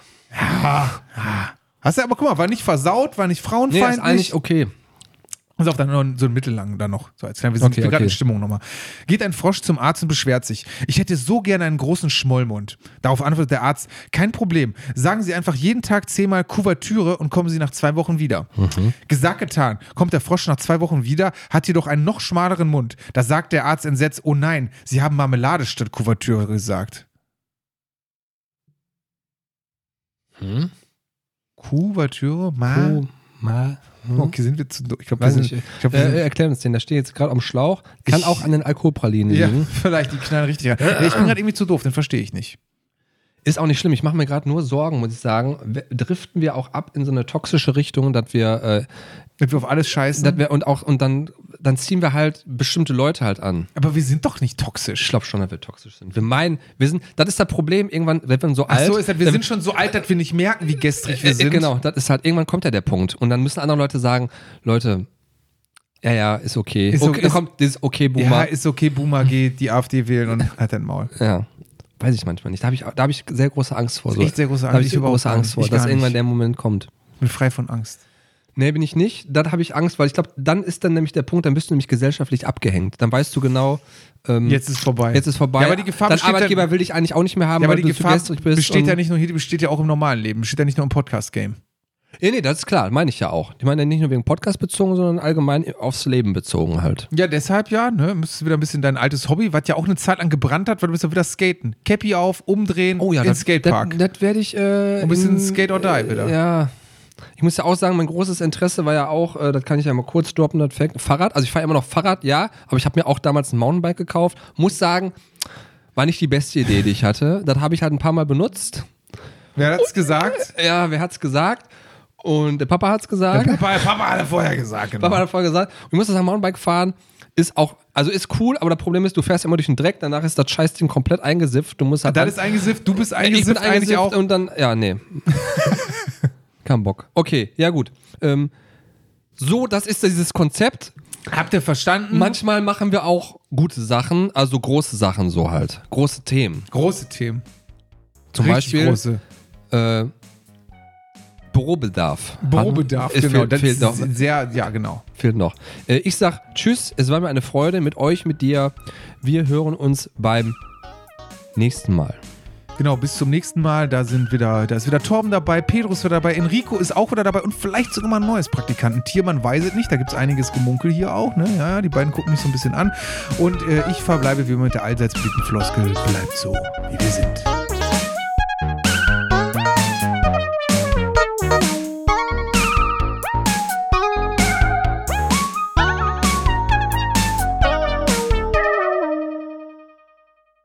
Hast du aber, guck mal, war nicht versaut, war nicht Nee, frauenfeindlich. ist eigentlich okay. Pass auf, dann noch so einen mittellangen dann noch. So als kleiner, wir sind Okay, gerade okay. in Stimmung nochmal. Geht ein Frosch zum Arzt und beschwert sich. Ich hätte so gerne einen großen Schmollmund. Darauf antwortet der Arzt, kein Problem. Sagen Sie einfach jeden Tag zehnmal Kuvertüre und kommen Sie nach zwei Wochen wieder. Gesagt, getan. Kommt der Frosch nach zwei Wochen wieder, hat jedoch einen noch schmaleren Mund. Da sagt der Arzt entsetzt, oh nein, Sie haben Marmelade statt Kuvertüre gesagt. Hm? Kuvertüre? Ma? Oh, mal. Hm? Okay, sind wir zu. Ich glaube, wir sind. nicht. Ich glaub, wir Äh, erklär uns den, da steht jetzt gerade am Schlauch. Kann Ich- auch an den Alkoholpralinen ja, liegen. vielleicht, die knallen richtig. Ja, ich bin gerade irgendwie zu doof, den verstehe ich nicht. Ist auch nicht schlimm. Ich mache mir gerade nur Sorgen, muss ich sagen. Driften wir auch ab in so eine toxische Richtung, dass wir, äh, Dass wir auf alles scheißen. dass wir und auch und dann, dann ziehen wir halt bestimmte Leute halt an. aber wir sind doch nicht Ich toxisch. glaube schon, dass wir toxisch sind. Wir meinen, wir sind, das ist das Problem. Irgendwann, wenn wir so Ach alt, so ist das, wir dann- sind schon so alt, dass wir nicht merken, wie gestrig wir Äh, sind. Genau, das ist halt, irgendwann kommt ja der Punkt. Und dann müssen andere Leute sagen, Leute, ja, ja, ist okay. Ist okay okay- kommt, das ist okay, Ja, Boomer. ist okay, Boomer geht, die AfD wählen und hat ein Maul. Ja. Weiß ich manchmal nicht. Da habe ich, da hab ich sehr große Angst vor. Ist echt sehr große Da Angst. habe Ich ich große Angst nicht. vor, dass gar irgendwann nicht. der Moment kommt. Ich bin frei von Angst. Nee, bin ich nicht. Da habe ich Angst, weil ich glaube, dann ist dann nämlich der Punkt, dann bist du nämlich gesellschaftlich abgehängt. Dann weißt du genau, ähm, Jetzt ist vorbei. jetzt ist vorbei. Ja, aber die Gefahr Dein Arbeitgeber ja, will dich eigentlich auch nicht mehr haben, ja, aber weil die Gefahr besteht ja nicht nur hier, die besteht ja auch im normalen Leben, besteht ja nicht nur im Podcast-Game. Nee, nee, das ist klar, meine ich ja auch. Ich meine ja nicht nur wegen Podcast bezogen, sondern allgemein aufs Leben bezogen halt. Ja, deshalb ja, ne, müsstest du wieder ein bisschen dein altes Hobby, was ja auch eine Zeit lang gebrannt hat, weil du bist ja wieder skaten. Cappy auf, umdrehen, Oh ja, in den Skatepark. Das, werde ich. Äh, Ein bisschen in- Skate or Die wieder. Ja. Ich muss ja auch sagen, mein großes Interesse war ja auch, äh, das kann ich ja mal kurz droppen, das Fact, Fahrrad. Also ich fahre immer noch Fahrrad, ja, aber ich habe mir auch damals ein Mountainbike gekauft. Muss sagen, war nicht die beste Idee, die ich hatte. Das habe ich halt ein paar Mal benutzt. Wer hat's gesagt? Ja, wer hat's gesagt? Und der Papa hat's gesagt. Papa, Papa hat er vorher gesagt, genau. Papa hat vorher gesagt. Und ich muss sagen, Mountainbike fahren ist auch, also ist cool, aber das Problem ist, du fährst immer durch den Dreck, danach ist das Scheißding komplett eingesifft. Du musst halt das ist eingesifft, du bist ich bin eingesifft eigentlich eingesifft auch. und dann, ja, nee. Kein Bock. Okay, ja gut. Ähm, so, das ist dieses Konzept. Habt ihr verstanden? Manchmal machen wir auch gute Sachen, also große Sachen so halt. Große Themen. große Themen. Zum Richtig Beispiel große. äh, Bürobedarf. Bürobedarf, Es genau. Fehlt, das fehlt, noch, sehr, ja, genau. fehlt noch. Äh, ich sag Tschüss, es war mir eine Freude mit euch, mit dir. Wir hören uns beim nächsten Mal. Genau, bis zum nächsten Mal. Da sind wieder, da ist wieder Torben dabei, Pedro ist wieder dabei, Enrico ist auch wieder dabei und vielleicht sogar mal ein neues Praktikanten. Tiermann weiß es nicht, da gibt es einiges Gemunkel hier auch. Ne? Ja, die beiden gucken mich so ein bisschen an. Und äh, ich verbleibe wie immer mit der allseits beliebten Floskel, bleibt so, wie wir sind.